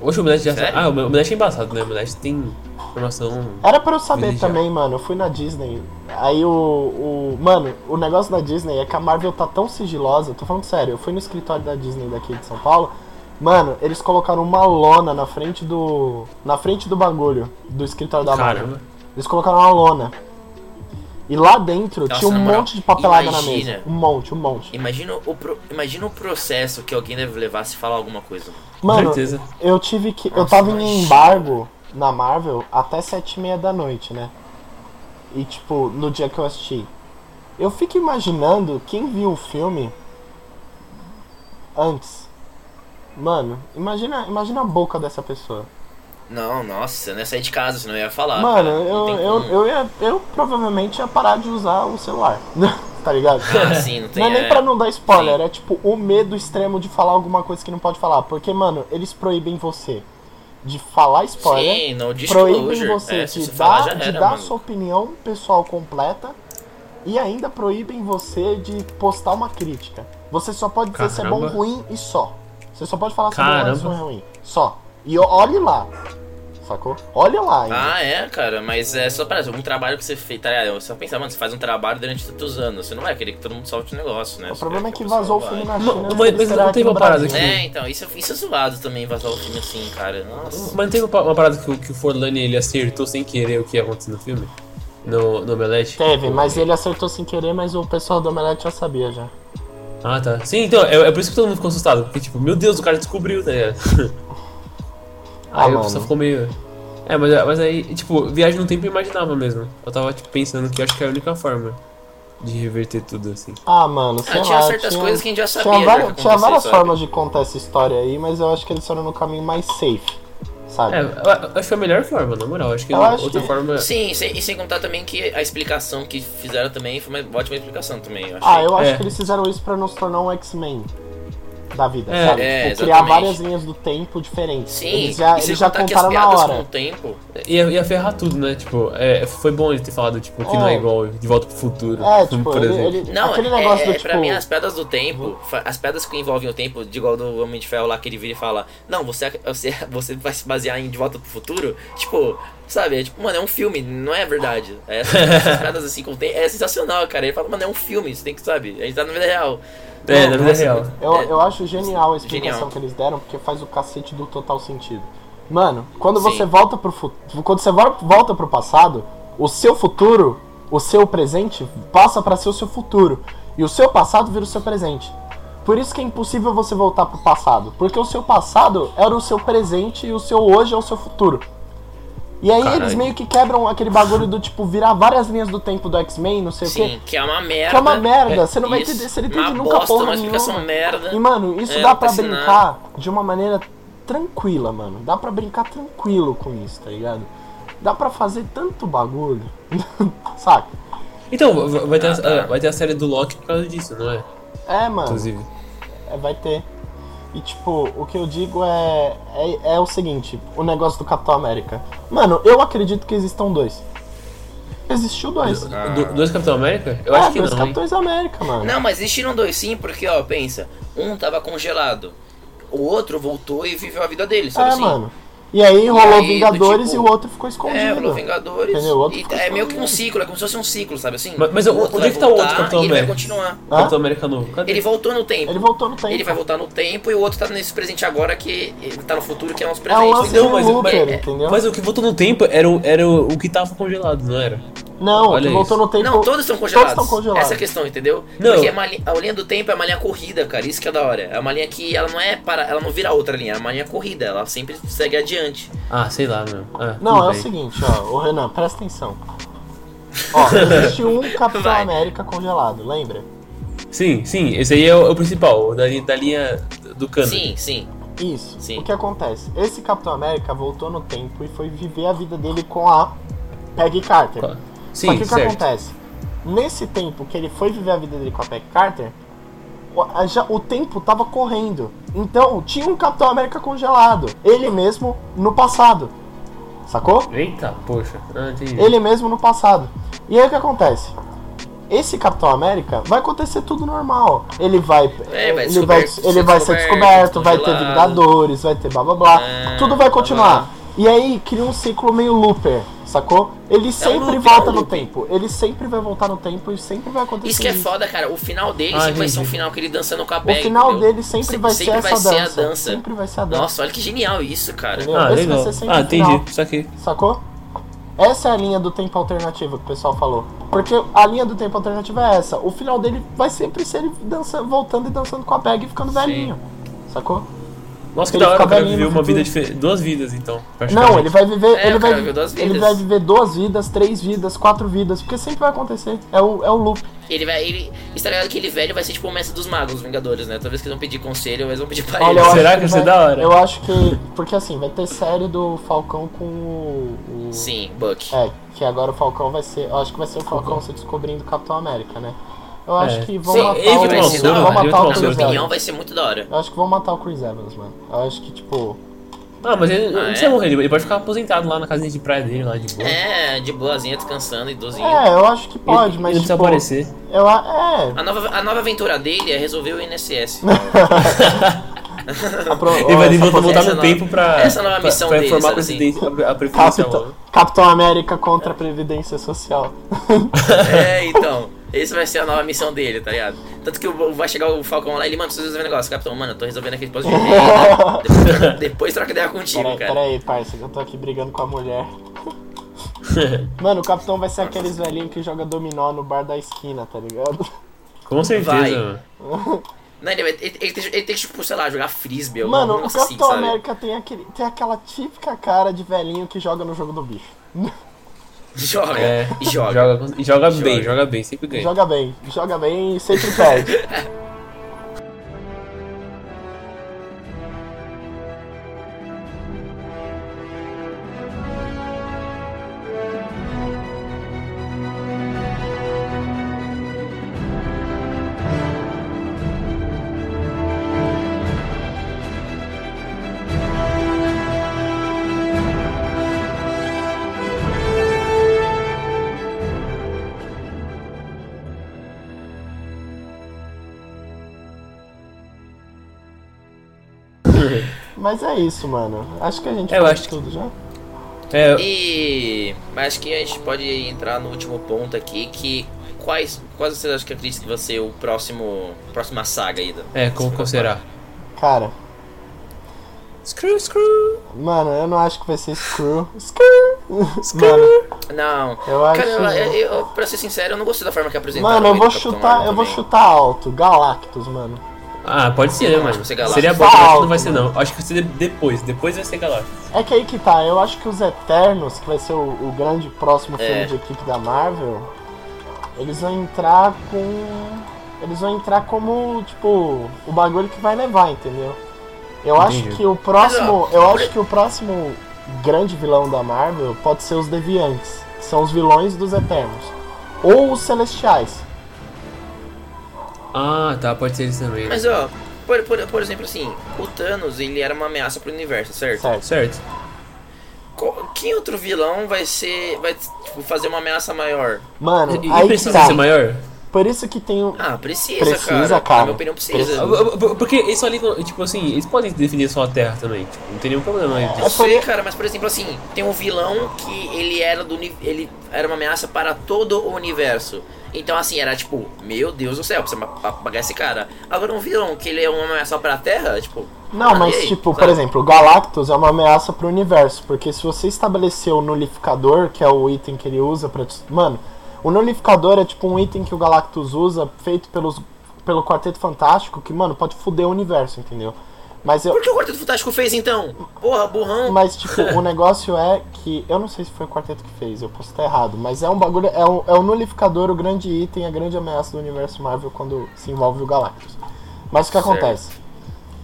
B: Hoje o Omelete já
C: Sério?
B: Ah, o Omelete é embaçado, né? O Omelete tem informação.
D: Era pra eu saber também, mano. Eu fui na Disney. Aí o, o. Mano, o negócio da Disney é que a Marvel tá tão sigilosa. Tô falando sério, eu fui no escritório da Disney daqui de São Paulo. Mano, eles colocaram uma lona na frente do. Na frente do bagulho. Do escritório da Marvel.
B: Caramba.
D: Eles colocaram uma lona. E lá dentro
C: Nossa,
D: tinha um
C: na moral,
D: monte de papelada na
C: imagina.
D: mesa. Um monte, um monte.
C: Imagina o, pro- imagina o processo que alguém deve levar se falar alguma coisa.
D: Mano,
B: certeza.
D: eu tive que. eu
C: Nossa,
D: tava em
C: imagina.
D: embargo na Marvel até sete e meia da noite, né? E tipo, no dia que eu assisti. Eu fico imaginando quem viu o filme antes. Mano, imagina, imagina a boca dessa pessoa.
C: Não, nossa, você não ia sair de casa, senão eu ia falar.
D: Mano.
C: Não
D: eu, eu, eu, ia, eu provavelmente ia parar de usar o celular. tá ligado?
C: Ah, sim, não tem.
D: Não é nem
C: é.
D: pra não dar spoiler,
C: Sim.
D: é tipo o medo extremo de falar alguma coisa que não pode falar. Porque, mano, eles proíbem você de falar spoiler,
C: Sim, no
D: proíbem
C: disclosure.
D: você
C: é,
D: de
C: você falar,
D: dar,
C: já
D: de
C: era,
D: dar
C: mano.
D: sua opinião pessoal completa e ainda proíbem você de postar uma crítica. Você só pode dizer se é bom
B: Caramba.
D: ou ruim e só. Você só pode falar é
B: Caramba.
D: se é ruim. Só. E olhe lá. Sacou? Olha lá ainda.
C: Ah, é, cara, mas é só para um trabalho que você fez. Tá, ligado? você pensa, mano, você faz um trabalho durante tantos anos. Você não vai querer que todo mundo solte o negócio, né?
D: o
C: Você
D: problema é que vazou o filme na China.
B: mas-
D: antes de
B: mas não
D: aqui
B: teve uma parada que-
C: É, então, isso, isso é zoado também, vazar o filme assim, cara. Nossa.
B: Mas não teve uma uma parada que, o- que o Forlani ele acertou sem querer o que ia acontecer no filme? No, no Omelete?
D: Teve, mas ele acertou sem querer, mas o pessoal do Omelete já sabia já.
B: Ah, tá. Sim, então, é, é por isso que todo mundo ficou assustado. Porque, tipo, meu Deus, o cara descobriu, tá ligado?
D: Ah,
B: aí o
D: mano.
B: pessoal ficou meio. É, mas, mas aí, tipo, viagem no tempo eu imaginava mesmo. Eu tava, tipo, pensando que eu acho que é a única forma de reverter tudo, assim.
D: Ah, mano, sei
C: Ah, tinha
D: lá,
C: certas
D: tinha-
C: coisas que a gente já sabia.
D: Tinha,
C: já
D: várias, tinha várias formas de contar essa história aí, mas eu acho que eles foram no caminho mais safe, sabe?
B: É, acho que foi a melhor forma, na moral. Acho que
D: Eu acho
B: outra
D: que-
B: forma.
C: Sim, sem, e sem contar também que a explicação que fizeram também foi uma ótima explicação também. Eu
D: ah, eu acho
B: É.
D: que eles fizeram isso pra nos tornar um X-Men da vida,
B: É,
D: sabe?
C: é,
D: tipo, criar várias linhas do tempo diferentes.
C: Sim,
D: eles já,
C: e
D: eles já contaram
C: as
D: na
C: piadas com o
D: hora.
C: tempo.
B: Ia, ia ferrar tudo, né? Tipo, é, foi bom ele ter falado, tipo, que não é
D: É.
B: igual de volta pro futuro.
D: É, tipo,
B: por
D: ele,
B: exemplo.
D: ele-
C: Não,
D: aquele
C: é,
D: negócio
C: é,
D: do tipo.
C: pra mim as pedras do tempo, fa- as pedras que envolvem o tempo, de igual do Homem de Ferro lá que ele vira e fala, não, você, você, você vai se basear em De Volta pro Futuro, tipo, sabe, é tipo, mano, é um filme, não é verdade. É, Essas, essas pedras assim com o tempo, é sensacional, cara. Ele fala, mano, é um filme, você tem que, sabe, a gente tá na vida real.
B: É, na vida
C: Nossa,
B: real.
D: Eu,
C: É,
D: eu acho genial a explicação
C: Genial.
D: que eles deram, porque faz o cacete do total sentido. Mano, quando
C: Sim.
D: você volta pro futuro. Quando você vo- volta pro passado, o seu futuro, o seu presente, passa pra ser o seu futuro. E o seu passado vira o seu presente. Por isso que é impossível você voltar pro passado. Porque o seu passado era o seu presente e o seu hoje é o seu futuro. E aí
B: Caralho.
D: eles meio que quebram aquele bagulho do tipo virar várias linhas do tempo do X-Men, não sei o quê.
C: Sim, que é uma merda.
D: Que é uma merda,
B: É,
D: você não vai
C: Isso,
D: entender ele
C: uma
D: entende nunca
C: bosta,
D: porra
C: uma
D: nenhuma.
C: merda.
D: E mano, isso
C: É,
D: dá
C: não
D: pra
C: ensinando.
D: brincar de uma maneira tranquila, mano. Dá pra brincar tranquilo com isso, tá ligado? Dá pra fazer tanto bagulho. Saca?
B: Então, vai- ter,
C: Ah,
B: a,
C: tá.
B: vai ter a série do Loki por causa disso, não é?
D: É, mano.
B: Inclusive.
D: É, vai ter. E tipo, o que eu digo é, é. É o seguinte, o negócio do Capitão América. Mano, eu acredito que existam dois. Existiu dois.
C: Ah.
B: Do- dois Capitão América? Eu
D: é,
B: acho que
D: dois
B: não. hein?
D: Capitões América, mano.
C: Não, mas existiram dois sim, porque, ó, pensa, um tava congelado, o outro voltou e viveu a vida dele, sabe
D: é,
C: assim?
D: mano. E aí rolou
C: aí, do
D: Vingadores
C: tipo,
D: e o outro ficou escondido.
C: É, rolou Vingadores.
D: Entendeu? O outro
C: E
D: ficou
C: é meio que um ciclo, é como se fosse um ciclo, sabe assim?
B: Mas- mas
C: O
B: onde
C: outro
B: é
C: vai
B: que tá o outro
C: voltar
B: Capitão
C: e ele vai
B: América?
C: continuar.
D: Hã?
B: Capitão América novo. Cadê?
C: Ele voltou no tempo.
D: Ele voltou no tempo.
C: Ele vai voltar no tempo e o outro tá nesse presente agora que ele tá no futuro que é o nosso
D: É
C: presente.
D: um lance
C: entendeu?
D: de
B: mas-
D: Looper,
B: mas-
D: entendeu?
B: Mas o que voltou no tempo era o, era o, o que tava congelado, não era?
D: Não,
B: Olha
D: que voltou
B: isso.
D: no tempo.
C: Não, todos estão congelados.
D: Todos estão congelados.
C: Essa é a questão, entendeu?
B: Não.
C: Porque é uma a linha do tempo é uma linha corrida, cara. Isso que é da hora. É uma linha que ela não é para. Ela não vira outra linha, é uma linha corrida. Ela sempre segue adiante.
B: Ah, sei lá, meu. Ah,
D: Não, é o
B: bem.
D: seguinte, ó, o Renan, presta atenção. Ó, existe um Capitão
C: Vai.
D: América congelado, lembra?
B: Sim, sim, esse aí é o, é o principal, o da, linha- da linha do cano.
C: Sim, sim.
D: Isso.
C: Sim.
D: O que acontece? Esse Capitão América voltou no tempo e foi viver a vida dele com a Peggy Carter.
B: Qual-
D: Só que
B: Sim,
D: o que
B: certo.
D: acontece? Nesse tempo que ele foi viver a vida dele com a Peggy Carter, o, já, o tempo tava correndo. Então tinha um Capitão América congelado. Ele mesmo no passado. Sacou?
B: Eita, poxa. Ah.
D: Ele mesmo no passado. E aí o que acontece? Esse Capitão América vai acontecer tudo normal. Ele vai,
C: É, vai
D: ele vai, ele
C: ser
D: vai ser
C: descoberto,
D: vai ter. Vingadores, vai ter blá blá blá.
C: É,
D: tudo vai continuar. E aí cria um ciclo meio looper, sacou? Ele sempre
C: loop,
D: volta
C: é um
D: no tempo. Ele sempre vai voltar no tempo e sempre vai acontecer.
C: Isso que é foda, cara. O final dele
B: Ah,
C: sempre vai ser um final que ele dançando com a
D: O
C: Peg,
D: final
C: entendeu?
D: dele sempre
C: Se-
D: vai ser
C: sempre
D: essa
C: vai ser
D: dança.
C: a dança.
D: Sempre vai ser a dança.
C: Nossa, olha que genial isso, cara.
D: Entendeu?
B: Ah,
D: Esse
B: legal.
D: vai ser sempre
B: Ah,
D: o
B: entendi, isso aqui.
D: Sacou? Essa é a linha do tempo alternativo que o pessoal falou. Porque a linha do tempo alternativo é essa. O final dele vai sempre ser ele dançando, voltando e dançando com a Peg e ficando velhinho. Sacou?
B: Nossa, que
D: Ele
B: da hora, o cara viveu
D: no
B: uma vida diferente. Duas vidas, então.
D: Não, ele vai viver.
C: É,
D: ele, vai, ele
C: vidas.
D: vai viver duas vidas, três vidas, quatro vidas. Porque sempre vai acontecer. É o, é o loop.
C: Ele vai. Ele, está ligado que ele velho vai ser tipo o mestre dos magos, os Vingadores, né? Toda vez que eles vão pedir conselho, eles vão pedir pra
D: Olha,
C: ele.
B: Será que vai ser da hora?
D: Eu acho que. Porque assim, vai ter série do Falcão com o. o-
C: Sim, Buck.
D: É, que agora o Falcão vai ser. Eu acho que vai ser o Falcão se descobrindo o Capitão América, né? Eu acho
B: É.
D: que vão
B: Sim,
D: matar
B: ele
D: o.
B: vai
C: ser da
D: matar o
C: Na minha
D: Chris
C: opinião,
D: Evans.
C: vai ser muito da hora.
D: Eu acho que vão matar o Chris Evans, mano. Eu acho que, tipo.
B: Ah, mas ele não
C: Ah,
B: precisa
C: é?
B: morrer, ele pode ficar aposentado lá na casinha de praia dele, lá de boa.
C: É, de boazinha, descansando, idosinho.
D: É, eu acho que pode,
B: ele,
D: mas.
B: ele não precisa
D: tipo,
B: aparecer.
D: Eu, a- é.
C: A nova, a nova aventura dele é resolver o INSS.
D: a pro-
B: Ele vai
D: essa
B: voltar, voltar no
C: nova-
B: tempo pra,
C: essa nova
B: pra-
C: missão
B: pra
C: dele,
B: informar a,
C: sabe assim?
B: presidência, a, a previdência
D: Capitão. Capitão América contra a Previdência Social.
C: É, então. Esse vai ser a nova missão dele, tá ligado? Tanto que o- vai chegar o Falcão lá e ele, mano, preciso resolver um negócio. Capitão, mano, eu tô resolvendo aqui depois de depois, depois troca ideia contigo,
D: Peraí,
C: cara.
D: peraí, parça, que eu tô aqui brigando com a mulher. Mano, o Capitão vai ser aqueles velhinhos que joga dominó no bar da esquina, tá ligado?
B: Com certeza,
C: Vai.
B: mano.
C: Não, ele, vai- ele, ele tem, ele tem que, tipo, sei lá, jogar frisbee. ou
D: Mano, o
C: assim,
D: Capitão
C: sabe?
D: América tem, aquele, tem aquela típica cara de velhinho que joga no jogo do bicho.
C: Joga,
B: É,
C: joga.
B: Joga, joga bem,
C: Joga.
B: joga bem, sempre ganha.
D: Joga bem, joga bem e sempre perde. Mas é isso, mano. Acho que a gente
B: É, eu acho que-
D: tudo já.
B: É,
C: E. Mas acho que a gente pode entrar no último ponto aqui, que. Quais, quais vocês acham que acredita que vai ser o próximo. Próxima saga aí? da-
B: é, como qual será?
D: Cara,
B: Screw, screw.
D: mano, eu não acho que vai ser Screw. Screw! Mano,
C: Não.
D: Eu acho-
C: Cara, eu, eu, eu- pra ser sincero, eu não gostei da forma que apresentaram.
D: mano, eu
C: ele
D: vou chutar, eu vou
C: também.
D: chutar alto. Galactus, mano.
B: Ah, pode ser, né,
C: Não,
B: mano?
C: acho ser.
B: Seria bom, mas acho não vai ser, não. Acho que vai ser depois. Depois vai ser Galactus.
D: É que aí que tá, eu acho que os Eternos, que vai ser o, o grande próximo filme
C: É.
D: de equipe da Marvel, eles vão entrar com. Eles vão entrar como, tipo, o bagulho que vai levar, entendeu? Eu acho
B: Entendi.
D: que o próximo. Eu acho que o próximo grande vilão da Marvel pode ser os Deviantes, que são os vilões dos Eternos. Ou os Celestiais.
B: Ah, tá, pode ser isso também. né?
C: Mas ó, por, por, por exemplo assim, o Thanos ele era uma ameaça pro universo, certo?
D: Certo.
B: Certo.
C: Co- Quem outro vilão vai ser. vai tipo, fazer uma ameaça maior?
D: Mano,
B: E, e
D: aí
B: precisa
D: tá.
B: ser maior?
D: Por isso que tem o.
C: Ah, precisa,
D: Precisa,
C: cara.
D: cara.
C: Na minha opinião, precisa.
B: Ah, Porque eles só ligam, tipo assim, eles podem definir só a Terra também, tipo, não tem nenhum problema aí
C: Eu
B: disso.
C: sei, cara, mas por exemplo assim, tem um vilão que ele era do ele era uma ameaça para todo o universo. Então assim, era tipo, meu Deus do céu, precisa apagar esse cara. Agora um vilão que ele é uma ameaça só para a Terra, tipo,
D: Não, mas
C: aí,
D: tipo, por
C: sabe?
D: exemplo, o Galactus é uma ameaça pro universo, porque se você estabelecer o nulificador, que é o item que ele usa pra. Mano, o nulificador é tipo um item que o Galactus usa, feito pelos, pelo Quarteto Fantástico, que, mano, pode foder o universo, entendeu? Mas eu.
C: Por que o Quarteto Fantástico fez então? Porra, burrão.
D: Mas, tipo, o negócio é que. Eu não sei se foi o quarteto que fez, eu posso estar errado. Mas é um bagulho. É o, é o nulificador, o grande item, a grande ameaça do universo Marvel quando se envolve o Galactus. Mas o que acontece?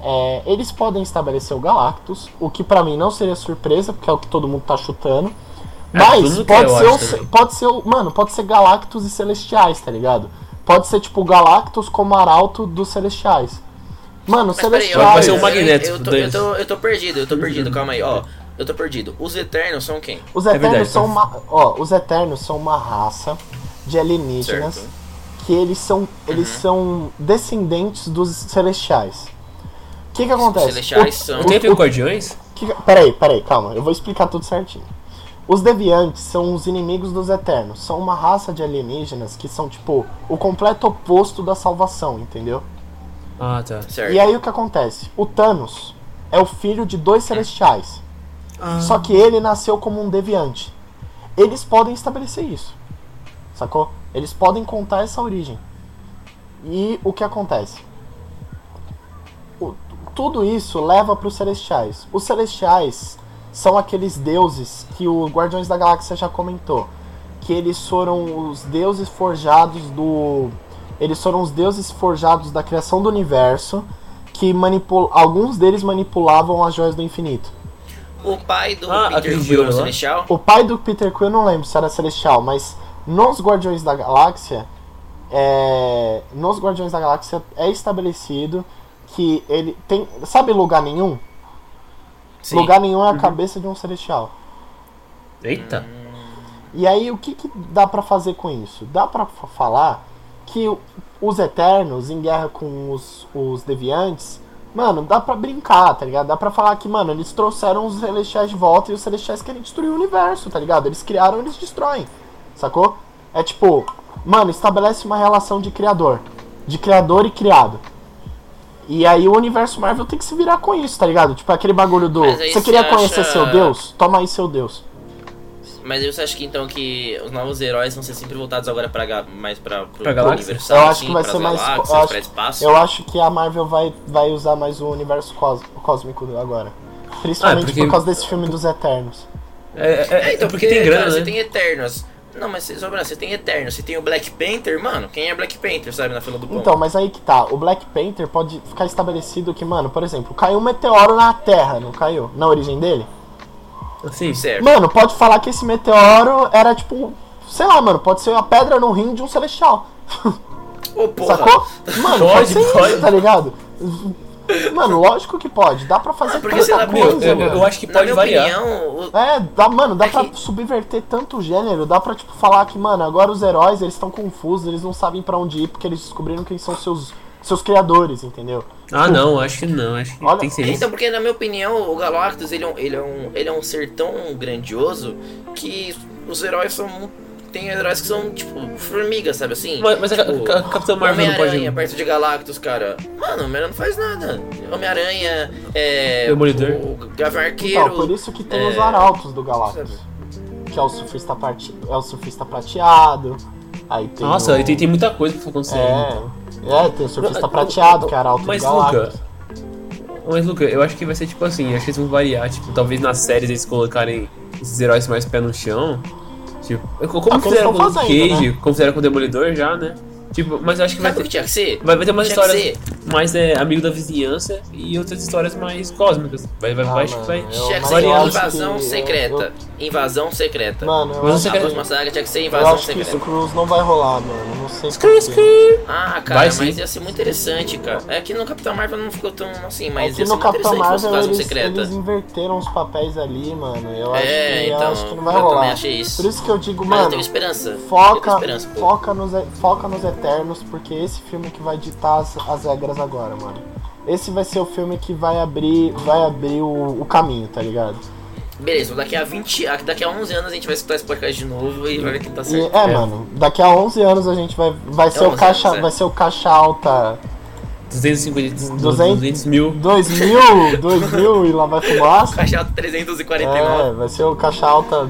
D: É, eles podem estabelecer o Galactus, o que pra mim não seria surpresa, porque é o que todo mundo tá chutando.
B: É,
D: Mas pode ser, o, pode ser o. Mano, pode ser Galactus e Celestiais, tá ligado? Pode ser tipo o Galactus como arauto dos Celestiais. Mano, Celestiais.
B: Vai ser o
C: eu-
B: Magneto
C: Eu, tô, eu, tô, eu tô perdido, eu tô perdido, calma aí, ó. Eu tô perdido. Os Eternos são quem?
D: Os
B: É
D: Eternos
B: verdade,
D: são
B: tá.
D: uma. Ó, os Eternos são uma raça de alienígenas
C: Certo.
D: que eles são. Eles
C: Uhum.
D: são descendentes dos celestiais. O que que acontece?
C: celestiais
D: O-
C: são-
B: Não tem a ver
D: o-
B: com Guardiões?
D: que que- peraí, peraí, calma, eu vou explicar tudo certinho. Os deviantes são os inimigos dos eternos. São uma raça de alienígenas que são, tipo, o completo oposto da salvação, entendeu?
B: Ah, tá.
C: Certo.
D: E aí o que acontece? O Thanos é o filho de dois celestiais. Só que ele nasceu como um deviante. Eles podem estabelecer isso. Sacou? Eles podem contar essa origem. E o que acontece? O- tudo isso leva para os celestiais. Os celestiais são aqueles deuses que o Guardiões da Galáxia já comentou. Que eles foram os deuses forjados do. Eles foram os deuses forjados da criação do universo. Que manipul... alguns deles manipulavam as joias do infinito.
C: O pai do
B: Ah,
C: Peter Quill no
B: lá?
C: Celestial?
D: O pai do Peter Quill eu não lembro se era celestial, mas nos Guardiões da Galáxia, é, nos Guardiões da Galáxia é estabelecido que ele tem, sabe lugar nenhum?
C: Sim.
D: Lugar nenhum é a cabeça de um celestial.
B: Eita.
D: E aí o que, que dá pra fazer com isso? Dá pra f- falar que os Eternos em guerra com os, os Deviantes, mano, dá pra brincar, tá ligado? Dá pra falar que, mano, eles trouxeram os Celestiais de volta e os Celestiais querem destruir o universo, tá ligado? Eles criaram, eles destroem, sacou? É tipo, mano, estabelece uma relação de criador, de criador e criado. E aí o universo Marvel tem que se virar com isso, tá ligado? Tipo aquele bagulho do. Você queria
C: você
D: conhecer
C: acha-
D: seu Deus? Toma aí seu Deus.
C: Mas você acha que então que os novos heróis vão ser sempre voltados agora pra, ga- mais pra, pro,
B: Pra
C: pro universal,
D: Eu acho
C: assim,
D: que vai ser mais- eu acho-
C: pra espaço?
D: Eu acho que a Marvel vai, vai usar mais o universo cós- cósmico agora. Principalmente
B: Ah, porque-
D: por causa desse filme dos Eternos.
B: É, é,
C: É,
B: é
C: então,
B: porque tem grana,
C: cara,
B: né?
C: você tem Eternos. Não, mas sobra, você tem Eternos, você tem o Black Panther, mano. Quem é Black Panther, sabe, na fila do pão?
D: Então, mas aí que tá. O Black Panther pode ficar estabelecido que, mano, por exemplo, caiu um meteoro na Terra, não caiu? Na origem dele?
B: Assim,
C: Certo.
D: Mano, pode falar que esse meteoro era tipo. Sei lá, mano, pode ser a pedra no rim de um celestial.
C: Ô, porra.
D: Sacou? Mano, pode,
B: Pode,
D: ser
B: pode.
D: isso, tá ligado? Mano, lógico que pode. Dá pra fazer
C: Ah, porque
D: tanta
C: sei lá,
B: meu,
D: coisa,
B: eu,
D: mano.
B: eu acho que
C: Na
B: pode
C: minha
B: variar.
C: opinião, o-
D: É, dá, mano, dá
C: É
D: pra
C: que-
D: subverter tanto o gênero, dá pra, tipo, falar que, mano, agora os heróis, eles estão confusos, eles não sabem pra onde ir, porque eles descobriram quem são seus, seus criadores, entendeu?
B: Ah, não, acho que não. Acho que
D: Olha-
B: tem que ser isso.
C: Então, porque na minha opinião, o Galactus ele é, um, ele, é um, ele é um ser tão grandioso que os heróis são. Tem heróis que são, tipo, formigas, sabe assim?
B: Mas, mas a,
C: tipo,
B: a- a Capitã Marvel não
C: Homem-Aranha
B: pode.
C: perto de Galactus, cara. Mano, o Homem-Aranha não faz nada. Homem-Aranha, é.
B: Demolidor.
C: O Gavião Arqueiro.
D: Então, por isso que tem
C: é,
D: os arautos do Galactus. Que é o surfista, prate... é o surfista prateado. Aí tem
B: Nossa,
D: o...
B: aí tem, tem muita coisa pra acontecer.
D: É, é, tem o surfista prateado, que é
B: Mas. Luca, Mas, Luca, eu acho que vai ser tipo assim, acho que eles vão variar, tipo, talvez nas séries eles colocarem esses heróis mais pé no chão. Tipo, como
D: Ah, como
B: fizeram com o Cage,
D: né?
B: como fizeram com o Demolidor já, né? Tipo, mas eu acho que vai
C: Sabe
B: ter.
C: que tinha que ser?
B: Vai, vai ter umas
C: Tinha que
B: histórias.
C: ser
B: mais é amigo da vizinhança e outras histórias mais cósmicas. Vai, vai,
D: Ah,
B: vai,
D: mano,
B: vai.
D: eu-
C: Tinha que ser
D: eu acho
C: invasão
D: que-
C: secreta. Invasão secreta.
D: Mano, eu acho,
B: você
C: a
B: quer-
C: próxima saga tinha que ser
D: eu
C: invasão
D: acho que
C: secreta.
D: Screws não vai rolar, mano. Não sei
B: Screw, screw.
C: Ah, cara,
B: Vai sim.
C: mas ia ser muito interessante, cara. É que no Capitão Marvel não ficou tão assim, mas
D: Aqui
C: ia ser
D: É no
C: muito
D: Capitão
C: interessante se fosse
D: Marvel
C: invasão
D: eles,
C: secreta.
D: eles inverteram os papéis ali, mano. Eu acho,
C: É,
D: que, eu
C: então,
D: acho que não vai
C: eu
D: rolar.
C: também achei isso.
D: Por isso que eu digo, mano.
C: eu tenho esperança. eu
D: Foca,
C: tenho esperança,
D: foca, nos, foca nos Eternos, porque esse filme que vai ditar as, as regras agora, mano. Esse vai ser o filme que vai abrir, vai abrir o, o caminho, tá ligado?
C: Beleza, daqui a 20, ah, daqui a 11 anos a gente vai escutar esse podcast de novo e vai ver quem tá
D: E,
C: certo.
D: é, mano, daqui a 11 anos a gente vai, vai ser o
C: 11
D: caixa,
C: anos, é.
D: vai ser o caixa alta
B: 250,
D: 200
B: 200 mil.
D: 2000, 2000 e lá vai fumaça.
C: Caixa 349.
D: É, vai ser o caixa alta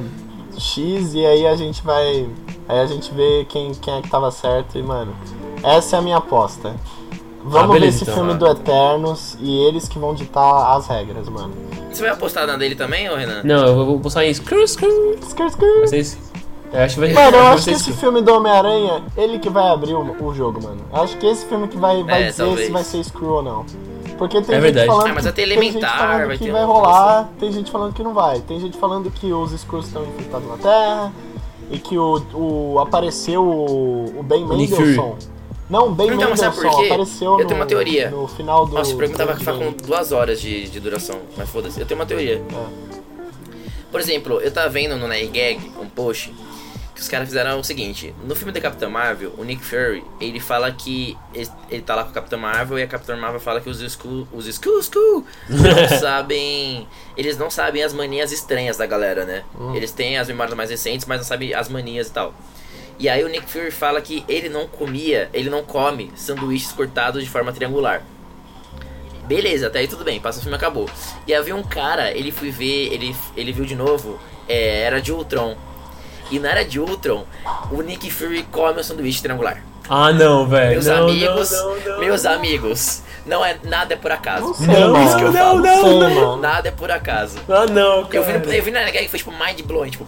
D: X e aí a gente vai. Aí a gente vê quem, quem é que tava certo e, mano, essa é a minha aposta. Vamos
B: Ah, beleza,
D: ver esse
B: então.
D: filme do Eternos e eles que vão ditar as regras, mano.
C: Você vai apostar na dele também, ô Renan?
B: Não, eu vou postar em screw, screw.
D: Skr, skr.
B: Vai ser esse. Eu acho que vai
D: Mano, eu acho que esse
B: screw.
D: filme do Homem-Aranha, ele que vai abrir o, o jogo, mano. Eu acho que esse filme que vai, vai
C: É,
D: dizer
C: talvez.
D: se vai ser Screw ou não. Porque tem
B: É
D: gente
B: verdade.
D: falando
C: Ah, mas
D: que,
C: vai ter
D: tem gente
C: Elementar,
D: falando
C: vai
D: que
C: ter
D: vai rolar, tem gente falando que não vai. Tem gente falando que os Screws estão infiltrados na Terra e que o, o apareceu o, o Ben Mendelssohn. Não, o Ben
C: Então,
D: Mendelssohn apareceu
C: Eu
D: no,
C: tenho uma teoria.
D: no final do...
C: Nossa, o programa tava ficar com duas horas de, de duração, mas foda-se. Eu tenho uma teoria.
D: É.
C: Por exemplo, eu tava vendo no Gag um post que os caras fizeram o seguinte: no filme da Capitã Marvel, o Nick Fury ele fala que ele, ele tá lá com a Capitã Marvel e a Capitã Marvel fala que os Skrull, os Skrull, não sabem, eles não sabem as manias estranhas da galera, né? Eles têm as memórias mais recentes, mas não sabem as manias e tal. E aí o Nick Fury fala que ele não comia, ele não come sanduíches cortados de forma triangular. Beleza, até aí tudo bem, passa o filme acabou. E havia um cara, ele foi ver, ele, ele viu de novo, é, era de Ultron. E na era de Ultron, o Nick Fury come o sanduíche triangular.
B: Ah, não, velho.
C: Meus
B: não,
C: amigos,
B: não, não, não.
C: meus amigos, não é nada é por acaso.
D: Não mano.
B: isso que eu
C: falo.
B: não.
C: Nada é por acaso.
B: Ah, não,
C: Eu vi,
B: cara.
C: no- eu vi na Gag que foi tipo mind blowing, tipo,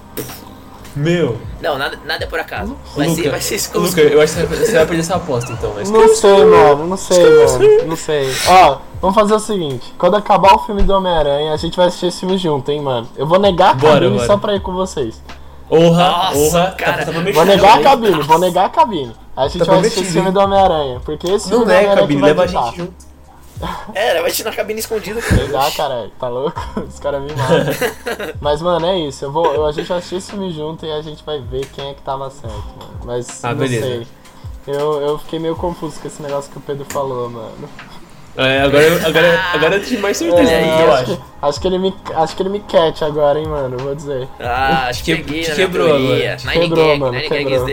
B: Meu.
C: não, nada, nada é por acaso. Vai
B: Luca,
C: ser, vai ser exclusivo.
B: Luca, eu acho que você vai perder essa aposta então. Mas...
D: Não sei, mano, não sei, mano, não sei. Ó, vamos fazer o seguinte: quando acabar o filme do Homem-Aranha, a gente vai assistir esse filme junto, hein, mano. Eu vou negar a
B: Bora,
D: cabine
B: bora.
D: só pra ir com vocês.
B: Honra,
C: Nossa,
B: honra.
C: cara.
B: Tá, tá
D: Vou negar a cabine, vou negar a cabine. Aí a gente
B: Tá
D: vai assistir esse filme do Homem-Aranha, porque esse
B: Não
D: filme do
B: nega,
D: Homem-Aranha que
B: cabine,
D: vai
B: leva a
D: ditar.
B: gente junto.
C: É, vai te na cabine escondido.
D: Negar, caralho, tá louco? Os caras me matam. Mas, mano, é isso. Eu vou, eu- a gente vai assistir esse filme junto e a gente vai ver quem é que tava certo, mano. Mas,
B: Ah,
D: não
B: beleza.
D: sei. Eu, eu fiquei meio confuso com esse negócio que o Pedro falou, mano.
B: É, agora, eu- agora, agora eu tive mais certeza
C: É,
B: que eu
D: acho,
B: acho.
D: que, acho que ele me acho que ele me cat agora, hein, mano. Vou dizer.
C: Ah, acho que
B: Que- te
C: na minha
B: quebrou agora.
C: Nine
D: Quebrou, mano, quebrou.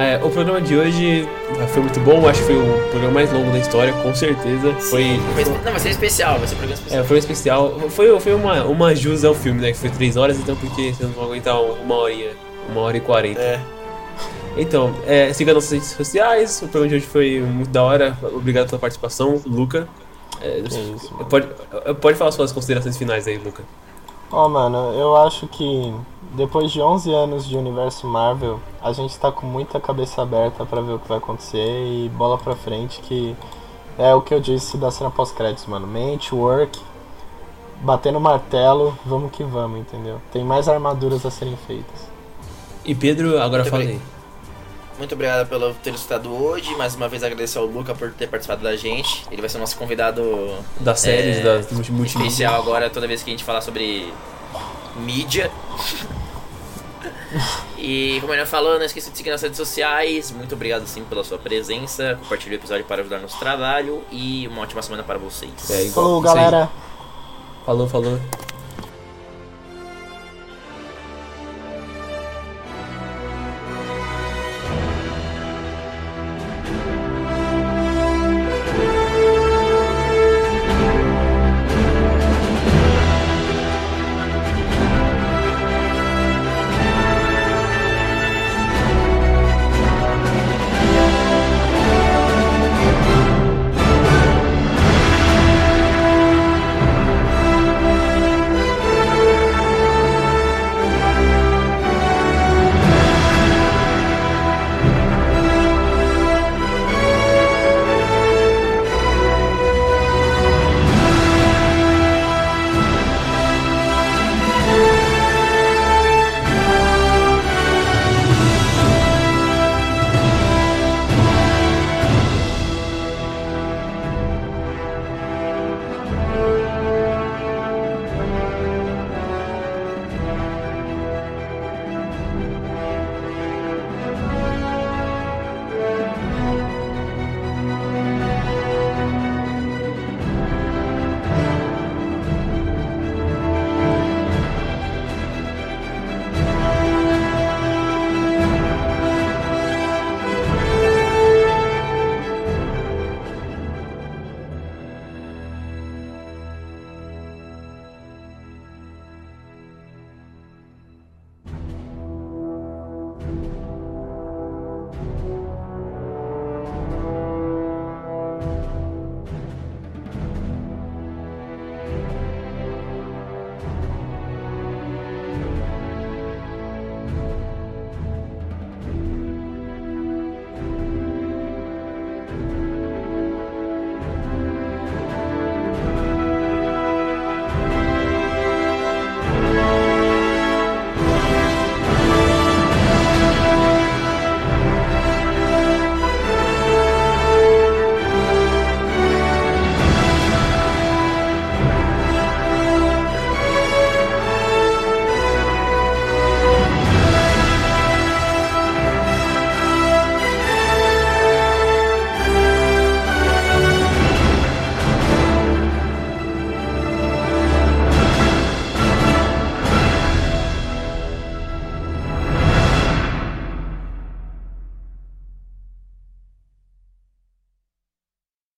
B: É, o programa de hoje foi muito bom, acho que foi o programa mais longo da história, com certeza. Foi.
C: Vai ser- Não, vai ser especial, vai ser um programa especial.
B: É, foi um especial. Foi, foi uma, uma jus ao filme, né? Que foi 3 horas, então porque vocês não vão aguentar uma horinha. Uma hora e quarenta.
C: É.
B: Então, é, siga nossas redes sociais. O programa de hoje foi muito da hora. Obrigado pela participação, Luca. É,
D: mano.
B: pode, pode falar suas considerações finais aí, Luca.
D: Ó, mano, eu acho que depois de 11 anos de universo Marvel, a gente tá com muita cabeça aberta pra ver o que vai acontecer e bola pra frente que é o que eu disse da cena pós-créditos, mano. Mente, work, batendo martelo, vamos que vamos, entendeu? Tem mais armaduras a serem feitas.
B: E Pedro, agora aí.
C: Muito obrigado pelo ter escutado hoje. Mais uma vez agradecer ao Luca por ter participado da gente. Ele vai ser o nosso convidado
B: Das séries,
C: É,
B: das multi multimídia.
C: especial agora, toda vez que a gente falar sobre mídia. e como ele falou, não esqueça de seguir nas redes sociais. Muito obrigado sim pela sua presença. Compartilhe o episódio para ajudar nosso trabalho. E uma ótima semana para vocês.
B: É, igual-
D: Falou, galera!
B: Falou, falou.